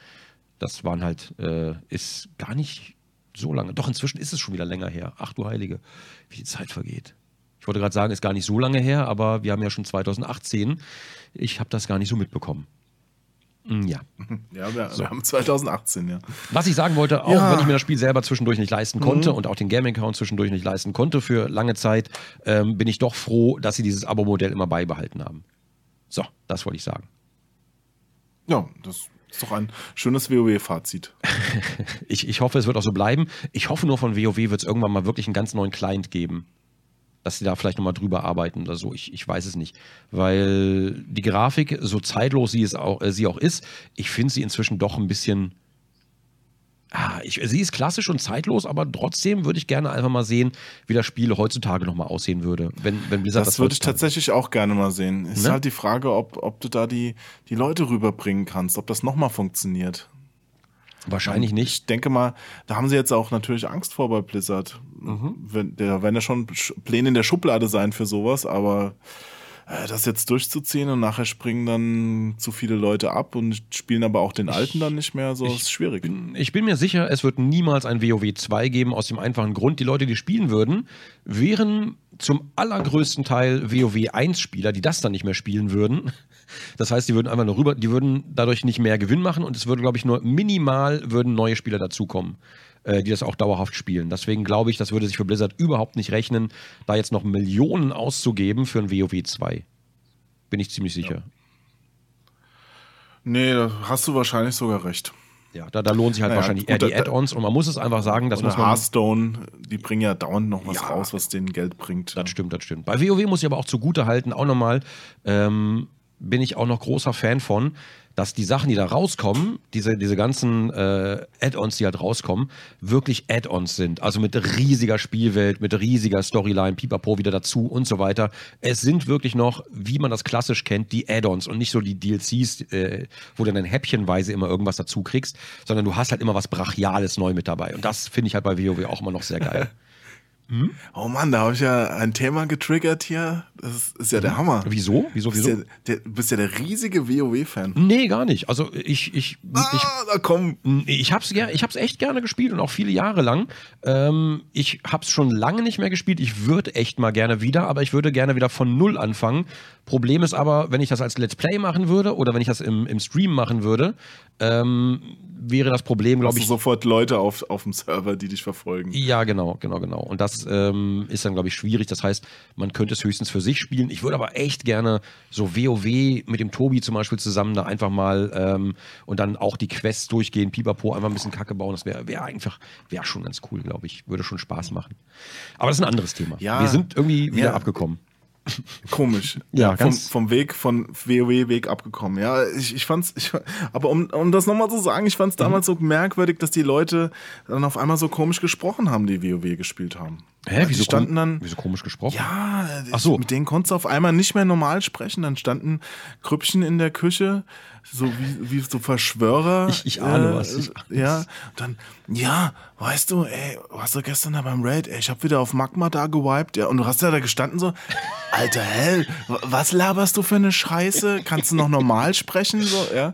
Das waren halt, äh, ist gar nicht so lange. Doch inzwischen ist es schon wieder länger her. Ach du Heilige, wie die Zeit vergeht. Ich wollte gerade sagen, ist gar nicht so lange her, aber wir haben ja schon 2018. Ich habe das gar nicht so mitbekommen. Mm, ja. Ja, wir, so. wir, haben 2018, ja. Was ich sagen wollte, auch ja. wenn ich mir das Spiel selber zwischendurch nicht leisten konnte mhm. und auch den Gaming-Account zwischendurch nicht leisten konnte für lange Zeit, ähm, bin ich doch froh, dass sie dieses Abo-Modell immer beibehalten haben. So, das wollte ich sagen. Ja, das ist doch ein schönes WoW-Fazit. ich, ich hoffe, es wird auch so bleiben. Ich hoffe nur, von WoW wird es irgendwann mal wirklich einen ganz neuen Client geben dass sie da vielleicht nochmal drüber arbeiten oder so. Ich, ich weiß es nicht. Weil die Grafik, so zeitlos sie, es auch, äh, sie auch ist, ich finde sie inzwischen doch ein bisschen. Ah, ich, sie ist klassisch und zeitlos, aber trotzdem würde ich gerne einfach mal sehen, wie das Spiel heutzutage nochmal aussehen würde. Wenn, wenn Blizzard das, das würde ich tatsächlich auch gerne mal sehen. Es ne? ist halt die Frage, ob, ob du da die, die Leute rüberbringen kannst, ob das nochmal funktioniert. Wahrscheinlich nicht. Ich denke mal, da haben sie jetzt auch natürlich Angst vor bei Blizzard. Mhm. Wenn, der werden ja schon Pläne in der Schublade sein für sowas, aber das jetzt durchzuziehen und nachher springen dann zu viele Leute ab und spielen aber auch den Alten dann nicht mehr, so ist schwierig. Bin, ich bin mir sicher, es wird niemals ein WoW 2 geben, aus dem einfachen Grund, die Leute, die spielen würden, wären zum allergrößten Teil WoW 1 Spieler, die das dann nicht mehr spielen würden. Das heißt, die würden einfach nur rüber, die würden dadurch nicht mehr Gewinn machen und es würde, glaube ich, nur minimal würden neue Spieler dazukommen, äh, die das auch dauerhaft spielen. Deswegen glaube ich, das würde sich für Blizzard überhaupt nicht rechnen, da jetzt noch Millionen auszugeben für ein WoW 2. Bin ich ziemlich sicher. Ja. Nee, da hast du wahrscheinlich sogar recht. Ja, da, da lohnen sich halt naja, wahrscheinlich gut, eher die Add-ons und man muss es einfach sagen, das muss man. Hearthstone, die bringen ja dauernd noch was ja, raus, was denen Geld bringt. Das stimmt, das stimmt. Bei WoW muss ich aber auch zugute halten, auch nochmal, ähm, bin ich auch noch großer Fan von, dass die Sachen, die da rauskommen, diese, diese ganzen äh, Add-ons, die halt rauskommen, wirklich Add-ons sind. Also mit riesiger Spielwelt, mit riesiger Storyline, Pipapo wieder dazu und so weiter. Es sind wirklich noch, wie man das klassisch kennt, die Add-ons und nicht so die DLCs, äh, wo du dann häppchenweise immer irgendwas dazu kriegst, sondern du hast halt immer was Brachiales neu mit dabei. Und das finde ich halt bei WoW auch immer noch sehr geil. Hm? Oh Mann, da habe ich ja ein Thema getriggert hier. Das ist, ist ja der hm? Hammer. Wieso? Wieso, wieso? Bist ja, der, bist ja der riesige WoW-Fan. Nee, gar nicht. Also ich, ich, ah, ich, da komm. Ich hab's, ich hab's echt gerne gespielt und auch viele Jahre lang. Ähm, ich hab's schon lange nicht mehr gespielt. Ich würde echt mal gerne wieder, aber ich würde gerne wieder von Null anfangen. Problem ist aber, wenn ich das als Let's Play machen würde oder wenn ich das im, im Stream machen würde, ähm, wäre das Problem, glaube ich. sofort Leute auf, auf dem Server, die dich verfolgen. Ja, genau, genau, genau. Und das ähm, ist dann, glaube ich, schwierig. Das heißt, man könnte es höchstens für sich spielen. Ich würde aber echt gerne so WoW mit dem Tobi zum Beispiel zusammen da einfach mal ähm, und dann auch die Quests durchgehen, Pipapo, einfach ein bisschen Kacke bauen. Das wäre wär einfach, wäre schon ganz cool, glaube ich. Würde schon Spaß machen. Aber das ist ein anderes Thema. Ja, Wir sind irgendwie wieder ja. abgekommen. Komisch. ja, vom, vom Weg, von WoW-Weg abgekommen. Ja, ich, ich fand's, ich, aber um, um das nochmal zu sagen, ich fand's damals mhm. so merkwürdig, dass die Leute dann auf einmal so komisch gesprochen haben, die WoW gespielt haben. Hä, wieso, standen dann, wieso komisch gesprochen? Ja, Ach so. mit denen konntest du auf einmal nicht mehr normal sprechen. Dann standen Krüppchen in der Küche, so wie, wie so Verschwörer. Ich, ich ahne äh, was. Ich ja, dann, ja, weißt du, ey, warst du gestern da beim Raid? Ey, ich hab wieder auf Magma da gewiped, ja, und du hast ja da gestanden so, alter Hell, was laberst du für eine Scheiße? Kannst du noch normal sprechen, so, ja?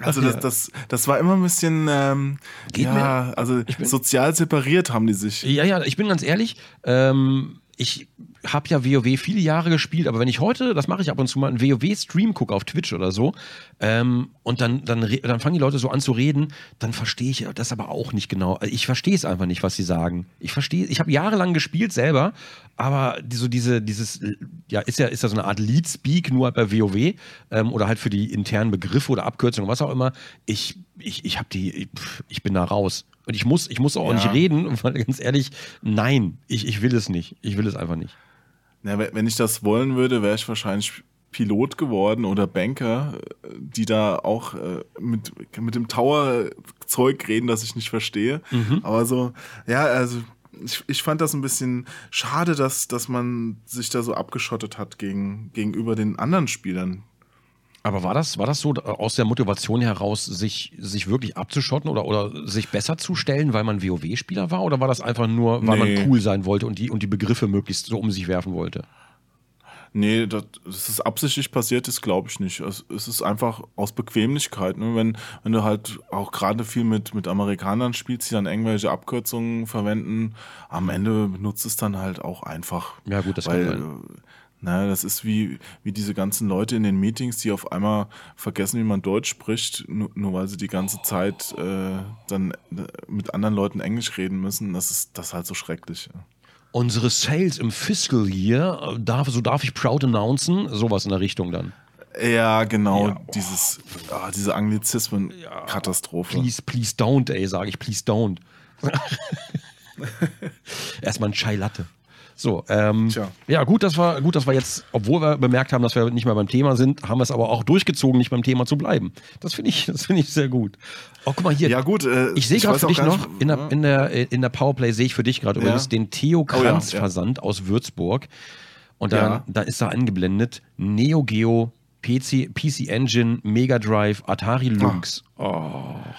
Also das, das, das war immer ein bisschen, ähm, Geht ja, mir? also sozial separiert haben die sich. Ja, ja, ich bin ganz ehrlich, ähm, ich habe ja WoW viele Jahre gespielt, aber wenn ich heute, das mache ich ab und zu mal, einen WoW-Stream gucke auf Twitch oder so, ähm, und dann, dann, dann fangen die Leute so an zu reden, dann verstehe ich das aber auch nicht genau. Ich verstehe es einfach nicht, was sie sagen. Ich verstehe, ich habe jahrelang gespielt selber, aber so diese, dieses ja, ist ja, ist ja so eine Art Lead-Speak, nur bei WoW ähm, oder halt für die internen Begriffe oder Abkürzungen, was auch immer. Ich, ich, ich habe die, ich, bin da raus. Und ich muss, ich muss auch Ja. nicht reden, weil ganz ehrlich, nein, ich, ich will es nicht. Ich will es einfach nicht. Na, wenn ich das wollen würde, wäre ich wahrscheinlich Pilot geworden oder Banker, die da auch äh, mit, mit dem Tower-Zeug reden, das ich nicht verstehe. Aber so, ja, also ich, ich fand das ein bisschen schade, dass, dass man sich da so abgeschottet hat gegen, gegenüber den anderen Spielern. Aber war das, war das so äh, aus der Motivation heraus, sich, sich wirklich abzuschotten oder, oder sich besser zu stellen, weil man WoW-Spieler war? Oder war das einfach nur, weil Nee. man cool sein wollte und die, und die Begriffe möglichst so um sich werfen wollte? Nee, das, dass es absichtlich passiert ist, glaube ich nicht. Es, es ist einfach aus Bequemlichkeit. Ne? Wenn, wenn du halt auch gerade viel mit, mit Amerikanern spielst, die dann irgendwelche Abkürzungen verwenden, am Ende benutzt es dann halt auch einfach. Ja, gut, das kann Weil, sein. Äh, na, das ist wie, wie diese ganzen Leute in den Meetings, die auf einmal vergessen, wie man Deutsch spricht, nur, nur weil sie die ganze Zeit äh, dann äh, mit anderen Leuten Englisch reden müssen. Das ist das ist halt so schrecklich. Ja. Unsere Sales im Fiscal Year, äh, darf, so darf ich proud announcen, sowas in der Richtung dann. Ja, genau, Ja, dieses, ah, diese Anglizismen, Katastrophe. Please, please don't, ey, sage ich, please don't. Erstmal ein Chai Latte. So, ähm, Tja. ja, gut, dass wir, gut, dass wir jetzt, obwohl wir bemerkt haben, dass wir nicht mehr beim Thema sind, haben wir es aber auch durchgezogen, nicht beim Thema zu bleiben. Das finde ich, das finde ich sehr gut. Oh, guck mal hier. Ja, gut, äh, ich sehe gerade für dich noch, in der, in der, in der Powerplay sehe ich für dich gerade Ja. übrigens den Theo Oh ja, Kranz. Versand aus Würzburg. Und da, Ja. da ist da angeblendet Neo Geo, PC, PC Engine, Mega Drive, Atari Lynx. Oh,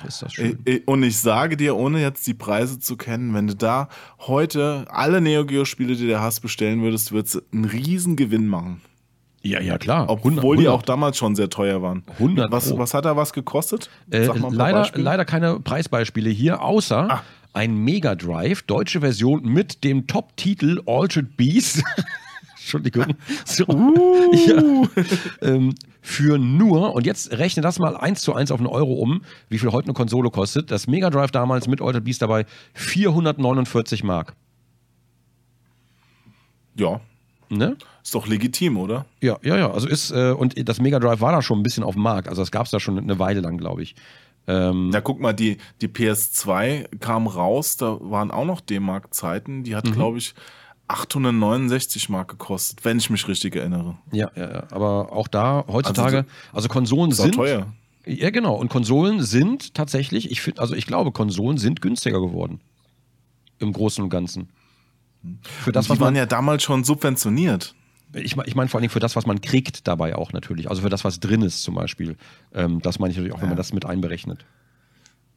ist das schön. Äh, äh, Und ich sage dir, ohne jetzt die Preise zu kennen, wenn du da heute alle Neo Geo Spiele, die du hast, bestellen würdest, würdest du einen riesen Gewinn machen. Ja, ja, klar. Obwohl 100, die auch damals schon sehr teuer waren. 100 was, was hat da was gekostet? Äh, leider, Beispiele. leider keine Preisbeispiele hier, außer Ah. ein Mega Drive, deutsche Version mit dem Top-Titel Altered Beast. Entschuldigung. So. Uh. Ja. ähm, für nur, und jetzt rechne das mal eins zu eins auf einen Euro um, wie viel heute eine Konsole kostet. Das Mega Drive damals mit Altered Beast dabei 449 Mark. Ja, Ne? ist doch legitim, oder? Ja, ja, ja. Also ist, äh, und das Mega Drive war da schon ein bisschen auf dem Markt. Also das gab es da schon eine Weile lang, glaube ich. Ähm, Ja, guck mal, die, die PS2 kam raus, da waren auch noch D-Mark-Zeiten. Die hat, Mhm. glaube ich, 869 Mark gekostet, wenn ich mich richtig erinnere. Ja, ja, ja. Aber auch da heutzutage, also, Konsolen Ist auch sind. teuer. Ja, genau. Und Konsolen sind tatsächlich, ich finde, also ich glaube, Konsolen sind günstiger geworden. Im Großen und Ganzen. Für das, die was waren man, ja damals schon subventioniert. ich, ich meine vor allem für das, was man kriegt dabei auch natürlich. Also für das, was drin ist zum Beispiel. Ähm, das meine ich natürlich auch, wenn man das mit einberechnet.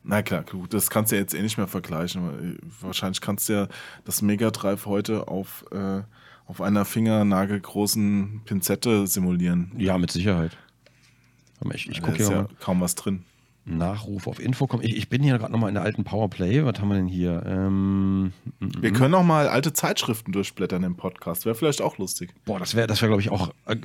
Na klar, gut, das kannst du ja jetzt eh nicht mehr vergleichen. Wahrscheinlich kannst du ja das Mega Drive heute auf, äh, auf einer fingernagelgroßen Pinzette simulieren. Ja, mit Sicherheit. Aber Ich, ich gucke ja mal. kaum was drin. Nachruf auf Infocom. Ich, ich bin hier gerade nochmal in der alten Powerplay. Was haben wir denn hier? Ähm, Wir können auch mal alte Zeitschriften durchblättern im Podcast. Wäre vielleicht auch lustig. Boah, das wäre, das wäre, glaube ich, auch. Äh,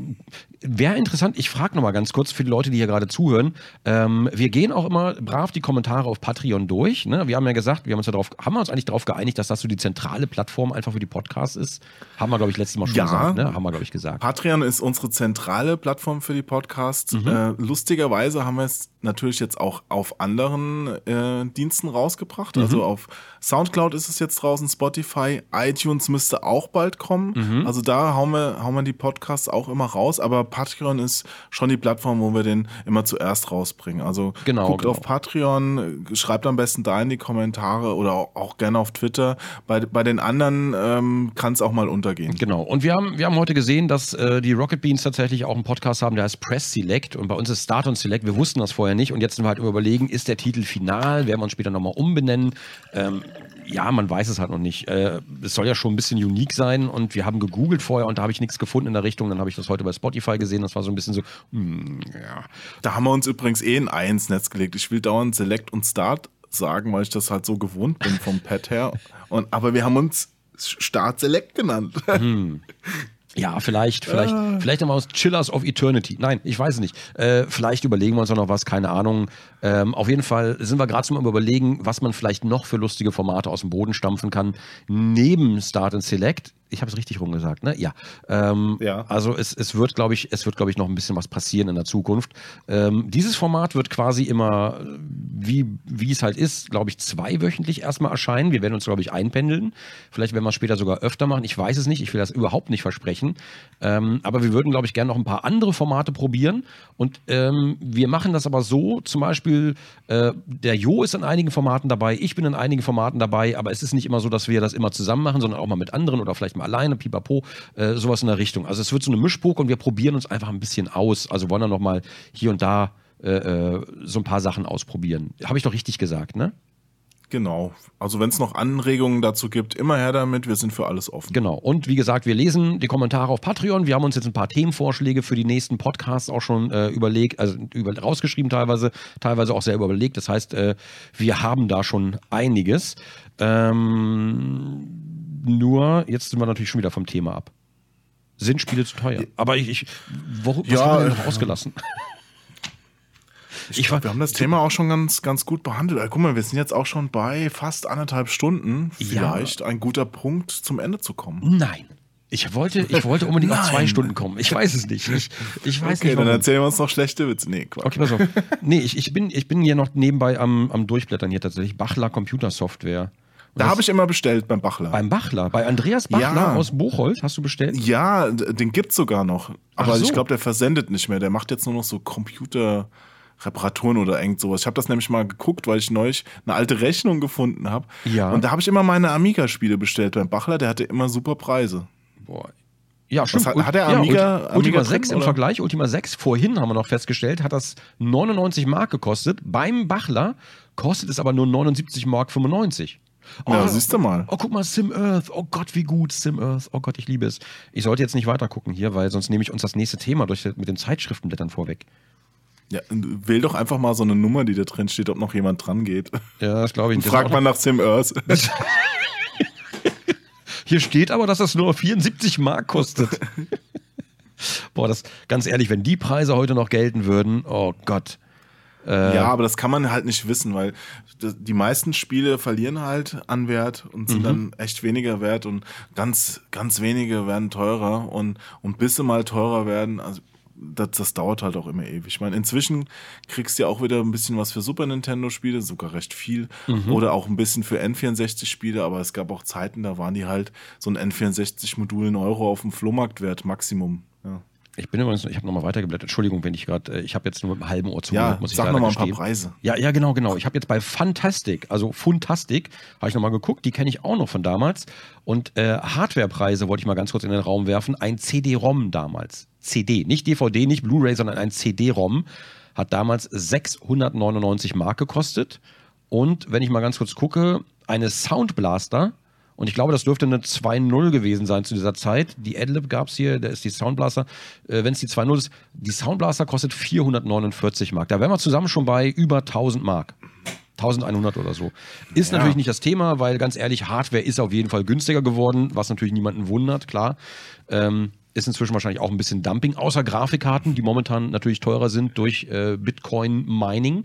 wäre interessant. Ich frage nochmal ganz kurz für die Leute, die hier gerade zuhören. Ähm, wir gehen auch immer brav die Kommentare auf Patreon durch. Ne? Wir haben ja gesagt, wir haben uns ja drauf, haben wir uns eigentlich darauf geeinigt, dass das so die zentrale Plattform einfach für die Podcasts ist? Haben wir, glaube ich, letztes Mal schon Ja. gesagt. Ne? Haben wir, glaube ich, gesagt. Patreon ist unsere zentrale Plattform für die Podcasts. Mhm. Äh, lustigerweise haben wir es natürlich jetzt auch auf anderen äh, Diensten rausgebracht. Mhm. Also auf Soundcloud ist es jetzt draußen, Spotify, iTunes müsste auch bald kommen. Mhm. Also da hauen wir, hauen wir die Podcasts auch immer raus. Aber Patreon ist schon die Plattform, wo wir den immer zuerst rausbringen. Also Genau, guckt genau. auf Patreon, schreibt am besten da in die Kommentare oder auch, auch gerne auf Twitter. Bei, bei den anderen ähm, kann es auch mal untergehen. Genau. Und wir haben, wir haben heute gesehen, dass äh, die Rocket Beans tatsächlich auch einen Podcast haben, der heißt Press Select. Und bei uns ist Start und Select. Wir wussten das vorher nicht. Und jetzt sind wir halt überlegen, ist der Titel final? Werden wir uns später nochmal umbenennen? Ähm, ja, man weiß es halt noch nicht. Äh, es soll ja schon ein bisschen unique sein. Und wir haben gegoogelt vorher und da habe ich nichts gefunden in der Richtung. Dann habe ich das heute bei Spotify gesehen. Das war so ein bisschen so, hm, ja. Da haben wir uns übrigens eh in ein ins Netz gelegt. Ich will dauernd Select und Start sagen, weil ich das halt so gewohnt bin vom Pad her. Und, aber wir haben uns Start Select genannt. Ja, vielleicht, vielleicht, vielleicht haben wir uns Chillers of Eternity. Nein, ich weiß es nicht. Äh, vielleicht überlegen wir uns auch noch was, keine Ahnung. Ähm, auf jeden Fall sind wir gerade zum Überlegen, was man vielleicht noch für lustige Formate aus dem Boden stampfen kann. Neben Start and Select. Ich habe es richtig rumgesagt, ne? Ja. Ähm, Ja. Also es, es wird, glaube ich, es wird, glaube ich, noch ein bisschen was passieren in der Zukunft. Ähm, dieses Format wird quasi immer, wie, wie es halt ist, glaube ich, zweiwöchentlich erstmal erscheinen. Wir werden uns, glaube ich, einpendeln. Vielleicht werden wir es später sogar öfter machen. Ich weiß es nicht. Ich will das überhaupt nicht versprechen. Ähm, aber wir würden, glaube ich, gerne noch ein paar andere Formate probieren. Und ähm, wir machen das aber so, zum Beispiel, äh, der Jo ist in einigen Formaten dabei, ich bin in einigen Formaten dabei, aber es ist nicht immer so, dass wir das immer zusammen machen, sondern auch mal mit anderen oder vielleicht mal alleine, pipapo, äh, sowas in der Richtung. Also es wird so eine Mischpoke und wir probieren uns einfach ein bisschen aus. Also wollen dann noch mal hier und da äh, äh, so ein paar Sachen ausprobieren. Habe ich doch richtig gesagt, ne? Genau. Also wenn es noch Anregungen dazu gibt, immer her damit. Wir sind für alles offen. Genau. Und wie gesagt, wir lesen die Kommentare auf Patreon. Wir haben uns jetzt ein paar Themenvorschläge für die nächsten Podcasts auch schon äh, überlegt, also über, rausgeschrieben teilweise, teilweise auch selber überlegt. Das heißt, äh, wir haben da schon einiges. Ähm, nur, jetzt sind wir natürlich schon wieder vom Thema ab. Sind Spiele zu teuer? Aber ich, ich was Ja, haben wir denn noch äh, ausgelassen? Ich Ich glaub, wir haben das Thema auch schon ganz, ganz gut behandelt. Äh, Guck mal, wir sind jetzt auch schon bei fast anderthalb Stunden. Ja. Vielleicht ein guter Punkt, zum Ende zu kommen. Nein. Ich wollte, ich wollte unbedingt auf zwei. Stunden kommen. Ich weiß es nicht. Ich, ich weiß Okay, nicht. dann warum. erzählen wir uns noch schlechte Witze. Nee, Quatsch. Okay, pass auf. Nee, ich, ich, bin, ich bin hier noch nebenbei am, am Durchblättern hier tatsächlich. Bachler Computersoftware. Da habe ich immer bestellt beim Bachler. Beim Bachler, bei Andreas Bachler Ja. aus Bocholt, hast du bestellt? ja, den gibt's sogar noch. Aber so. ich glaube, der versendet nicht mehr. Der macht jetzt nur noch so Computerreparaturen oder irgend sowas. Ich habe das nämlich mal geguckt, weil ich neulich eine alte Rechnung gefunden habe. Ja. Und da habe ich immer meine Amiga-Spiele bestellt beim Bachler. Der hatte immer super Preise. Boah. Ja, stimmt. hat- Ult- hat der ja, Amiga- Ult- Amiga Ultima drin, 6 im oder? Vergleich, Ultima 6, vorhin haben wir noch festgestellt, hat das 99 Mark gekostet. Beim Bachler kostet es aber nur 79 Mark 95. Ja, siehst du mal. Oh, guck mal, Sim Earth. Oh Gott, wie gut, Sim Earth. Oh Gott, ich liebe es. Ich sollte jetzt nicht weiter gucken hier, weil sonst nehme ich uns das nächste Thema durch, mit den Zeitschriftenblättern vorweg. Ja, wähl doch einfach mal so eine Nummer, die da drin steht, ob noch jemand dran geht. Ja, das glaube ich nicht. Fragt man nach Sim Earth. Hier steht aber, dass das nur 74 Mark kostet. Boah, das ganz ehrlich, wenn die Preise heute noch gelten würden, oh Gott. Ja, aber das kann man halt nicht wissen, weil die meisten Spiele verlieren halt an Wert und sind dann echt weniger wert und ganz, ganz wenige werden teurer und, und bis sie mal teurer werden, also das, das dauert halt auch immer ewig. Ich meine, inzwischen kriegst du ja auch wieder ein bisschen was für Super Nintendo-Spiele, sogar recht viel. Oder auch ein bisschen für N64-Spiele, aber es gab auch Zeiten, da waren die halt so ein N64-Modul in Euro auf dem Flohmarkt wert, Maximum. Ja, Ich bin übrigens, ich habe nochmal weitergeblättert. Entschuldigung, wenn ich gerade, äh, ich habe jetzt nur mit einem halben Ohr zugehört, ja muss ich sag leider nochmal ein paar. Preise. Ja, ja, genau, genau. Ich habe jetzt bei Fantastic, also Funtastic, habe ich nochmal geguckt, die kenne ich auch noch von damals. Und äh, Hardwarepreise wollte ich mal ganz kurz in den Raum werfen. Ein CD-ROM damals. CD, nicht DVD, nicht Blu-ray, sondern ein CD-ROM hat damals 699 Mark gekostet. Und wenn ich mal ganz kurz gucke, eine Soundblaster, und ich glaube, das dürfte eine 2.0 gewesen sein zu dieser Zeit. Die Adlib gab es hier, da ist die Soundblaster. Äh, Wenn es die 2.0 ist, die Soundblaster kostet 449 Mark. Da wären wir zusammen schon bei über 1000 Mark. 1100 oder so. Ist Ja. natürlich nicht das Thema, weil ganz ehrlich, Hardware ist auf jeden Fall günstiger geworden, was natürlich niemanden wundert, klar. Ähm, ist inzwischen wahrscheinlich auch ein bisschen Dumping, außer Grafikkarten, die momentan natürlich teurer sind durch äh, Bitcoin-Mining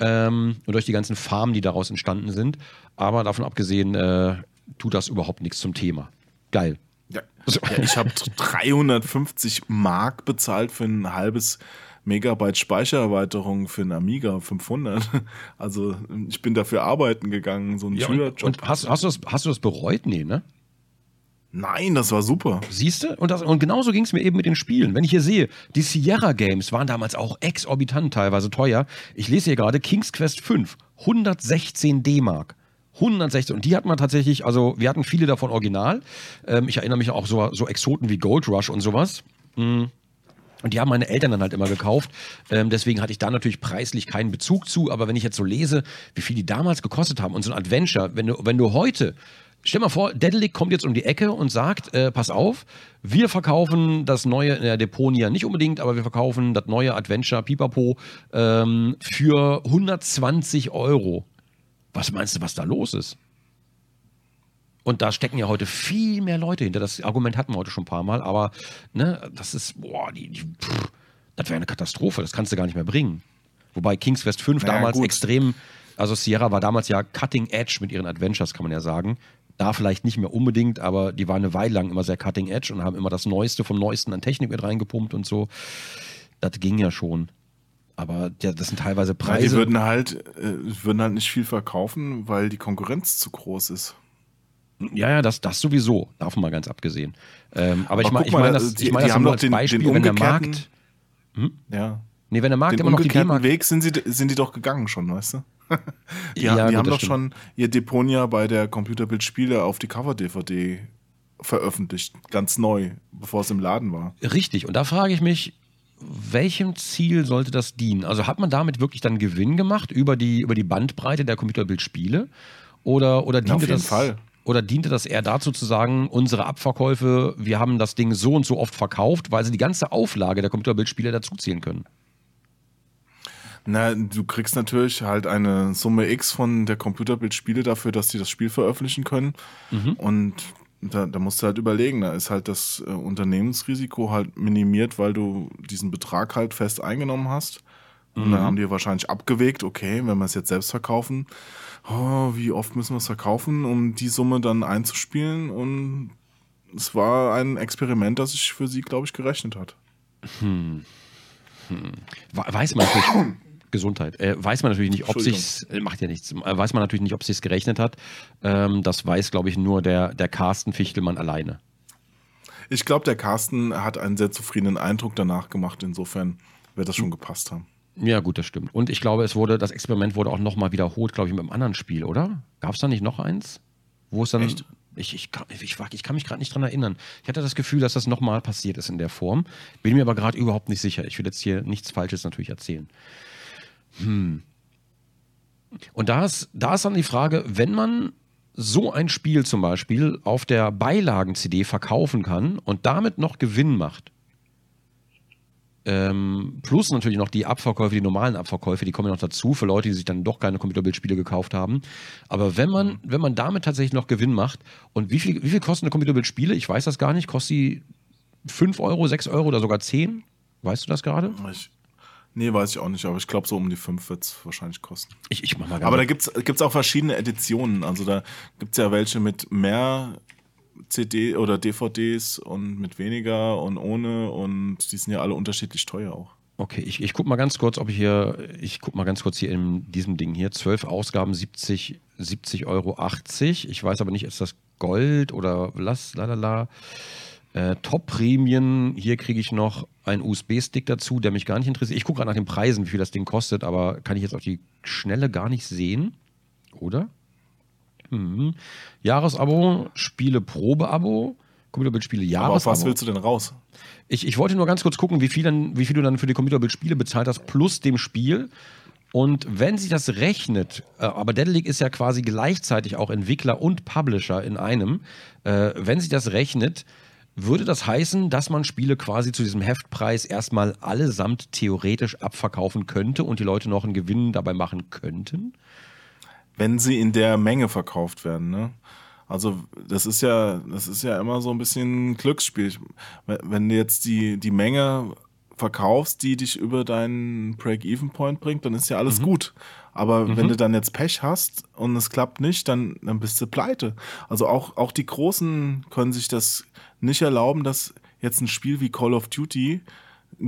ähm, und durch die ganzen Farmen, die daraus entstanden sind. Aber davon abgesehen, äh, tut das überhaupt nichts zum Thema. Geil. Ja, So. ja ich habe 350 Mark bezahlt für ein halbes Megabyte Speichererweiterung für einen Amiga 500. Also ich bin dafür arbeiten gegangen, so ein Ja, und, Schülerjob. und hast, hast, du das, hast du das bereut? Nee, ne? Nein, das war super. Siehst du? Und, das- und genauso ging es mir eben mit den Spielen. Wenn ich hier sehe, die Sierra Games waren damals auch exorbitant teilweise teuer. Ich lese hier gerade King's Quest 5, 116 D-Mark. 116. Und die hatten wir tatsächlich, also wir hatten viele davon original. Ähm, ich erinnere mich auch so, so Exoten wie Gold Rush und sowas. Mm. Und die haben meine Eltern dann halt immer gekauft. Ähm, deswegen hatte ich da natürlich preislich keinen Bezug zu. Aber wenn ich jetzt so lese, wie viel die damals gekostet haben und so ein Adventure, wenn du, wenn du heute, stell mal vor, Dedelic kommt jetzt um die Ecke und sagt, äh, pass auf, wir verkaufen das neue, in der Deponia nicht unbedingt, aber wir verkaufen das neue Adventure Pipapo ähm, für 120 Euro. Was meinst du, was da los ist? Und da stecken ja heute viel mehr Leute hinter. Das Argument hatten wir heute schon ein paar Mal, aber ne, das ist, boah, die, die, pff, das wäre eine Katastrophe. Das kannst du gar nicht mehr bringen. Wobei King's Quest 5 Naja, damals gut. extrem, also Sierra war damals ja Cutting Edge mit ihren Adventures, kann man ja sagen. Da vielleicht nicht mehr unbedingt, aber die waren eine Weile lang immer sehr cutting edge und haben immer das Neueste vom Neuesten an Technik mit reingepumpt und so. Das ging ja schon. Aber ja, das sind teilweise Preise. Ja, die würden halt, äh, würden halt nicht viel verkaufen, weil die Konkurrenz zu groß ist. Ja, ja, das, das sowieso, davon mal ganz abgesehen. Ähm, aber, aber ich meine ich mein das, ich mein das nur als den, Beispiel, den wenn der Markt. Hm? Ja. Nee, wenn der Markt den immer noch die D-Mark. Weg sind, sie, sind die doch gegangen schon, weißt du? die, ja, die gut, haben doch stimmt. schon ihr Deponia bei der Computerbildspiele auf die Cover-DVD veröffentlicht, ganz neu, bevor es im Laden war. Richtig, und da frage ich mich, welchem Ziel sollte das dienen? Also hat man damit wirklich dann Gewinn gemacht über die, über die Bandbreite der Computerbildspiele? Oder, oder diente ja, das. Fall. Oder diente das eher dazu zu sagen, unsere Abverkäufe, wir haben das Ding so und so oft verkauft, weil sie die ganze Auflage der Computerbildspiele dazuzählen können? Na, du kriegst natürlich halt eine Summe X von der Computerbildspiele dafür, dass die das Spiel veröffentlichen können. Mhm. Und da, da musst du halt überlegen, da ist halt das äh, Unternehmensrisiko halt minimiert, weil du diesen Betrag halt fest eingenommen hast. Und mhm. dann haben die wahrscheinlich abgewegt, okay, wenn wir es jetzt selbst verkaufen, oh, wie oft müssen wir es verkaufen, um die Summe dann einzuspielen? Und es war ein Experiment, das sich für sie, glaube ich, gerechnet hat. Hm. Hm. Weiß man natürlich, Gesundheit. Äh, weiß man natürlich nicht, ob sich äh, macht ja nichts. Äh, weiß man natürlich nicht, ob sich's gerechnet hat. Ähm, das weiß, glaube ich, nur der der Carsten Fichtelmann alleine. Ich glaube, der Carsten hat einen sehr zufriedenen Eindruck danach gemacht. Insofern wird das schon gepasst haben. Ja, gut, das stimmt. Und ich glaube, es wurde, das Experiment wurde auch nochmal wiederholt, glaube ich, mit einem anderen Spiel, oder? Gab es da nicht noch eins? Wo es dann. Echt? Ich, ich, kann, ich, ich kann mich gerade nicht dran erinnern. Ich hatte das Gefühl, dass das nochmal passiert ist in der Form. Bin mir aber gerade überhaupt nicht sicher. Ich will jetzt hier nichts Falsches natürlich erzählen. Hm. Und da ist, da ist dann die Frage, wenn man so ein Spiel zum Beispiel auf der Beilagen-CD verkaufen kann und damit noch Gewinn macht, ähm, plus natürlich noch die Abverkäufe, die normalen Abverkäufe, die kommen ja noch dazu für Leute, die sich dann doch keine Computerbildspiele gekauft haben. Aber wenn man, wenn man damit tatsächlich noch Gewinn macht, und wie viel, wie viel kosten eine Computerbildspiele? Ich weiß das gar nicht. Kostet sie 5 Euro, 6 Euro oder sogar 10? Weißt du das gerade? Ich, Nee, weiß ich auch nicht, aber ich glaube, so um die 5 wird es wahrscheinlich kosten. Ich, ich mach mal Aber da gibt es auch verschiedene Editionen. Also da gibt es ja welche mit mehr CD oder DVDs und mit weniger und ohne und die sind ja alle unterschiedlich teuer auch. Okay, ich, ich guck mal ganz kurz, ob ich hier, ich guck mal ganz kurz hier in diesem Ding hier. Zwölf Ausgaben, 70, 70 Euro 80. Ich weiß aber nicht, ist das Gold oder was, lalala. Äh, Top-Prämien, hier kriege ich noch einen USB-Stick dazu, der mich gar nicht interessiert. Ich gucke gerade nach den Preisen, wie viel das Ding kostet, aber kann ich jetzt auf die Schnelle gar nicht sehen. Oder? Mhm. Jahresabo, Spiele Probeabo, Computerbildspiele Jahresabo. Aber was willst du denn raus? Ich, ich wollte nur ganz kurz gucken, wie viel, dann, wie viel du dann für die Computerbildspiele bezahlt hast, plus dem Spiel. Und wenn sich das rechnet, äh, aber Dedalic ist ja quasi gleichzeitig auch Entwickler und Publisher in einem, äh, wenn sich das rechnet, würde das heißen, dass man Spiele quasi zu diesem Heftpreis erstmal allesamt theoretisch abverkaufen könnte und die Leute noch einen Gewinn dabei machen könnten? Wenn sie in der Menge verkauft werden, ne? Also das ist ja, das ist ja immer so ein bisschen Glücksspiel. Wenn du jetzt die, die Menge verkaufst, die dich über deinen Break-Even-Point bringt, dann ist ja alles mhm. gut. Aber mhm. wenn du dann jetzt Pech hast und es klappt nicht, dann, dann bist du pleite. Also auch, auch die Großen können sich das nicht erlauben, dass jetzt ein Spiel wie Call of Duty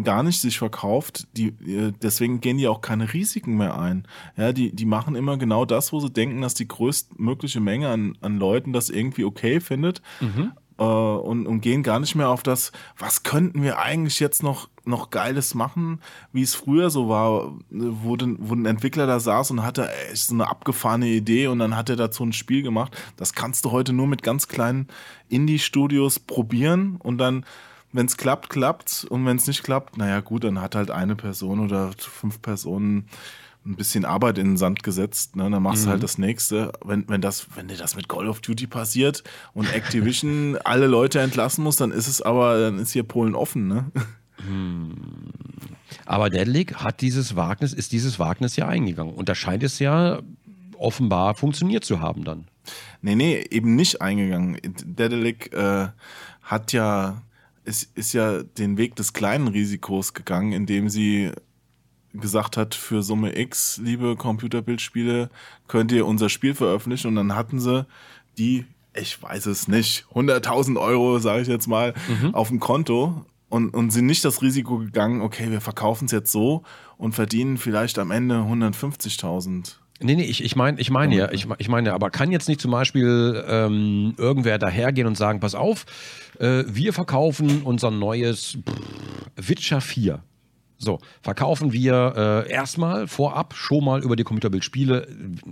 gar nicht sich verkauft, die, äh, deswegen gehen die auch keine Risiken mehr ein. Ja, die, die machen immer genau das, wo sie denken, dass die größtmögliche Menge an, an Leuten das irgendwie okay findet. Mhm äh, und, und gehen gar nicht mehr auf das, was könnten wir eigentlich jetzt noch, noch Geiles machen, wie es früher so war, wo, den, wo ein Entwickler da saß und hatte echt so eine abgefahrene Idee und dann hat er dazu ein Spiel gemacht. Das kannst du heute nur mit ganz kleinen Indie-Studios probieren und dann wenn es klappt, klappt und wenn es nicht klappt, naja gut, dann hat halt eine Person oder fünf Personen ein bisschen Arbeit in den Sand gesetzt, ne? dann machst mhm. du halt mhm. das nächste. Wenn, wenn, das, wenn dir das mit Call of Duty passiert und Activision alle Leute entlassen muss, dann ist es aber, dann ist hier Polen offen, ne? Hm. Aber Deadlick hat dieses Wagnis, ist dieses Wagnis ja eingegangen. Und da scheint es ja offenbar funktioniert zu haben dann. Nee, nee, eben nicht eingegangen. Dedelic äh, hat ja, ist, ist ja den Weg des kleinen Risikos gegangen, indem sie gesagt hat, für Summe X, liebe Computerbildspiele, könnt ihr unser Spiel veröffentlichen. Und dann hatten sie die ich weiß es nicht, 100.000 Euro, sage ich jetzt mal, Mhm. auf dem Konto und, und sind nicht das Risiko gegangen, okay, wir verkaufen es jetzt so und verdienen vielleicht am Ende 150.000. Nee, nee, ich, ich meine ich mein ja, ich, ich meine, aber kann jetzt nicht zum Beispiel ähm, irgendwer dahergehen und sagen, pass auf, äh, wir verkaufen unser neues Witcher 4. So, verkaufen wir äh, erstmal vorab schon mal über die Computerbildspiele.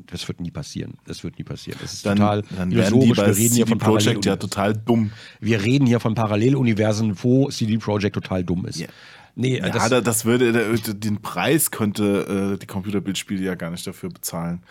Das wird nie passieren. Das wird nie passieren. Das ist Dann, total dann werden die illusorisch. bei Wir reden hier CD von Projekt ja total dumm. Wir reden hier von Paralleluniversen, wo CD Projekt total dumm ist. Ja. Nee, Ja, das, das, würde, den Preis könnte äh, die Computerbildspiele ja gar nicht dafür bezahlen.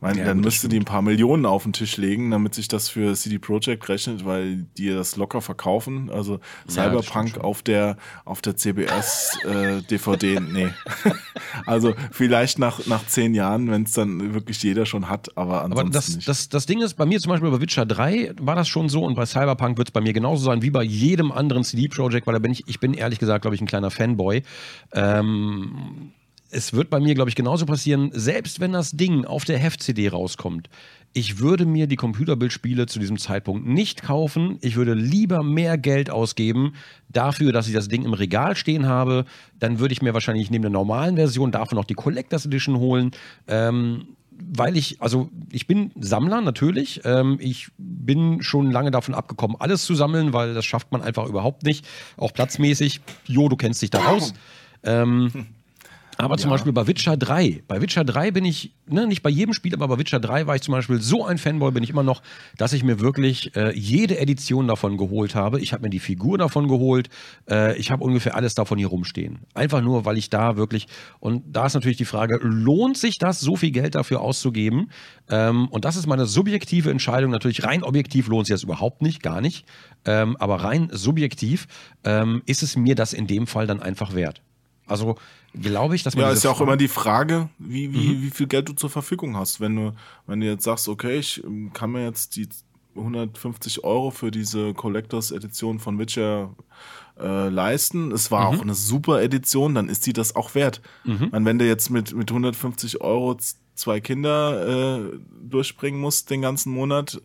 Meine, Ja, dann müsste die ein paar Millionen auf den Tisch legen, damit sich das für CD Projekt rechnet, weil die das locker verkaufen. Also Cyberpunk stimmt auf der auf der CBS äh, DVD, nee. also vielleicht nach nach zehn Jahren, wenn es dann wirklich jeder schon hat, aber Aber ansonsten das, nicht. das, das Ding ist, bei mir zum Beispiel bei Witcher 3 war das schon so und bei Cyberpunk wird es bei mir genauso sein wie bei jedem anderen CD-Projekt, weil da bin ich, ich bin ehrlich gesagt, glaube ich, ein kleiner Fanboy. Ähm, es wird bei mir, glaube ich, genauso passieren, selbst wenn das Ding auf der Heft-CD rauskommt. Ich würde mir die Computerbildspiele zu diesem Zeitpunkt nicht kaufen. Ich würde lieber mehr Geld ausgeben dafür, dass ich das Ding im Regal stehen habe. Dann würde ich mir wahrscheinlich neben der normalen Version davon noch die Collectors Edition holen. Ähm, weil ich, also ich bin Sammler natürlich. Ähm, ich bin schon lange davon abgekommen, alles zu sammeln, weil das schafft man einfach überhaupt nicht. Auch platzmäßig. Jo, du kennst dich da raus. Ähm, aber zum Beispiel bei Witcher 3. Bei Witcher 3 bin ich, ne, nicht bei jedem Spiel, aber bei Witcher 3 war ich zum Beispiel so ein Fanboy, bin ich immer noch, dass ich mir wirklich äh, jede Edition davon geholt habe. Ich habe mir die Figur davon geholt. Äh, ich habe ungefähr alles davon hier rumstehen. Einfach nur, weil ich da wirklich, und da ist natürlich die Frage, lohnt sich das, so viel Geld dafür auszugeben? Ähm, und das ist meine subjektive Entscheidung. Natürlich rein objektiv lohnt sich das überhaupt nicht, gar nicht. Ähm, aber rein subjektiv ähm, ist es mir das in dem Fall dann einfach wert. Also glaube ich, dass man Ja, ist ja auch immer die Frage, wie, wie, Mhm. wie viel Geld du zur Verfügung hast. Wenn du, wenn du jetzt sagst, okay, ich ähm, kann mir jetzt die 150 Euro für diese Collectors Edition von Witcher äh, leisten. Es war Mhm. auch eine super Edition, dann ist die das auch wert. Ich meine, wenn du jetzt mit, mit 150 Euro zwei Kinder äh, durchbringen musst den ganzen Monat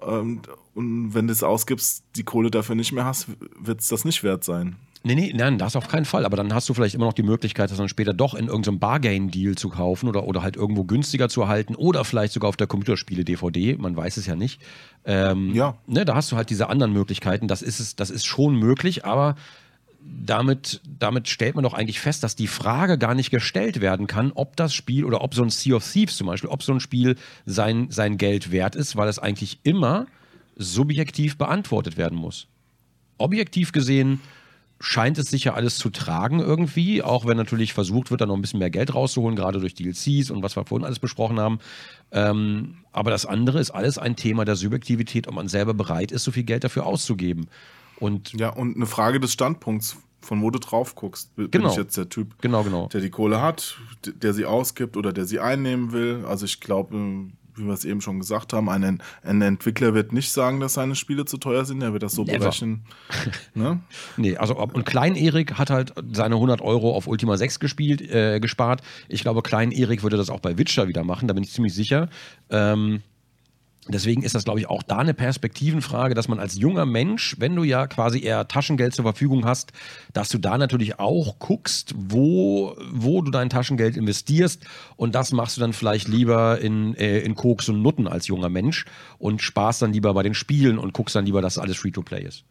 ähm, und wenn du es ausgibst, die Kohle dafür nicht mehr hast, wird es das nicht wert sein. Nee, nee, nein, das auf keinen Fall. Aber dann hast du vielleicht immer noch die Möglichkeit, das dann später doch in irgendeinem Bargain-Deal zu kaufen oder, oder halt irgendwo günstiger zu erhalten oder vielleicht sogar auf der Computerspiele-DVD. Man weiß es ja nicht. Ähm, Ja. Ne, da hast du halt diese anderen Möglichkeiten. Das ist, es, das ist schon möglich, aber damit, damit stellt man doch eigentlich fest, dass die Frage gar nicht gestellt werden kann, ob das Spiel oder ob so ein Sea of Thieves zum Beispiel, ob so ein Spiel sein, sein Geld wert ist, weil es eigentlich immer subjektiv beantwortet werden muss. Objektiv gesehen scheint es sicher alles zu tragen irgendwie, auch wenn natürlich versucht wird, da noch ein bisschen mehr Geld rauszuholen, gerade durch DLCs und was wir vorhin alles besprochen haben. Ähm, aber das andere ist alles ein Thema der Subjektivität, ob man selber bereit ist, so viel Geld dafür auszugeben. Und Ja, und eine Frage des Standpunkts, von wo du drauf guckst. Bin Genau. ich jetzt der Typ, genau, genau. der die Kohle hat, der sie ausgibt oder der sie einnehmen will? Also ich glaube, wie wir es eben schon gesagt haben, ein, ein Entwickler wird nicht sagen, dass seine Spiele zu teuer sind. Er wird das so Never. berechnen. Ne? Nee, also und Klein Erik hat halt seine 100 Euro auf Ultima 6 gespielt, äh, gespart. Ich glaube, Klein Erik würde das auch bei Witcher wieder machen, da bin ich ziemlich sicher. Ähm, deswegen ist das, glaube ich, auch da eine Perspektivenfrage, dass man als junger Mensch, wenn du ja quasi eher Taschengeld zur Verfügung hast, dass du da natürlich auch guckst, wo, wo du dein Taschengeld investierst. Und das machst du dann vielleicht lieber in, äh, in Koks und Nutten als junger Mensch und sparst dann lieber bei den Spielen und guckst dann lieber, dass alles Free-to-Play ist.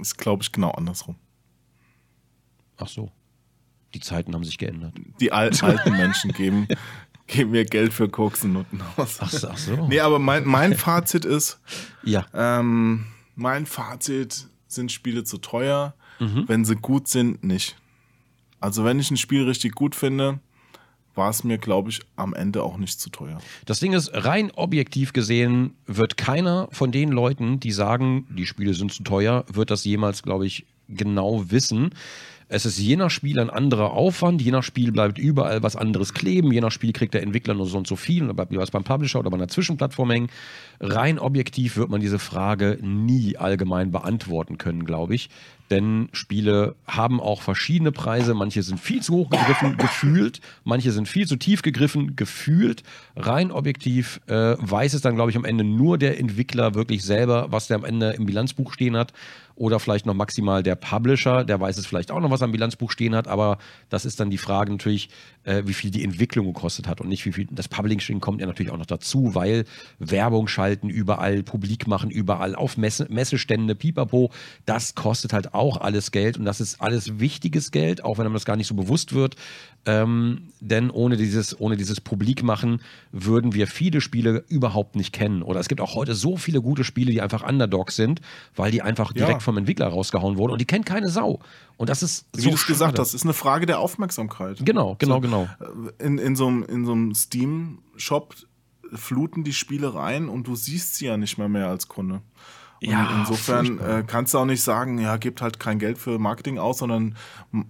Ist, glaube ich, genau andersrum. Ach so. Die Zeiten haben sich geändert. Die al alten Menschen geben, geben mir Geld für Koks und Nutten aus. Ach so. Ach so. Nee, aber mein, mein Fazit ist, Ja. ähm, mein Fazit sind Spiele zu teuer, Mhm. wenn sie gut sind, nicht. Also wenn ich ein Spiel richtig gut finde, war es mir, glaube ich, am Ende auch nicht zu teuer. Das Ding ist, rein objektiv gesehen wird keiner von den Leuten, die sagen, die Spiele sind zu teuer, wird das jemals, glaube ich, genau wissen. Es ist je nach Spiel ein anderer Aufwand, je nach Spiel bleibt überall was anderes kleben, je nach Spiel kriegt der Entwickler nur so und so viel und bleibt was beim Publisher oder bei einer Zwischenplattform hängen. Rein objektiv wird man diese Frage nie allgemein beantworten können, glaube ich. Denn Spiele haben auch verschiedene Preise. Manche sind viel zu hoch gegriffen, gefühlt. Manche sind viel zu tief gegriffen, gefühlt. Rein objektiv äh, weiß es dann, glaube ich, am Ende nur der Entwickler wirklich selber, was der am Ende im Bilanzbuch stehen hat oder vielleicht noch maximal der Publisher, der weiß es vielleicht auch noch, was am Bilanzbuch stehen hat, aber das ist dann die Frage natürlich, äh, wie viel die Entwicklung gekostet hat und nicht wie viel das Publishing kommt ja natürlich auch noch dazu, weil Werbung schalten überall, publik machen überall, auf Messe, Messestände, pipapo, das kostet halt auch alles Geld und das ist alles wichtiges Geld, auch wenn einem das gar nicht so bewusst wird, ähm, denn ohne dieses, ohne dieses Publikmachen würden wir viele Spiele überhaupt nicht kennen. Oder es gibt auch heute so viele gute Spiele, die einfach Underdogs sind, weil die einfach direkt ja. vom Entwickler rausgehauen wurden und die kennt keine Sau. Und das ist Wie so du es gesagt hast, ist eine Frage der Aufmerksamkeit. Genau, genau, so, genau. Äh, in, in so einem Steam-Shop fluten die Spiele rein und du siehst sie ja nicht mehr mehr als Kunde. Und ja, insofern äh, kannst du auch nicht sagen, ja, gebt halt kein Geld für Marketing aus, sondern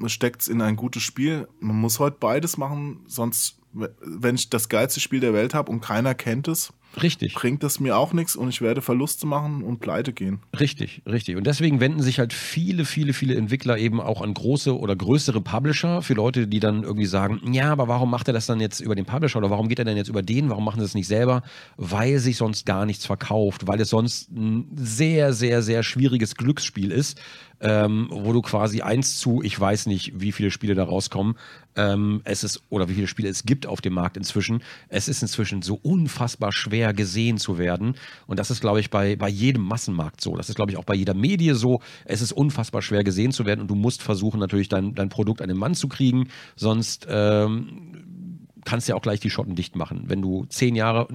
steckt es in ein gutes Spiel. Man muss heute beides machen, sonst, wenn ich das geilste Spiel der Welt habe und keiner kennt es, Richtig. bringt das mir auch nichts und ich werde Verluste machen und pleite gehen. Richtig, richtig. Und deswegen wenden sich halt viele, viele, viele Entwickler eben auch an große oder größere Publisher für Leute, die dann irgendwie sagen, ja, aber warum macht er das dann jetzt über den Publisher oder warum geht er denn jetzt über den? Warum machen sie es nicht selber? Weil sich sonst gar nichts verkauft, weil es sonst ein sehr, sehr, sehr schwieriges Glücksspiel ist, ähm, wo du quasi eins zu, ich weiß nicht, wie viele Spiele da rauskommen, ähm, es ist, oder wie viele Spiele es gibt auf dem Markt inzwischen. Es ist inzwischen so unfassbar schwer gesehen zu werden. Und das ist, glaube ich, bei, bei jedem Massenmarkt so. Das ist, glaube ich, auch bei jeder Medie so. Es ist unfassbar schwer gesehen zu werden und du musst versuchen, natürlich dein, dein Produkt an den Mann zu kriegen. Sonst ähm, kannst ja auch gleich die Schotten dicht machen. Wenn du zehn Jahre,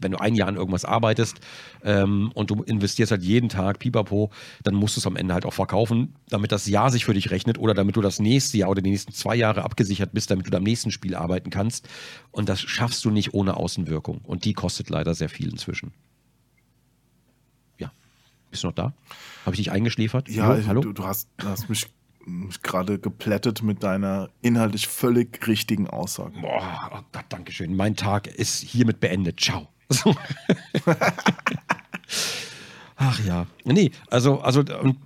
wenn du ein Jahr an irgendwas arbeitest ähm, und du investierst halt jeden Tag pipapo, dann musst du es am Ende halt auch verkaufen, damit das Jahr sich für dich rechnet oder damit du das nächste Jahr oder die nächsten zwei Jahre abgesichert bist, damit du am nächsten Spiel arbeiten kannst. Und das schaffst du nicht ohne Außenwirkung. Und die kostet leider sehr viel inzwischen. Ja. Bist du noch da? Habe ich dich eingeschläfert? Ja, hallo? Du, du, hast, du hast mich gerade geplättet mit deiner inhaltlich völlig richtigen Aussage. Boah, oh Gott, danke schön. Mein Tag ist hiermit beendet. Ciao. Ach ja. Nee, also, also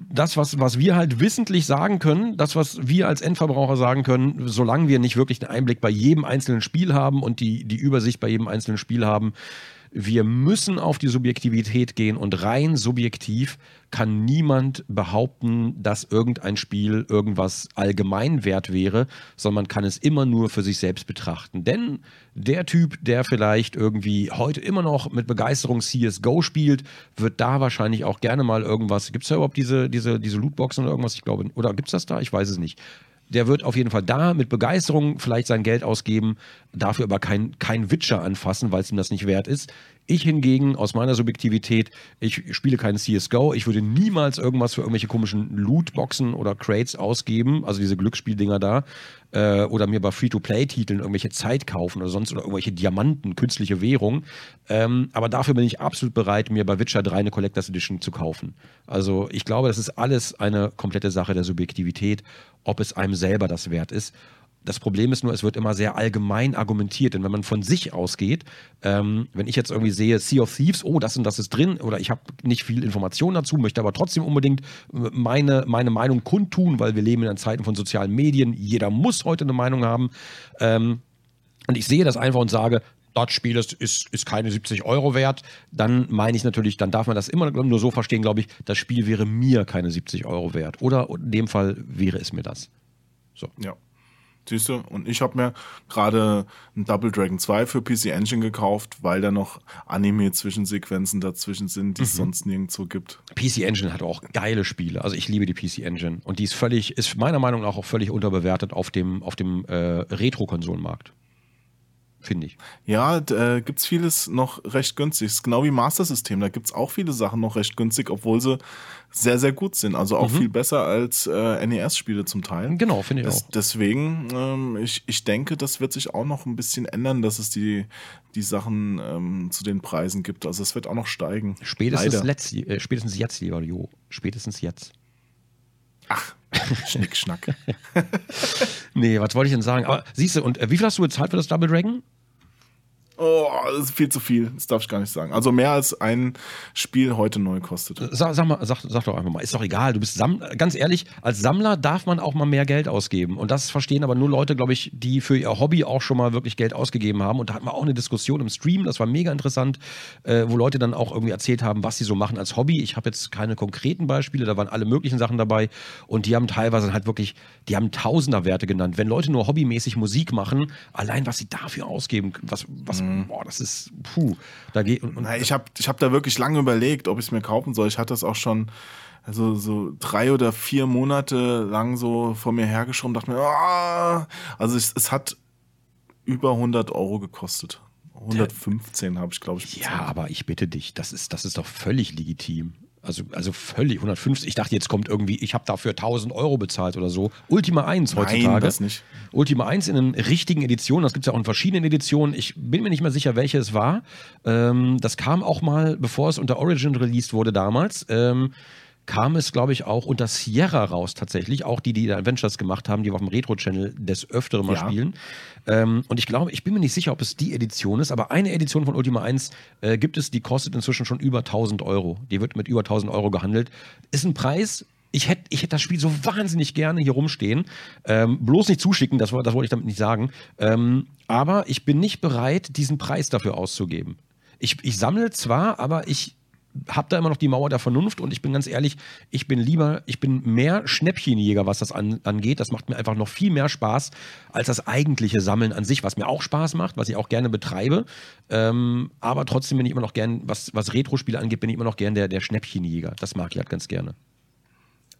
das, was, was wir halt wissentlich sagen können, das, was wir als Endverbraucher sagen können, solange wir nicht wirklich einen Einblick bei jedem einzelnen Spiel haben und die, die Übersicht bei jedem einzelnen Spiel haben, wir müssen auf die Subjektivität gehen und rein subjektiv kann niemand behaupten, dass irgendein Spiel irgendwas allgemeinwert wäre, sondern man kann es immer nur für sich selbst betrachten. Denn der Typ, der vielleicht irgendwie heute immer noch mit Begeisterung CSGO spielt, wird da wahrscheinlich auch gerne mal irgendwas. Gibt es da überhaupt diese, diese, diese Lootboxen oder irgendwas? Ich glaube, oder gibt es das da? Ich weiß es nicht der wird auf jeden Fall da mit Begeisterung vielleicht sein Geld ausgeben, dafür aber kein, kein Witcher anfassen, weil es ihm das nicht wert ist. Ich hingegen, aus meiner Subjektivität, ich spiele keinen CSGO, ich würde niemals irgendwas für irgendwelche komischen Lootboxen oder Crates ausgeben, also diese Glücksspieldinger da, äh, oder mir bei Free-to-Play-Titeln irgendwelche Zeit kaufen oder sonst oder irgendwelche Diamanten, künstliche Währung. Ähm, aber dafür bin ich absolut bereit, mir bei Witcher 3 eine Collectors Edition zu kaufen. Also ich glaube, das ist alles eine komplette Sache der Subjektivität, ob es einem selber das wert ist. Das Problem ist nur, es wird immer sehr allgemein argumentiert. Denn wenn man von sich ausgeht, ähm, wenn ich jetzt irgendwie sehe, Sea of Thieves, oh, das und das ist drin, oder ich habe nicht viel Information dazu, möchte aber trotzdem unbedingt meine, meine Meinung kundtun, weil wir leben in Zeiten von sozialen Medien. Jeder muss heute eine Meinung haben. Ähm, und ich sehe das einfach und sage, das Spiel ist, ist, ist keine 70 Euro wert, dann meine ich natürlich, dann darf man das immer nur so verstehen, glaube ich, das Spiel wäre mir keine 70 Euro wert. Oder in dem Fall wäre es mir das. So. Ja. Siehst du? Und ich habe mir gerade ein Double Dragon 2 für PC Engine gekauft, weil da noch Anime-Zwischensequenzen dazwischen sind, die es mhm. sonst nirgendwo gibt. PC Engine hat auch geile Spiele. Also ich liebe die PC Engine. Und die ist völlig, ist meiner Meinung nach auch völlig unterbewertet auf dem, auf dem äh, Retro-Konsolenmarkt finde ich. Ja, äh, gibt es vieles noch recht günstig. Ist genau wie Master System. Da gibt es auch viele Sachen noch recht günstig, obwohl sie sehr, sehr gut sind. Also auch mhm. viel besser als äh, NES-Spiele zum Teil. Genau, finde ich das, auch. Deswegen, ähm, ich, ich denke, das wird sich auch noch ein bisschen ändern, dass es die, die Sachen ähm, zu den Preisen gibt. Also es wird auch noch steigen. Spätestens, letzt, äh, spätestens jetzt, lieber Jo. Spätestens jetzt. Ach, Schnick, Schnack. nee, was wollte ich denn sagen? Aber siehst du, und äh, wie viel hast du bezahlt für das Double Dragon? Oh, das ist viel zu viel. Das darf ich gar nicht sagen. Also mehr als ein Spiel heute neu kostet. Sag, sag mal, sag, sag doch einfach mal. Ist doch egal. Du bist Sam ganz ehrlich, als Sammler darf man auch mal mehr Geld ausgeben. Und das verstehen aber nur Leute, glaube ich, die für ihr Hobby auch schon mal wirklich Geld ausgegeben haben. Und da hatten wir auch eine Diskussion im Stream, das war mega interessant, äh, wo Leute dann auch irgendwie erzählt haben, was sie so machen als Hobby. Ich habe jetzt keine konkreten Beispiele, da waren alle möglichen Sachen dabei. Und die haben teilweise halt wirklich, die haben Tausenderwerte genannt. Wenn Leute nur hobbymäßig Musik machen, allein was sie dafür ausgeben, was, was mhm. Boah, das ist, puh, da geht. Und, und ich habe ich hab da wirklich lange überlegt, ob ich es mir kaufen soll. Ich hatte das auch schon also so drei oder vier Monate lang so vor mir hergeschoben, dachte mir, oh! also es, es hat über 100 Euro gekostet. 115 habe ich, glaube ich. Bezahlt. Ja, aber ich bitte dich, das ist, das ist doch völlig legitim. Also, also völlig 150. Ich dachte, jetzt kommt irgendwie, ich habe dafür 1000 Euro bezahlt oder so. Ultima 1 heutzutage. Nein, das nicht. Ultima 1 in einer richtigen Edition. Das gibt es ja auch in verschiedenen Editionen. Ich bin mir nicht mehr sicher, welche es war. Ähm, das kam auch mal, bevor es unter Origin released wurde damals. Ähm, kam es, glaube ich, auch unter Sierra raus tatsächlich. Auch die, die da Adventures gemacht haben, die wir auf dem Retro-Channel des Öfteren mal ja. spielen. Ähm, und ich glaube, ich bin mir nicht sicher, ob es die Edition ist, aber eine Edition von Ultima 1 äh, gibt es, die kostet inzwischen schon über 1000 Euro. Die wird mit über 1000 Euro gehandelt. Ist ein Preis, ich hätte ich hätt das Spiel so wahnsinnig gerne hier rumstehen. Ähm, bloß nicht zuschicken, das, das wollte ich damit nicht sagen. Ähm, aber ich bin nicht bereit, diesen Preis dafür auszugeben. Ich, ich sammle zwar, aber ich habe da immer noch die Mauer der Vernunft und ich bin ganz ehrlich, ich bin lieber, ich bin mehr Schnäppchenjäger, was das an, angeht. Das macht mir einfach noch viel mehr Spaß als das eigentliche Sammeln an sich, was mir auch Spaß macht, was ich auch gerne betreibe. Ähm, aber trotzdem bin ich immer noch gern, was, was Retro-Spiele angeht, bin ich immer noch gern der, der Schnäppchenjäger. Das mag ich halt ganz gerne.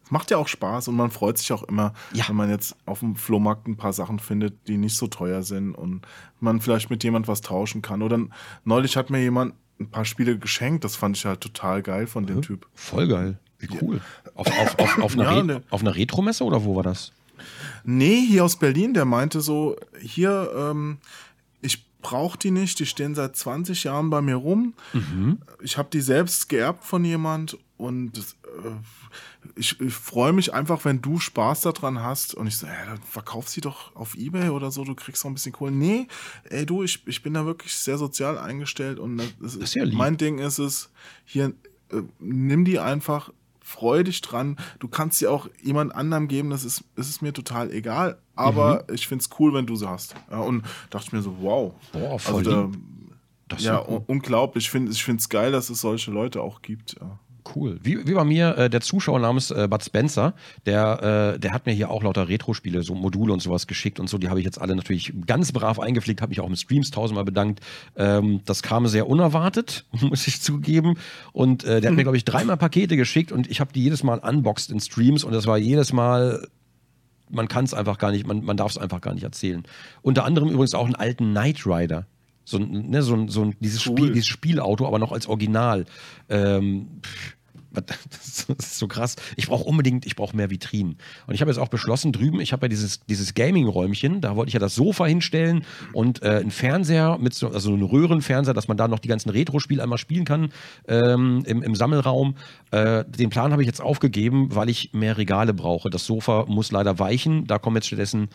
Macht ja auch Spaß und man freut sich auch immer, ja. wenn man jetzt auf dem Flohmarkt ein paar Sachen findet, die nicht so teuer sind und man vielleicht mit jemand was tauschen kann. Oder neulich hat mir jemand ein paar Spiele geschenkt. Das fand ich halt total geil von dem ja, Typ. Voll geil. Wie cool. Auf, auf, auf, auf einer, ja, ne. einer Retro-Messe oder wo war das? Nee, hier aus Berlin. Der meinte so, hier, ähm, ich brauche die nicht, die stehen seit 20 Jahren bei mir rum. Mhm. Ich habe die selbst geerbt von jemand und äh, ich, ich freue mich einfach, wenn du Spaß daran hast. Und ich so, ey, dann verkauf sie doch auf Ebay oder so, du kriegst noch ein bisschen Kohle. Nee, ey, du, ich, ich bin da wirklich sehr sozial eingestellt und das, das ist ja mein Ding ist es, hier, äh, nimm die einfach, freu dich dran. Du kannst sie auch jemand anderem geben, das ist, das ist mir total egal. Aber mhm. ich find's cool, wenn du sie hast. Ja, und dachte ich mir so, wow. Boah, voll also da, ja, cool. unglaublich. Ich finde es geil, dass es solche Leute auch gibt. Ja. Cool. Wie, wie bei mir äh, der Zuschauer namens äh, Bud Spencer, der, äh, der hat mir hier auch lauter Retro-Spiele, so Module und sowas geschickt und so. Die habe ich jetzt alle natürlich ganz brav eingepflegt, habe mich auch im Streams tausendmal bedankt. Ähm, das kam sehr unerwartet, muss ich zugeben. Und äh, der hat mir, glaube ich, dreimal Pakete geschickt und ich habe die jedes Mal unboxed in Streams und das war jedes Mal man kann es einfach gar nicht, man, man darf es einfach gar nicht erzählen. Unter anderem übrigens auch einen alten Knight Rider. So, ne, so, so dieses, cool. Spiel, dieses Spielauto, aber noch als Original. Ähm, das ist so krass. Ich brauche unbedingt, ich brauche mehr Vitrinen. Und ich habe jetzt auch beschlossen, drüben, ich habe ja dieses, dieses Gaming-Räumchen, da wollte ich ja das Sofa hinstellen und äh, einen Fernseher mit so, also einen Röhrenfernseher, dass man da noch die ganzen Retro-Spiele einmal spielen kann ähm, im, im Sammelraum. Äh, den Plan habe ich jetzt aufgegeben, weil ich mehr Regale brauche. Das Sofa muss leider weichen. Da kommen jetzt stattdessen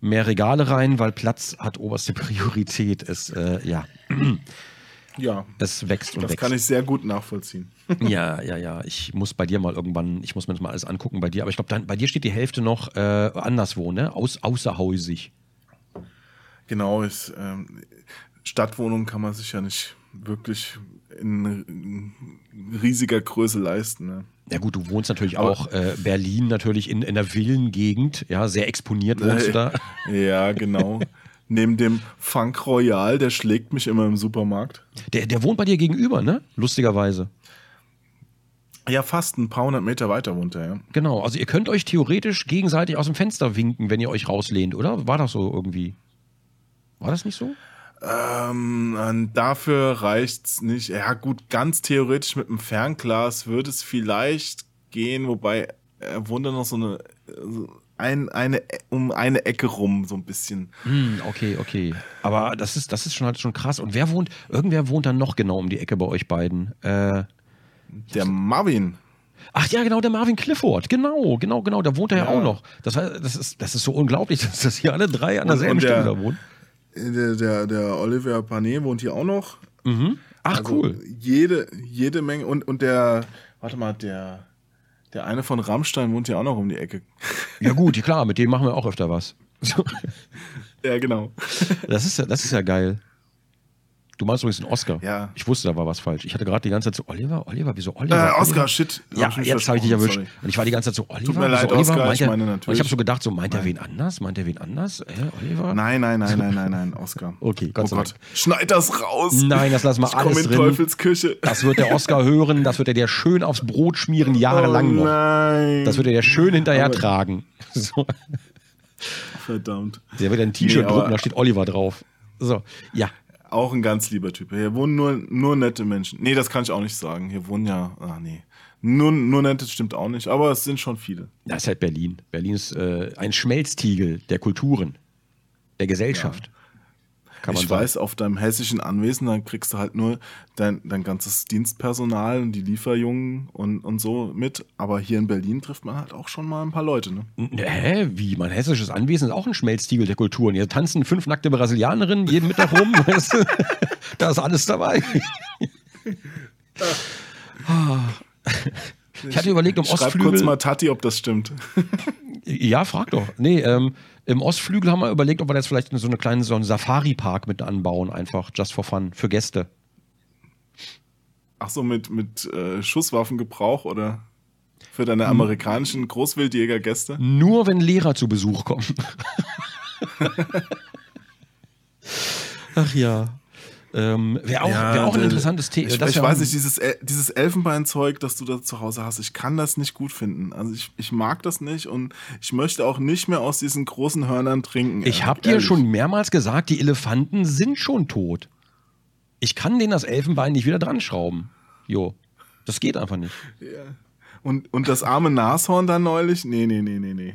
mehr Regale rein, weil Platz hat oberste Priorität. Es, äh, ja. Ja. Es wächst und das wächst. Das kann ich sehr gut nachvollziehen. ja, ja, ja. Ich muss bei dir mal irgendwann, ich muss mir das mal alles angucken bei dir. Aber ich glaube, bei dir steht die Hälfte noch äh, anderswo, ne? Aus, außerhäusig. Genau, ist, ähm, Stadtwohnung kann man sich ja nicht wirklich in, in riesiger Größe leisten. Ne? Ja gut, du wohnst natürlich Aber auch äh, Berlin natürlich in, in der Villengegend, ja, sehr exponiert wohnst du da. Ja, genau. Neben dem Funk Royal, der schlägt mich immer im Supermarkt. Der, der wohnt bei dir gegenüber, ne? Lustigerweise. Ja, fast ein paar hundert Meter weiter wohnt er, ja. Genau, also ihr könnt euch theoretisch gegenseitig aus dem Fenster winken, wenn ihr euch rauslehnt, oder? War das so irgendwie? War das nicht so? Ähm, dafür reicht's nicht. Ja, gut, ganz theoretisch mit einem Fernglas würde es vielleicht gehen, wobei er wohnt dann noch so eine, ein, eine, um eine Ecke rum, so ein bisschen. Hm, okay, okay. Aber das ist, das ist schon halt schon krass. Und wer wohnt, irgendwer wohnt dann noch genau um die Ecke bei euch beiden? Äh, der Marvin. Ach ja, genau, der Marvin Clifford. Genau, genau, genau. Da wohnt er ja, Ja. auch noch. Das, das, ist, das ist so unglaublich, dass das hier alle drei an Und- derselben und der- Stelle da wohnen. Der, der, der Oliver Panet wohnt hier auch noch. Ach, Also cool. Jede, jede Menge. Und, und der, warte mal, der, der eine von Rammstein wohnt hier auch noch um die Ecke. Ja, gut, klar, mit dem machen wir auch öfter was. Ja, genau. Das ist, ja, das ist ja geil. Du meinst übrigens den Oscar. Ja. Ich wusste, da war was falsch. Ich hatte gerade die ganze Zeit so, Oliver, Oliver, wieso Äh, Oliver? Oscar, Oliver? shit. Ja, Hab jetzt habe ich dich erwischt. versprochen, Und ich war die ganze Zeit so, Oliver, mir wieso leid, Oliver? Oscar, Meint ich meine Und natürlich- ich habe so gedacht, so meint er wen anders? Meint er wen anders? Äh, Oliver? sorry. Nein, nein, nein, nein, nein, nein, Oscar. Okay, Gott oh sei Gott. Dank. Schneid das raus. Nein, das lassen wir ich alles in drin. Teufels Küche. Das wird der Oscar hören, das wird er dir schön aufs Brot schmieren, jahrelang oh, noch. Nein. Das wird er dir schön hinterher Aber- tragen. So. Verdammt. Der wird ein T-Shirt Nee, drucken, da steht Oliver drauf. So, ja. Auch ein ganz lieber Typ. Hier wohnen nur, nur nette Menschen. Nee, das kann ich auch nicht sagen. Hier wohnen ja, ah nee. Nur, nur nette stimmt auch nicht, aber es sind schon viele. Das ist halt Berlin. Berlin ist äh, ein Schmelztiegel der Kulturen, der Gesellschaft. Kann man ich sagen. weiß, auf deinem hessischen Anwesen, dann kriegst du halt nur dein, dein ganzes Dienstpersonal und die Lieferjungen und, und so mit. Aber hier in Berlin trifft man halt auch schon mal ein paar Leute, ne? Hä? Wie? Mein hessisches Anwesen ist auch ein Schmelztiegel der Kulturen. Hier tanzen fünf nackte Brasilianerinnen jeden Mittag rum. weißt du? da ist alles dabei. Ich hatte überlegt, um Schreib kurz Ostflügel. mal Tati, ob das stimmt. Ja, frag doch. Nee, ähm, im Ostflügel haben wir überlegt, ob wir jetzt vielleicht so eine kleine so einen Safari-Park mit anbauen, einfach just for fun, für Gäste. Ach so, mit, mit äh, Schusswaffengebrauch oder für deine amerikanischen Großwildjägergäste? Nur wenn Lehrer zu Besuch kommen. Ach ja. Ähm, Wäre auch, wär auch ein interessantes Thema. Ich, ich weiß nicht, dieses, El- dieses Elfenbeinzeug, das du da zu Hause hast, ich kann das nicht gut finden. Also ich, ich mag das nicht und ich möchte auch nicht mehr aus diesen großen Hörnern trinken. Ich habe dir schon mehrmals gesagt, die Elefanten sind schon tot. Ich kann denen das Elfenbein nicht wieder dran schrauben. Jo. Das geht einfach nicht. Und, und das arme Nashorn dann neulich? Nee, nee, nee, nee, nee.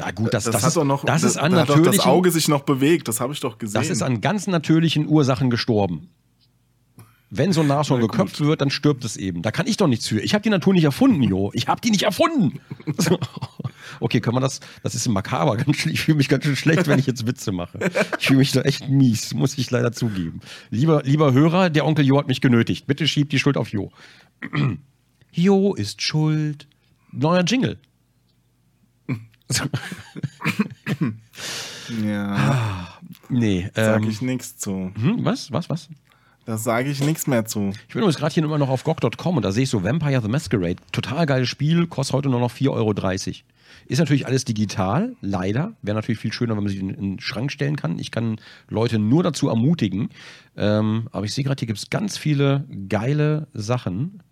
Da gut, das, das, hat ist, doch noch, das ist an da doch das natürlichen, Auge sich noch bewegt, das habe ich doch gesehen. das ist an ganz natürlichen Ursachen gestorben. Wenn so ein Nashorn Na geköpft wird, dann stirbt es eben. Da kann ich doch nichts für. Ich habe die Natur nicht erfunden, Jo. Ich habe die nicht erfunden. Okay, können wir das? Das ist makaber. Ich fühle mich ganz schön schlecht, wenn ich jetzt Witze mache. Ich fühle mich da echt mies, muss ich leider zugeben. Lieber, lieber Hörer, der Onkel Jo hat mich genötigt. Bitte schiebt die Schuld auf Jo. Jo ist schuld. Neuer Jingle. Ja, Nee, sag ähm, ich nichts zu. hm, was, was, was? Da sage ich nichts mehr zu. Ich bin übrigens gerade hier immer noch auf GOG.com und da sehe ich so Vampire the Masquerade. Total geiles Spiel, kostet heute nur noch 4,30 Euro. Ist natürlich alles digital, leider. Wäre natürlich viel schöner, wenn man sich in, in den Schrank stellen kann. Ich kann Leute nur dazu ermutigen. Ähm, aber ich sehe gerade, hier gibt es ganz viele geile Sachen.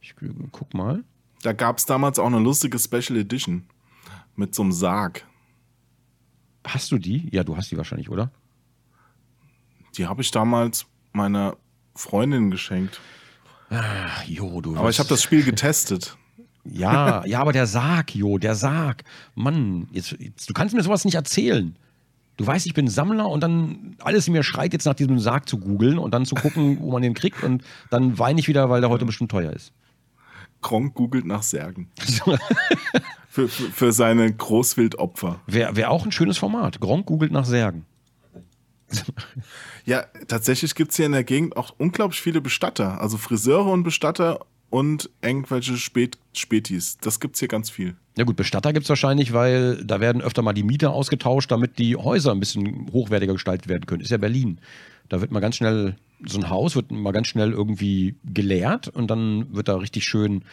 Ich guck mal. Da gab es damals auch eine lustige Special Edition mit so einem Sarg. Hast du die? Ja, du hast die wahrscheinlich, oder? Die habe ich damals meiner Freundin geschenkt. Ach, jo, du. Aber ich habe das Spiel getestet. Ja, ja, aber der Sarg, Jo, der Sarg. Mann, jetzt, jetzt, du kannst mir sowas nicht erzählen. Du weißt, ich bin Sammler und dann alles in mir schreit jetzt nach diesem Sarg zu googeln und dann zu gucken, wo man den kriegt und dann weine ich wieder, weil der heute bestimmt teuer ist. Gronk googelt nach Särgen. für, für, für seine Großwildopfer. Wäre wär auch ein schönes Format. Gronk googelt nach Särgen. Ja, tatsächlich gibt es hier in der Gegend auch unglaublich viele Bestatter. Also Friseure und Bestatter und irgendwelche Spät Spätis. Das gibt's hier ganz viel. Ja gut, Bestatter gibt es wahrscheinlich, weil da werden öfter mal die Mieter ausgetauscht, damit die Häuser ein bisschen hochwertiger gestaltet werden können. Ist ja Berlin. Da wird mal ganz schnell, so ein Haus wird mal ganz schnell irgendwie geleert und dann wird da richtig schön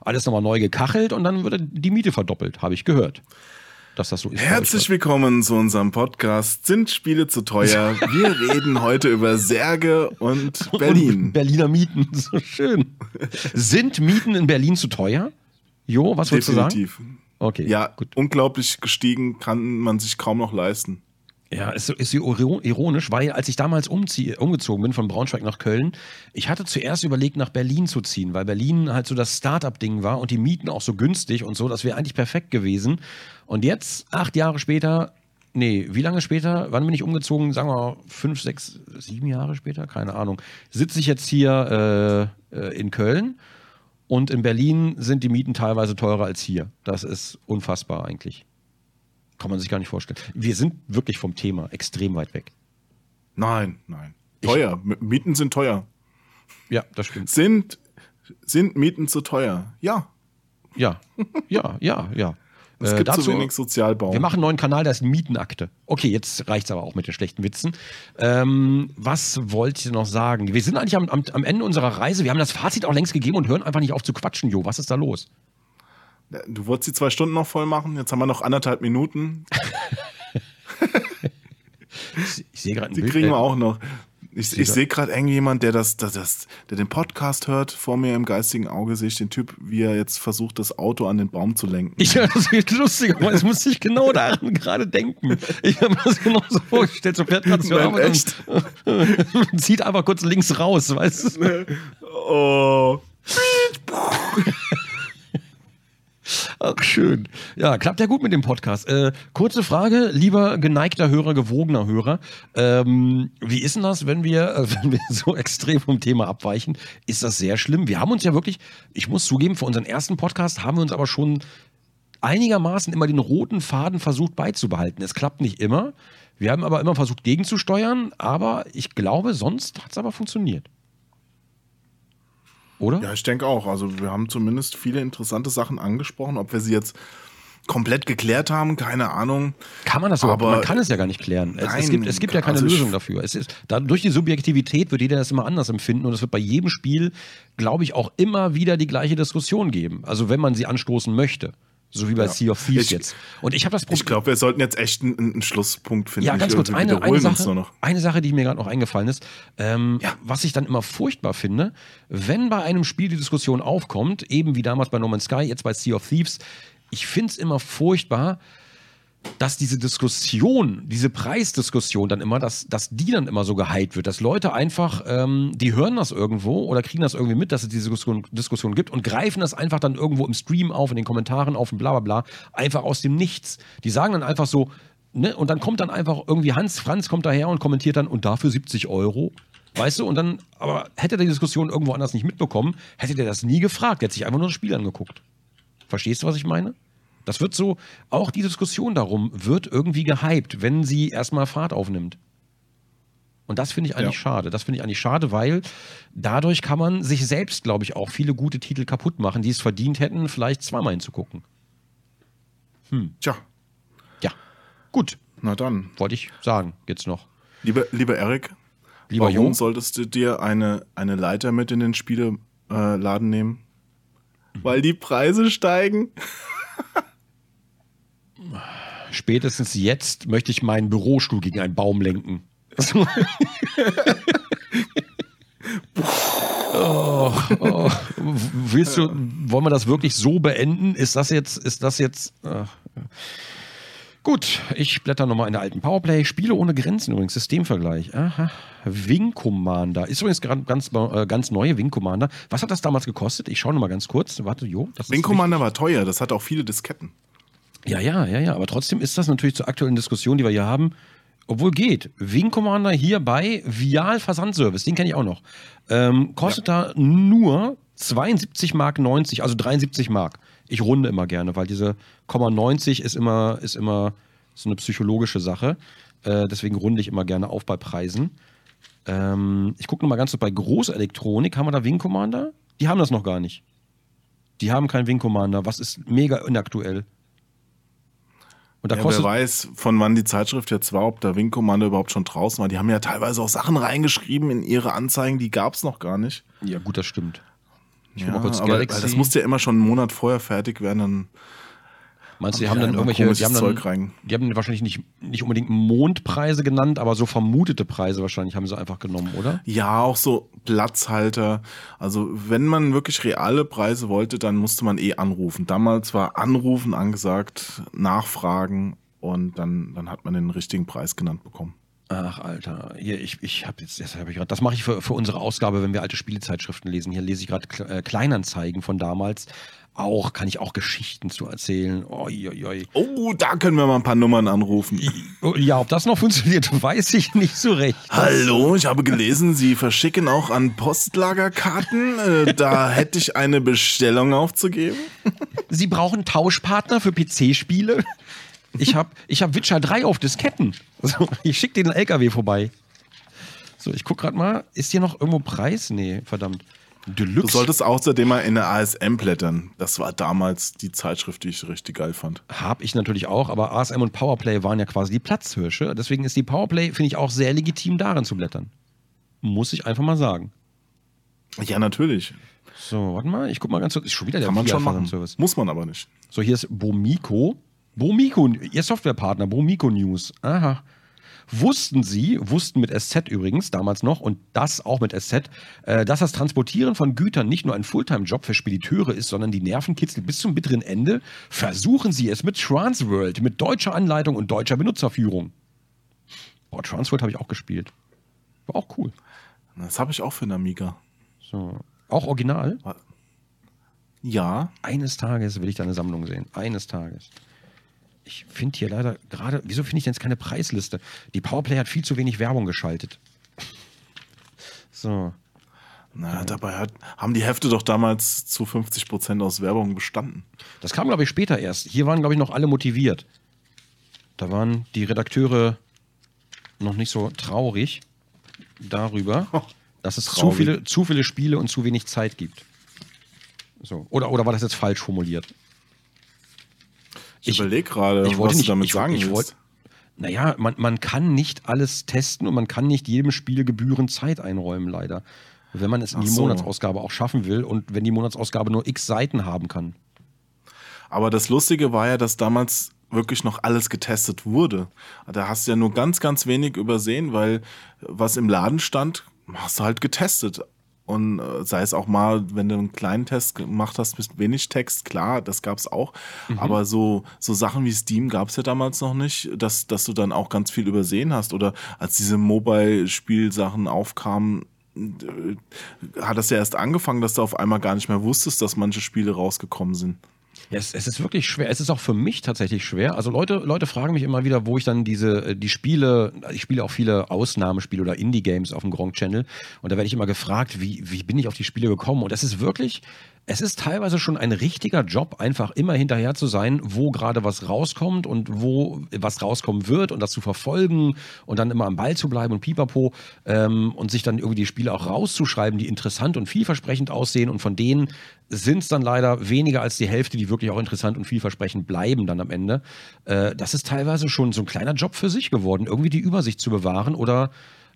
alles nochmal neu gekachelt und dann wird die Miete verdoppelt, habe ich gehört. Dass das so ist. Herzlich willkommen zu unserem Podcast Sind Spiele zu teuer? Wir reden heute über Särge und Berlin. Und Berliner Mieten, so schön. Sind Mieten in Berlin zu teuer? Jo, was würdest du sagen? Definitiv. Okay, Ja, gut. unglaublich gestiegen, kann man sich kaum noch leisten. Ja, ist, ist ironisch, weil als ich damals umzie umgezogen bin von Braunschweig nach Köln, ich hatte zuerst überlegt, nach Berlin zu ziehen, weil Berlin halt so das Start-up-Ding war und die Mieten auch so günstig und so, das wäre eigentlich perfekt gewesen. Und jetzt, acht Jahre später, nee, wie lange später, wann bin ich umgezogen? Sagen wir mal fünf, sechs, sieben Jahre später, keine Ahnung, sitze ich jetzt hier äh, äh, in Köln Und in Berlin sind die Mieten teilweise teurer als hier. Das ist unfassbar eigentlich. Kann man sich gar nicht vorstellen. Wir sind wirklich vom Thema extrem weit weg. Nein, nein. Teuer. Ich, Mieten sind teuer. Ja, das stimmt. Sind, sind Mieten zu teuer? Ja. Ja, ja, ja, ja. Es äh, gibt dazu, zu wenig Sozialbau. Wir machen einen neuen Kanal, der ist Mietenakte. Okay, jetzt reicht es aber auch mit den schlechten Witzen. Ähm, was wollt ihr noch sagen? Wir sind eigentlich am, am, am, Ende unserer Reise. Wir haben das Fazit auch längst gegeben und hören einfach nicht auf zu quatschen, Jo. Was ist da los? Du wolltest die zwei Stunden noch voll machen. Jetzt haben wir noch anderthalb Minuten. ich, ich sehe gerade Die Bild, kriegen wir auch noch. Ich, ich sehe gerade irgendjemand, der das, das, das, der den Podcast hört, vor mir im geistigen Auge sehe ich den Typ, wie er jetzt versucht, das Auto an den Baum zu lenken. Ich höre das wird lustig, aber jetzt muss ich genau daran gerade denken. Ich habe mir das genau so vorgestellt, so fährt gerade zur Arbeit echt? und zieht einfach kurz links raus, weißt du? Oh. Ach, schön. Ja, klappt ja gut mit dem Podcast. Äh, kurze Frage, lieber geneigter Hörer, gewogener Hörer. Ähm, wie ist denn das, wenn wir, äh, wenn wir so extrem vom Thema abweichen? Ist das sehr schlimm? Wir haben uns ja wirklich, ich muss zugeben, für unseren ersten Podcast haben wir uns aber schon einigermaßen immer den roten Faden versucht beizubehalten. Es klappt nicht immer. Wir haben aber immer versucht gegenzusteuern, aber ich glaube, sonst hat es aber funktioniert oder? Ja, ich denke auch. Also wir haben zumindest viele interessante Sachen angesprochen. Ob wir sie jetzt komplett geklärt haben, keine Ahnung. Kann man das aber Man kann es ja gar nicht klären. Es, nein, es gibt, es gibt ja keine also Lösung dafür. Es ist, da, durch die Subjektivität wird jeder das immer anders empfinden und es wird bei jedem Spiel, glaube ich, auch immer wieder die gleiche Diskussion geben. Also wenn man sie anstoßen möchte. So wie bei ja. Sea of Thieves ich, jetzt. Und ich habe das Problem. Ich glaube, wir sollten jetzt echt einen, einen Schlusspunkt finden. Ja, ganz kurz. Eine, eine, Sache, eine Sache, die mir gerade noch eingefallen ist. Ähm, ja. Was ich dann immer furchtbar finde, wenn bei einem Spiel die Diskussion aufkommt, eben wie damals bei No Man's Sky, jetzt bei Sea of Thieves, ich finde es immer furchtbar, dass diese Diskussion, diese Preisdiskussion dann immer, dass, dass die dann immer so gehypt wird, dass Leute einfach, ähm, die hören das irgendwo oder kriegen das irgendwie mit, dass es diese Diskussion, Diskussion gibt und greifen das einfach dann irgendwo im Stream auf, in den Kommentaren auf und bla bla bla, einfach aus dem Nichts. Die sagen dann einfach so, ne, und dann kommt dann einfach irgendwie Hans Franz kommt daher und kommentiert dann und dafür 70 Euro. Weißt du, und dann, aber hätte er die Diskussion irgendwo anders nicht mitbekommen, hätte der das nie gefragt. Der hätte sich einfach nur das Spiel angeguckt. Verstehst du, was ich meine? Das wird so, auch die Diskussion darum wird irgendwie gehypt, wenn sie erstmal Fahrt aufnimmt. Und das finde ich eigentlich ja. schade. Das finde ich eigentlich schade, weil dadurch kann man sich selbst, glaube ich, auch viele gute Titel kaputt machen, die es verdient hätten, vielleicht zweimal hinzugucken. Hm. Tja. Ja. Gut. Na dann. Wollte ich sagen, jetzt noch. Lieber, lieber Erik, lieber warum jo? solltest du dir eine, eine Leiter mit in den Spieleladen nehmen? Mhm. Weil die Preise steigen. Spätestens jetzt möchte ich meinen Bürostuhl gegen einen Baum lenken. oh, oh. Willst du, wollen wir das wirklich so beenden? Ist das jetzt, ist das jetzt. Ach. Gut, ich blätter nochmal in der alten Powerplay. Spiele ohne Grenzen übrigens, Systemvergleich. Aha. Wing Commander. Ist übrigens ganz, äh, ganz neue Wing Commander. Was hat das damals gekostet? Ich schaue nochmal ganz kurz. Warte, jo. Wing Commander war teuer, das hat auch viele Disketten. Ja, ja, ja, ja. Aber trotzdem ist das natürlich zur aktuellen Diskussion, die wir hier haben, obwohl geht. Wing Commander hier bei Vial Versandservice, den kenne ich auch noch. Ähm, kostet ja. da nur 72 Mark 90, also 73 Mark. Ich runde immer gerne, weil diese Komma 90 ist immer, ist immer so eine psychologische Sache. Äh, deswegen runde ich immer gerne auf bei Preisen. Ähm, ich gucke nochmal ganz kurz bei Großelektronik. Haben wir da Wing Commander? Die haben das noch gar nicht. Die haben keinen Wing Commander. Was ist mega inaktuell? Und da ja, wer weiß, von wann die Zeitschrift jetzt war, ob der Wing Commander überhaupt schon draußen war. Die haben ja teilweise auch Sachen reingeschrieben in ihre Anzeigen, die gab es noch gar nicht. Ja, gut, das stimmt. Ich ja, aber das musste ja immer schon einen Monat vorher fertig werden, dann Meinst du, die haben dann irgendwelche, die haben, dann, die haben wahrscheinlich nicht, nicht unbedingt Mondpreise genannt, aber so vermutete Preise wahrscheinlich haben sie einfach genommen, oder? Ja, auch so Platzhalter. Also wenn man wirklich reale Preise wollte, dann musste man eh anrufen. Damals war Anrufen angesagt, Nachfragen und dann, dann hat man den richtigen Preis genannt bekommen. Ach, Alter. Hier, ich, ich habe jetzt, das, hab ich grad, das mache ich für, für unsere Ausgabe, wenn wir alte Spielezeitschriften lesen. Hier lese ich gerade äh, Kleinanzeigen von damals. Auch, kann ich auch Geschichten zu erzählen. Oi, oi, oi. Oh, da können wir mal ein paar Nummern anrufen. Ja, ob das noch funktioniert, weiß ich nicht so recht. Hallo, ich habe gelesen, Sie verschicken auch an Postlagerkarten. Äh, da hätte ich eine Bestellung aufzugeben. Sie brauchen Tauschpartner für PC-Spiele? Ich habe ich hab Witcher 3 auf Disketten. Also, ich schicke den LKW vorbei. So, ich guck gerade mal. Ist hier noch irgendwo Preis? Nee, verdammt. Deluxe. Du solltest außerdem mal in der ASM blättern. Das war damals die Zeitschrift, die ich richtig geil fand. Hab ich natürlich auch, aber ASM und Powerplay waren ja quasi die Platzhirsche. Deswegen ist die Powerplay, finde ich, auch sehr legitim, darin zu blättern. Muss ich einfach mal sagen. Ja, natürlich. So, warte mal, ich guck mal ganz kurz. Ist schon wieder der Kann man schon machen. Service. Muss man aber nicht. So, hier ist Bomiko. Bomiko, Ihr Softwarepartner, Bomiko News. Aha. Wussten Sie, wussten mit SZ übrigens damals noch und das auch mit SZ, äh, dass das Transportieren von Gütern nicht nur ein Fulltime-Job für Spediteure ist, sondern die Nerven kitzelt bis zum bitteren Ende? Versuchen Sie es mit Transworld, mit deutscher Anleitung und deutscher Benutzerführung. Boah, Transworld habe ich auch gespielt. War auch cool. Das habe ich auch für einen Amiga. So. Auch original? Ja. Eines Tages will ich deine Sammlung sehen. Eines Tages ich finde hier leider gerade, wieso finde ich denn jetzt keine Preisliste? Die Powerplay hat viel zu wenig Werbung geschaltet. So. Naja, ja. dabei hat, haben die Hefte doch damals zu 50 Prozent aus Werbung bestanden. Das kam, glaube ich, später erst. Hier waren, glaube ich, noch alle motiviert. Da waren die Redakteure noch nicht so traurig darüber, oh, dass es zu viele, zu viele Spiele und zu wenig Zeit gibt. So. Oder, oder war das jetzt falsch formuliert? Ich, überlege gerade, was nicht, du damit ich, sagen ich, willst. Naja, man, man kann nicht alles testen und man kann nicht jedem Spiel gebührend Zeit einräumen, leider. Wenn man es in die so. Monatsausgabe auch schaffen will und wenn die Monatsausgabe nur x Seiten haben kann. Aber das Lustige war ja, dass damals wirklich noch alles getestet wurde. Da hast du ja nur ganz, ganz wenig übersehen, weil was im Laden stand, hast du halt getestet. Und äh, sei es auch mal, wenn du einen kleinen Test gemacht hast mit wenig Text, klar, das gab's auch. Mhm. Aber so, so Sachen wie Steam gab's ja damals noch nicht, dass, dass du dann auch ganz viel übersehen hast. Oder als diese Mobile-Spielsachen aufkamen, äh, hat das ja erst angefangen, dass du auf einmal gar nicht mehr wusstest, dass manche Spiele rausgekommen sind. Es, es, ist wirklich schwer. Es ist auch für mich tatsächlich schwer. Also Leute, Leute fragen mich immer wieder, wo ich dann diese, äh, die Spiele, ich spiele auch viele Ausnahmespiele oder Indie-Games auf dem Gronk Channel und da werde ich immer gefragt, wie, wie bin ich auf die Spiele gekommen? Und das ist wirklich, es ist teilweise schon ein richtiger Job, einfach immer hinterher zu sein, wo gerade was rauskommt und wo was rauskommen wird und das zu verfolgen und dann immer am Ball zu bleiben und pipapo ähm, und sich dann irgendwie die Spiele auch rauszuschreiben, die interessant und vielversprechend aussehen und von denen sind es dann leider weniger als die Hälfte, die wirklich auch interessant und vielversprechend bleiben dann am Ende. Äh, das ist teilweise schon so ein kleiner Job für sich geworden, irgendwie die Übersicht zu bewahren oder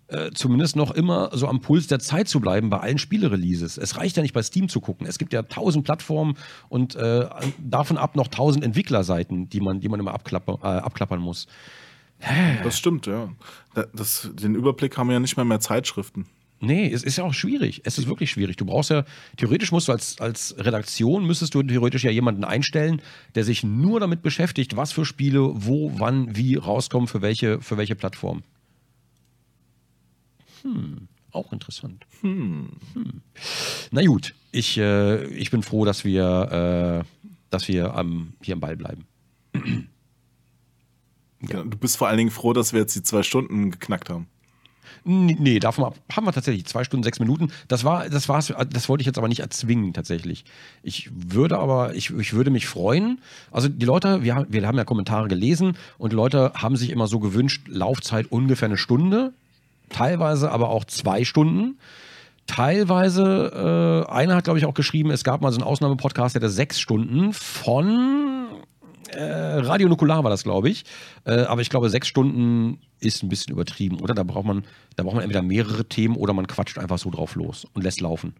äh, zumindest noch immer so am Puls der Zeit zu bleiben bei allen Spielereleases. Es reicht ja nicht bei Steam zu gucken. Es gibt ja tausend Plattformen und äh, davon ab noch tausend Entwicklerseiten, die man, die man immer abklappern, äh, abklappern muss. Das stimmt, ja. Das, den Überblick haben wir ja nicht mehr mehr Zeitschriften. Nee, es ist ja auch schwierig. Es ist wirklich schwierig. Du brauchst ja, theoretisch musst du als, als Redaktion, müsstest du theoretisch ja jemanden einstellen, der sich nur damit beschäftigt, was für Spiele, wo, wann, wie rauskommen, für welche, für welche Plattform. Hm, auch interessant. Hm. Hm. Na gut, ich, äh, ich bin froh, dass wir, äh, dass wir am, hier am Ball bleiben. Ja. Du bist vor allen Dingen froh, dass wir jetzt die zwei Stunden geknackt haben. Nee, davon haben wir tatsächlich zwei Stunden, sechs Minuten. Das war, das war's, das wollte ich jetzt aber nicht erzwingen, tatsächlich. Ich würde aber, ich, ich würde mich freuen. Also die Leute, wir, wir haben ja Kommentare gelesen und Leute haben sich immer so gewünscht, Laufzeit ungefähr eine Stunde teilweise aber auch zwei Stunden. Teilweise, äh, einer hat, glaube ich, auch geschrieben, es gab mal so einen Ausnahmepodcast, der hatte sechs Stunden von äh, Radio Nukular war das, glaube ich. Äh, aber ich glaube, sechs Stunden ist ein bisschen übertrieben, oder? Da braucht man, da braucht man entweder mehrere Themen oder man quatscht einfach so drauf los und lässt laufen.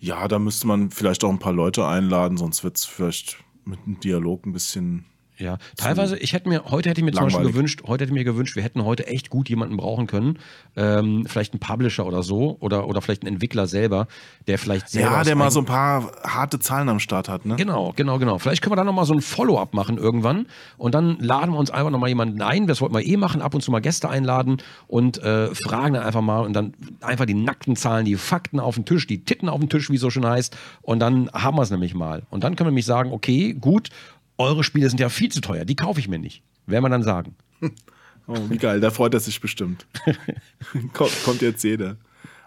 Ja, da müsste man vielleicht auch ein paar Leute einladen, sonst wird es vielleicht mit dem Dialog ein bisschen Ja, teilweise, ich hätte mir, heute hätte ich mir zum Beispiel gewünscht, heute hätte ich mir gewünscht, wir hätten heute echt gut jemanden brauchen können. Ähm, vielleicht einen Publisher oder so, oder, oder vielleicht einen Entwickler selber, der vielleicht selber. Ja, der mal so ein paar harte Zahlen am Start hat, ne? Genau, genau, genau. Vielleicht können wir da nochmal so ein Follow-up machen irgendwann und dann laden wir uns einfach nochmal jemanden ein, das wollten wir eh machen, ab und zu mal Gäste einladen und äh, fragen dann einfach mal und dann einfach die nackten Zahlen, die Fakten auf den Tisch, die Titten auf den Tisch, wie es so schön heißt. Und dann haben wir es nämlich mal. Und dann können wir nämlich sagen, okay, gut, eure Spiele sind ja viel zu teuer, die kaufe ich mir nicht. Werden wir dann sagen. Oh, wie geil, da freut er sich bestimmt. kommt, kommt jetzt jeder.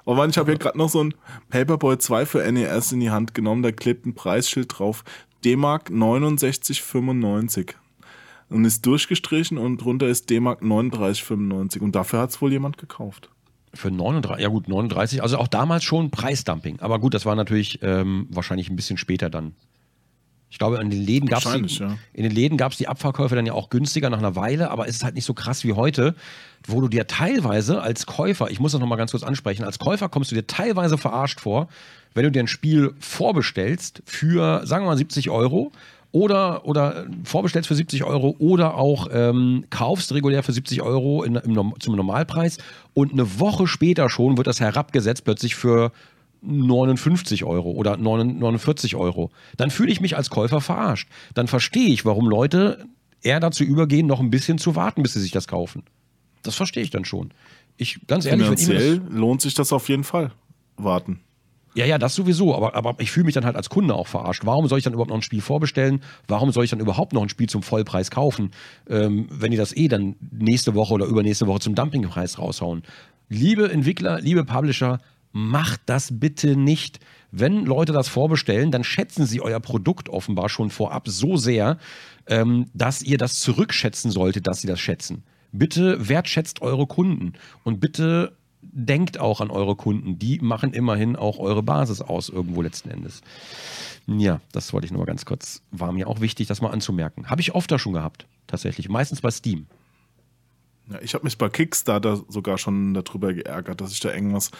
Oh Mann, ich habe hier gerade noch so ein Paperboy 2 für NES in die Hand genommen, da klebt ein Preisschild drauf. D-Mark 69,95. Und ist durchgestrichen und drunter ist D-Mark 39,95. Und dafür hat es wohl jemand gekauft. Für 39, ja gut, 39, also auch damals schon Preisdumping. Aber gut, das war natürlich ähm, wahrscheinlich ein bisschen später dann. Ich glaube, in den Läden gab es ja. in den Läden gab es die Abverkäufe dann ja auch günstiger nach einer Weile, aber es ist halt nicht so krass wie heute, wo du dir teilweise als Käufer, ich muss das nochmal ganz kurz ansprechen, als Käufer kommst du dir teilweise verarscht vor, wenn du dir ein Spiel vorbestellst für, sagen wir mal, 70 Euro oder, oder vorbestellst für 70 Euro oder auch ähm, kaufst regulär für 70 Euro in, im, zum Normalpreis und eine Woche später schon wird das herabgesetzt plötzlich für 59 Euro oder 49 Euro. Dann fühle ich mich als Käufer verarscht. Dann verstehe ich, warum Leute eher dazu übergehen, noch ein bisschen zu warten, bis sie sich das kaufen. Das verstehe ich dann schon. Ich, ganz ehrlich, Finanziell lohnt sich das auf jeden Fall. Warten. Ja, ja, das sowieso, aber, aber ich fühle mich dann halt als Kunde auch verarscht. Warum soll ich dann überhaupt noch ein Spiel vorbestellen? Warum soll ich dann überhaupt noch ein Spiel zum Vollpreis kaufen, ähm, wenn die das eh dann nächste Woche oder übernächste Woche zum Dumpingpreis raushauen? Liebe Entwickler, liebe Publisher, macht das bitte nicht. Wenn Leute das vorbestellen, dann schätzen sie euer Produkt offenbar schon vorab so sehr, ähm, dass ihr das zurückschätzen solltet, dass sie das schätzen. Bitte wertschätzt eure Kunden und bitte denkt auch an eure Kunden. Die machen immerhin auch eure Basis aus, irgendwo letzten Endes. Ja, das wollte ich nur mal ganz kurz. War mir auch wichtig, das mal anzumerken. Habe ich oft da schon gehabt, tatsächlich. Meistens bei Steam. Ja, ich habe mich bei Kickstarter sogar schon darüber geärgert, dass ich da irgendwas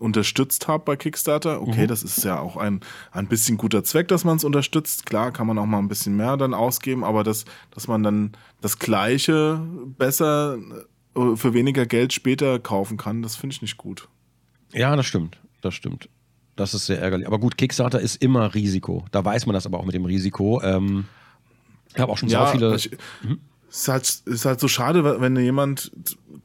unterstützt habe bei Kickstarter. Okay, mhm. das ist ja auch ein, ein bisschen guter Zweck, dass man es unterstützt. Klar, kann man auch mal ein bisschen mehr dann ausgeben, aber das, dass man dann das Gleiche besser äh, für weniger Geld später kaufen kann, das finde ich nicht gut. Ja, das stimmt. Das stimmt. Das ist sehr ärgerlich. Aber gut, Kickstarter ist immer Risiko. Da weiß man das aber auch mit dem Risiko. Ähm, ich habe auch schon ja, so viele. Ich, mhm. Ist, halt, ist halt so schade, wenn jemand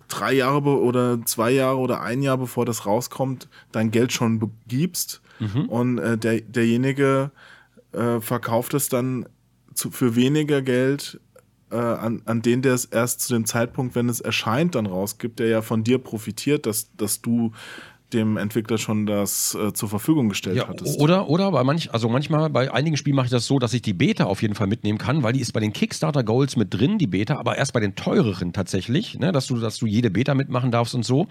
drei Jahre oder zwei Jahre oder ein Jahr bevor das rauskommt, dein Geld schon gibst mhm. und äh, der, derjenige äh, verkauft es dann zu, für weniger Geld äh, an, an den, der es erst zu dem Zeitpunkt, wenn es erscheint, dann rausgibt, der ja von dir profitiert, dass, dass du dem Entwickler schon das äh, zur Verfügung gestellt ja, hattest. Oder, oder bei manch, also manchmal bei einigen Spielen mache ich das so, dass ich die Beta auf jeden Fall mitnehmen kann, weil die ist bei den Kickstarter Goals mit drin, die Beta, aber erst bei den teureren tatsächlich, ne, dass du, dass du jede Beta mitmachen darfst und so.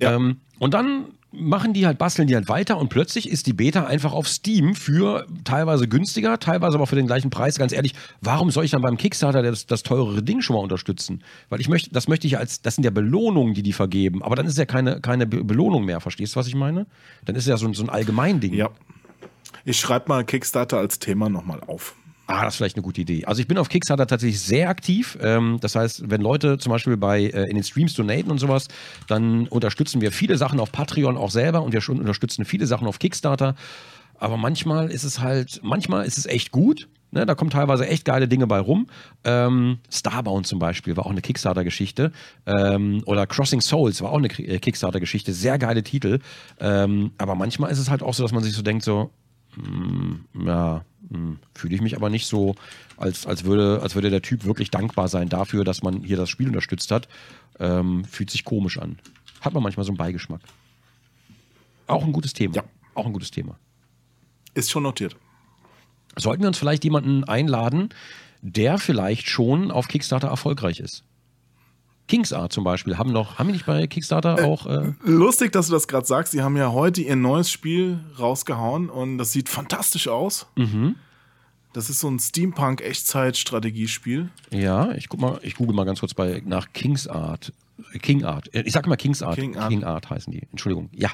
Ja. Ähm, und dann machen die halt, basteln die halt weiter und plötzlich ist die Beta einfach auf Steam für teilweise günstiger, teilweise aber für den gleichen Preis. Ganz ehrlich, warum soll ich dann beim Kickstarter das, das teurere Ding schon mal unterstützen? Weil ich möchte, das möchte ich als, das sind ja Belohnungen, die die vergeben, aber dann ist ja keine, keine Belohnung mehr. Verstehst du, was ich meine? Dann ist ja so, so ein Allgemeinding. Ja. Ich schreibe mal Kickstarter als Thema nochmal auf. Ah, das ist vielleicht eine gute Idee. Also ich bin auf Kickstarter tatsächlich sehr aktiv. Ähm, das heißt, wenn Leute zum Beispiel bei äh, in den Streams donaten und sowas, dann unterstützen wir viele Sachen auf Patreon auch selber und wir schon unterstützen viele Sachen auf Kickstarter. Aber manchmal ist es halt, manchmal ist es echt gut. Ne, da kommen teilweise echt geile Dinge bei rum. Ähm, Starbound zum Beispiel war auch eine Kickstarter-Geschichte. Ähm, oder Crossing Souls war auch eine äh, Kickstarter-Geschichte. Sehr geile Titel. Ähm, aber manchmal ist es halt auch so, dass man sich so denkt, so, ja, hm, fühle ich mich aber nicht so, als, als, würde, als würde der Typ wirklich dankbar sein dafür, dass man hier das Spiel unterstützt hat. Ähm, fühlt sich komisch an. Hat man manchmal so einen Beigeschmack. Auch ein gutes Thema. Ja. Auch ein gutes Thema. Ist schon notiert. Sollten wir uns vielleicht jemanden einladen, der vielleicht schon auf Kickstarter erfolgreich ist? Kingsart zum Beispiel haben noch, haben die nicht bei Kickstarter äh, auch. Äh lustig, dass du das gerade sagst. Sie haben ja heute ihr neues Spiel rausgehauen und das sieht fantastisch aus. Mhm. Das ist so ein Steampunk-Echtzeit-Strategiespiel. Ja, ich guck mal, ich google mal ganz kurz bei nach Kingsart. Kingart. Ich sag mal Kingsart. Kingart. Kingart heißen die. Entschuldigung. Ja.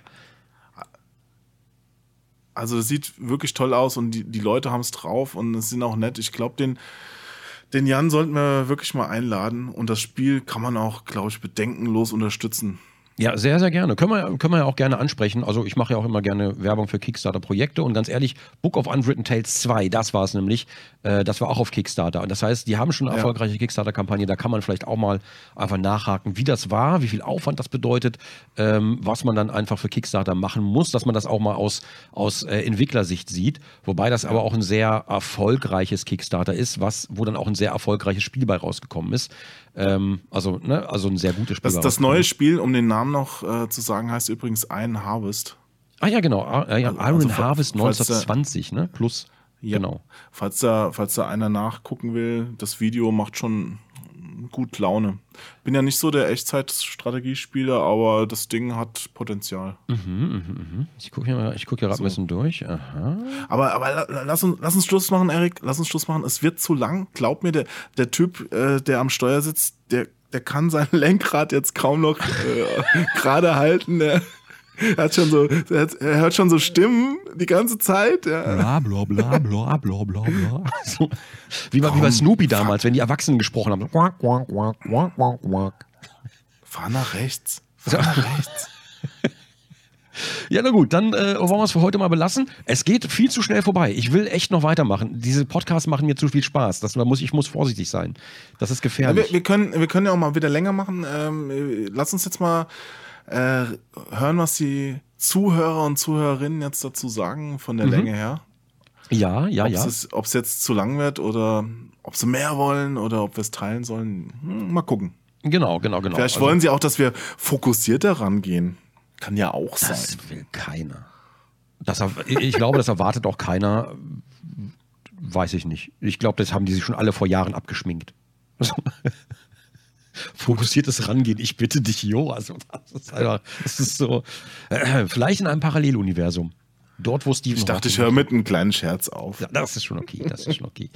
Also es sieht wirklich toll aus und die, die Leute haben es drauf und es sind auch nett. Ich glaube, den Den Jan sollten wir wirklich mal einladen und das Spiel kann man auch, glaube ich, bedenkenlos unterstützen. Ja, sehr, sehr gerne. Können wir, können wir ja auch gerne ansprechen. Also ich mache ja auch immer gerne Werbung für Kickstarter-Projekte und ganz ehrlich, Book of Unwritten Tales 2, das war es nämlich, äh, das war auch auf Kickstarter. Und das heißt, die haben schon eine Ja. erfolgreiche Kickstarter-Kampagne, da kann man vielleicht auch mal einfach nachhaken, wie das war, wie viel Aufwand das bedeutet, ähm, was man dann einfach für Kickstarter machen muss, dass man das auch mal aus, aus äh, Entwicklersicht sieht. Wobei das aber auch ein sehr erfolgreiches Kickstarter ist, was, wo dann auch ein sehr erfolgreiches Spiel bei rausgekommen ist. Ähm, also, ne, also ein sehr gutes Spiel. Das, das neue. Spiel, um den Namen noch äh, zu sagen, heißt übrigens Iron Harvest. Ah ja, genau. Ah, ja, Also- Iron also Harvest falls da- 1920, ne? Plus. Ja. Genau. Falls da, falls da einer nachgucken will, das Video macht schon gut Laune. Bin ja nicht so der Echtzeitstrategiespieler, aber das Ding hat Potenzial. Ich gucke hier, mal- ich guck hier gerade ein bisschen durch. Aha. Aber, aber la- lass, uns, lass uns Schluss machen, Erik. Lass uns Schluss machen. Es wird zu lang. Glaub mir, der, der Typ, äh, der am Steuer sitzt, der, der kann sein Lenkrad jetzt kaum noch äh, gerade halten. Der, er, hat schon so, er, hört schon so Stimmen die ganze Zeit. Ja. Bla bla bla bla bla bla bla. So, wie, bei, wie bei Snoopy damals, wenn die Erwachsenen gesprochen haben. Quack, quack, quack, quack, quack, quack. Fahr nach rechts. Fahr nach rechts. Ja, na gut, dann äh, wollen wir es für heute mal belassen. Es geht viel zu schnell vorbei. Ich will echt noch weitermachen. Diese Podcasts machen mir zu viel Spaß. Das, da muss, ich muss vorsichtig sein. Das ist Ja, gefährlich. wir, wir, können, wir können ja auch mal wieder länger machen. Ähm, äh, lass uns jetzt mal äh, hören, was die Zuhörer und Zuhörerinnen jetzt dazu sagen von der Länge her. ja, ja, Ob ja. es ob es jetzt zu lang wird oder ob sie mehr wollen oder ob wir es teilen sollen. Hm, mal gucken. Genau, genau, genau. Vielleicht Also, wollen sie auch, dass wir fokussierter rangehen. Kann ja auch sein. Das will keiner. Das, ich glaube, das erwartet auch keiner. Weiß ich nicht. Ich glaube, das haben die sich schon alle vor Jahren abgeschminkt. Fokussiertes Rangehen, ich bitte dich, Jo. Also, das ist einfach, das ist so. Äh, vielleicht in einem Paralleluniversum. Dort, wo Steven Ich dachte, ich höre mit einem kleinen Scherz auf. ja, das ist schon okay, das ist schon okay.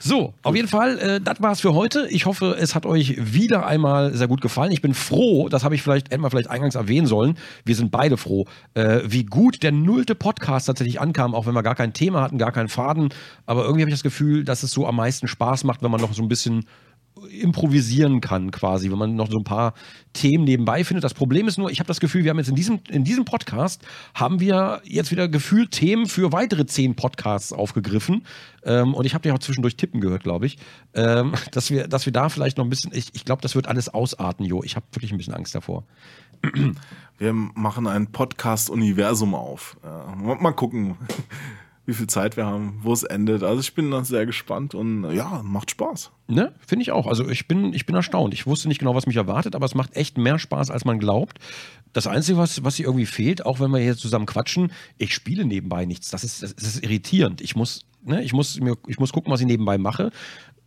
So, auf jeden Fall, äh, das war's für heute. Ich hoffe, es hat euch wieder einmal sehr gut gefallen. Ich bin froh, das habe ich vielleicht, wir vielleicht eingangs erwähnen sollen. Wir sind beide froh, äh, wie gut der nullte Podcast tatsächlich ankam, auch wenn wir gar kein Thema hatten, gar keinen Faden. Aber irgendwie habe ich das Gefühl, dass es so am meisten Spaß macht, wenn man noch so ein bisschen improvisieren kann quasi, wenn man noch so ein paar Themen nebenbei findet. Das Problem ist nur, ich habe das Gefühl, wir haben jetzt in diesem, in diesem Podcast, haben wir jetzt wieder gefühlt Themen für weitere zehn Podcasts aufgegriffen. Ähm, und ich habe ja auch zwischendurch tippen gehört, glaube ich, ähm, dass, wir, dass wir da vielleicht noch ein bisschen, ich, ich glaube, das wird alles ausarten, Jo. Ich habe wirklich ein bisschen Angst davor. Wir machen ein Podcast-Universum auf. Ja, mal gucken, wie viel Zeit wir haben, wo es endet. Also ich bin da sehr gespannt und ja, macht Spaß. Ne? Finde ich auch. Also ich bin, ich bin erstaunt. Ich wusste nicht genau, was mich erwartet, aber es macht echt mehr Spaß, als man glaubt. Das Einzige, was, was hier irgendwie fehlt, auch wenn wir hier zusammen quatschen, ich spiele nebenbei nichts. Das ist, das ist irritierend. Ich muss, ne, ich muss mir, ich muss gucken, was ich nebenbei mache.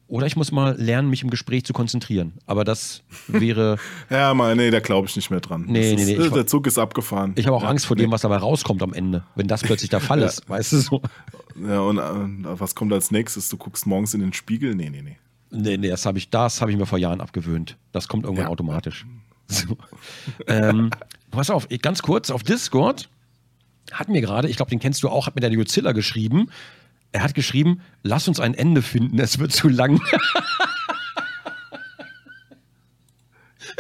Oder ich muss mal lernen, mich im Gespräch zu konzentrieren. Aber das wäre. Ja, mal, nee, da glaube ich nicht mehr dran. Nee, Das nee, ist, nee, äh, der Zug ist abgefahren. Ich habe auch ja, Angst vor dem, was dabei rauskommt am Ende, wenn das plötzlich der Fall ist. Weißt du so? Ja, und äh, was kommt als nächstes? Du guckst morgens in den Spiegel? Nee, nee, nee. Nee, nee, das habe ich, das habe ich mir vor Jahren abgewöhnt. Das kommt irgendwann Ja. automatisch. So. ähm, pass auf, ganz kurz, auf Discord hat mir gerade, ich glaube, den kennst du auch, hat mir der Godzilla geschrieben. Er hat geschrieben, lass uns ein Ende finden, es wird zu lang.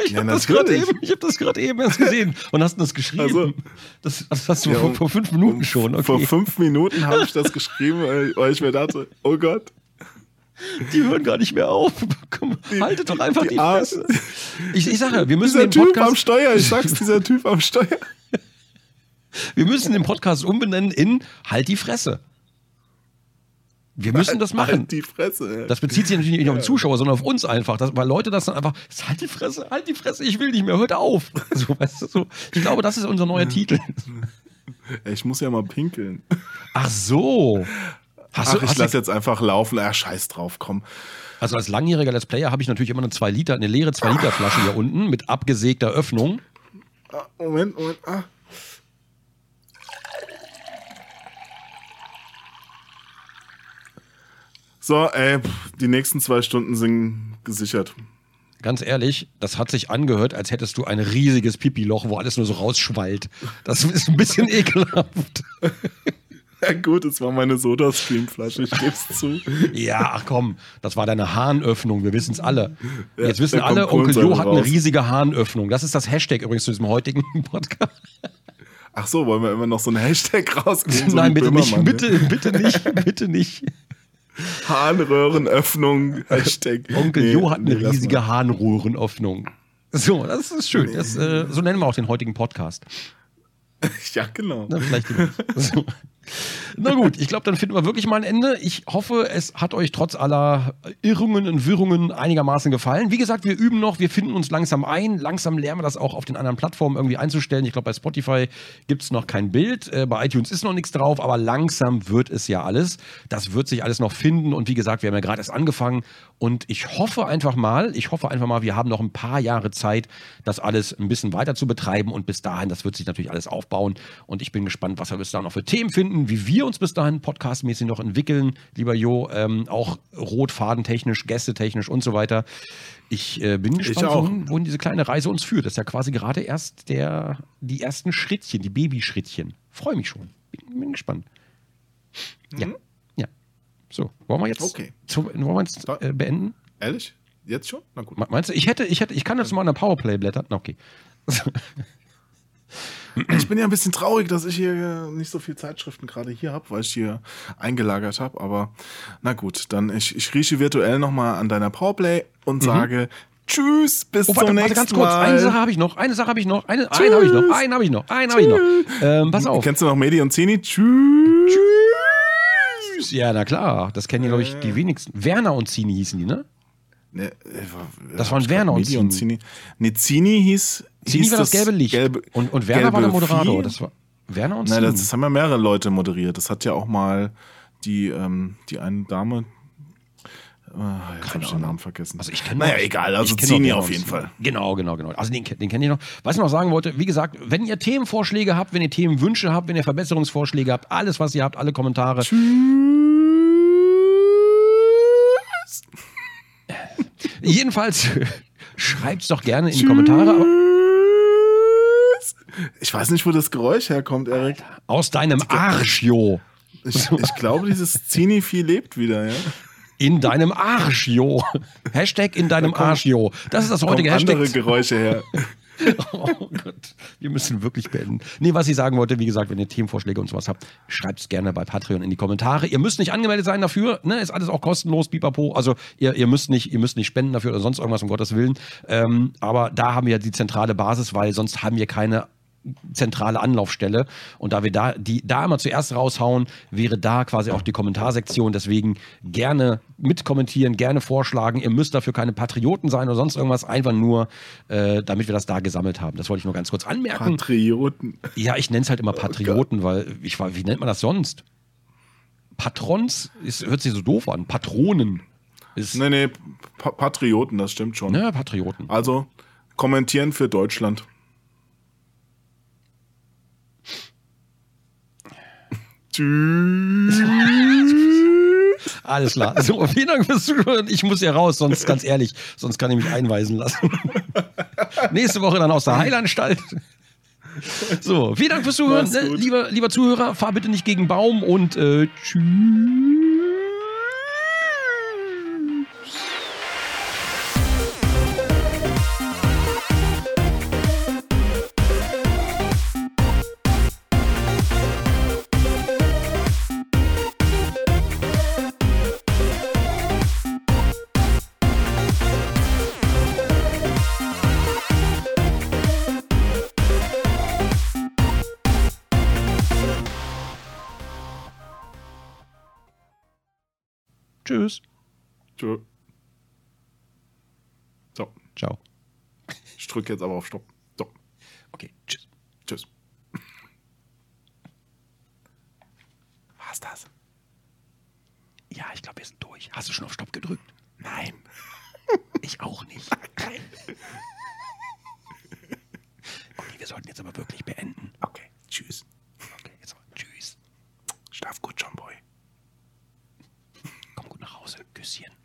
ich Ja, habe das gerade eben, ich habe das gerade eben erst gesehen und hast das geschrieben. Also- das, das hast du Ja, vor, um- vor fünf Minuten um- schon. Okay. Vor fünf Minuten habe ich das geschrieben, weil ich mir dachte, oh Gott. Die hören gar nicht mehr auf. Komm, haltet doch einfach die, die Fresse. Ich, ich sage, wir müssen Dieser den Typ am Podcast, Steuer, ich sag's, dieser Typ am Steuer. wir müssen den Podcast umbenennen in Halt die Fresse. Wir müssen das machen. Halt die Fresse. Das bezieht sich natürlich nicht auf den Zuschauer, sondern auf uns einfach. Das, weil Leute das dann einfach, halt die Fresse, halt die Fresse, ich will nicht mehr, hört auf. So, weißt du, so. Ich glaube, das ist unser neuer Titel. ich muss ja mal pinkeln. Ach so. Hast Ach, du, ich hast lass du, jetzt einfach laufen. Ja, scheiß drauf, komm. also als langjähriger Let's Player habe ich natürlich immer eine 2 Liter, eine leere 2 Liter Flasche hier unten mit abgesägter Öffnung. Ah, Moment, Moment. Ah. So, ey, die nächsten zwei Stunden sind gesichert. Ganz ehrlich, das hat sich angehört, als hättest du ein riesiges Pipi-Loch, wo alles nur so rausschwallt. Das ist ein bisschen ekelhaft. Ja gut, es war meine Soda-Stream-Flasche, ich geb's zu. Ja, ach komm, das war deine Hahnöffnung, wir wissen es alle. Ja, Jetzt wissen alle, Onkel Jo hat eine riesige Hahnöffnung. Das ist das Hashtag übrigens zu diesem heutigen Podcast. Ach so, wollen wir immer noch so einen Hashtag rausgeben? So Nein, wie bitte nicht, Böhmermann, bitte, bitte nicht, bitte nicht. Harnröhrenöffnung, Hashtag. Onkel Nee, Jo hat eine nee, riesige. Harnröhrenöffnung. So, das ist schön. Das, äh, so nennen wir auch den heutigen Podcast. Ja, genau. Na, vielleicht so. Na gut, ich glaube, dann finden wir wirklich mal ein Ende. Ich hoffe, es hat euch trotz aller Irrungen und Wirrungen einigermaßen gefallen. Wie gesagt, wir üben noch, wir finden uns langsam ein. Langsam lernen wir das auch auf den anderen Plattformen irgendwie einzustellen. Ich glaube, bei Spotify gibt es noch kein Bild. Äh, bei iTunes ist noch nichts drauf, aber langsam wird es ja alles. Das wird sich alles noch finden. Und wie gesagt, wir haben ja gerade erst angefangen. Und ich hoffe einfach mal, ich hoffe einfach mal, wir haben noch ein paar Jahre Zeit, das alles ein bisschen weiter zu betreiben. Und bis dahin, das wird sich natürlich alles aufbauen. Und ich bin gespannt, was wir bis dahin noch für Themen finden, wie wir uns bis dahin podcastmäßig noch entwickeln, lieber Jo, ähm, auch rotfadentechnisch, gästetechnisch und so weiter. Ich äh, bin gespannt, auch. wohin, wohin diese kleine Reise uns führt. Das ist ja quasi gerade erst der, die ersten Schrittchen, die Babyschrittchen. Freue mich schon. Bin, bin gespannt. Ja. Ja. So, wollen wir jetzt, Okay. zu, wollen wir jetzt äh, beenden? Ehrlich? Jetzt schon? Na gut. Me- Meinst du, ich hätte, ich hätte, ich kann jetzt mal eine Powerplay blättern? Na, Okay. Ich bin ja ein bisschen traurig, dass ich hier nicht so viel Zeitschriften gerade hier habe, weil ich hier eingelagert habe. Aber na gut, dann ich, ich rieche virtuell nochmal an deiner Powerplay und sage Tschüss, bis Mhm. Oh, zum warte, nächsten warte ganz kurz. Mal. Eine Sache habe ich noch. Eine Sache habe ich noch. Eine, einen habe ich noch. Einen habe ich noch. Einen habe ich noch. Ähm, pass auf. Kennst du noch Medi und Zini? Tschüss. Ja, na klar. Das kennen ja, glaube ich, die wenigsten. Werner und Zini hießen die, ne? Ne, Das waren Werner und Medi und Zini. Zini. Nee, Zini hieß. Zini hieß war das gelbe Licht. Gelbe, und, und Werner war der Moderator. Das war Werner und Nein, Zini. das, das haben ja mehrere Leute moderiert. Das hat ja auch mal die, ähm, die eine Dame. Äh, jetzt habe ich den. Namen vergessen. Also ich kenne naja, noch- egal, also Zini auf jeden Zini. Fall. Genau, genau, genau. Also den, den kenne ich noch. Was ich noch sagen wollte, wie gesagt, wenn ihr Themenvorschläge habt, wenn ihr Themenwünsche habt, wenn ihr Verbesserungsvorschläge habt, alles, was ihr habt, alle Kommentare. Jedenfalls schreibt es doch gerne in die Kommentare. Ich weiß nicht, wo das Geräusch herkommt, Erik. aus deinem Arsch, Jo. Ich, ich glaube, dieses Zini-Vieh lebt wieder, ja. In deinem Arsch, Jo. Hashtag in deinem Arsch, Jo. Das ist das heutige Hashtag. andere Geräusche her. Oh Gott, wir müssen wirklich beenden. Nee, was ich sagen wollte, wie gesagt, wenn ihr Themenvorschläge und sowas habt, schreibt es gerne bei Patreon in die Kommentare. Ihr müsst nicht angemeldet sein dafür, ne? Ist alles auch kostenlos, pipapo. Also ihr, ihr müsst nicht, ihr müsst nicht spenden dafür oder sonst irgendwas, um Gottes Willen. Ähm, aber da haben wir die zentrale Basis, weil sonst haben wir keine zentrale Anlaufstelle. Und da wir da, die da immer zuerst raushauen, wäre da quasi auch die Kommentarsektion. Deswegen gerne mitkommentieren, gerne vorschlagen. Ihr müsst dafür keine Patrioten sein oder sonst irgendwas, einfach nur, äh, damit wir das da gesammelt haben. Das wollte ich nur ganz kurz anmerken. Patrioten. ja, ich nenne es halt immer Patrioten, weil ich war, wie nennt man das sonst? Patrons ist, hört sich so doof an. Patronen ist. Nee, nee, Pa- Patrioten, das stimmt schon. Ne, Patrioten. Also, kommentieren für Deutschland. Alles klar. So, vielen Dank fürs Zuhören. Ich muss ja raus, sonst ganz ehrlich, sonst kann ich mich einweisen lassen. Nächste Woche dann aus der Heilanstalt. So, vielen Dank fürs Zuhören. Ne, lieber, lieber Zuhörer, fahr bitte nicht gegen Baum und äh, tschüss. Tschüss. Tschö. So. Ciao. Ich drücke jetzt aber auf Stopp. So. Okay, tschüss. Tschüss. War's das? Ja, ich glaube, wir sind durch. Hast du schon auf Stopp gedrückt? Nein. Ich auch nicht. Nein. Okay, wir sollten jetzt aber wirklich beenden. Okay, tschüss. Okay, jetzt aber tschüss. Schlaf gut, John Boy. Küsschen.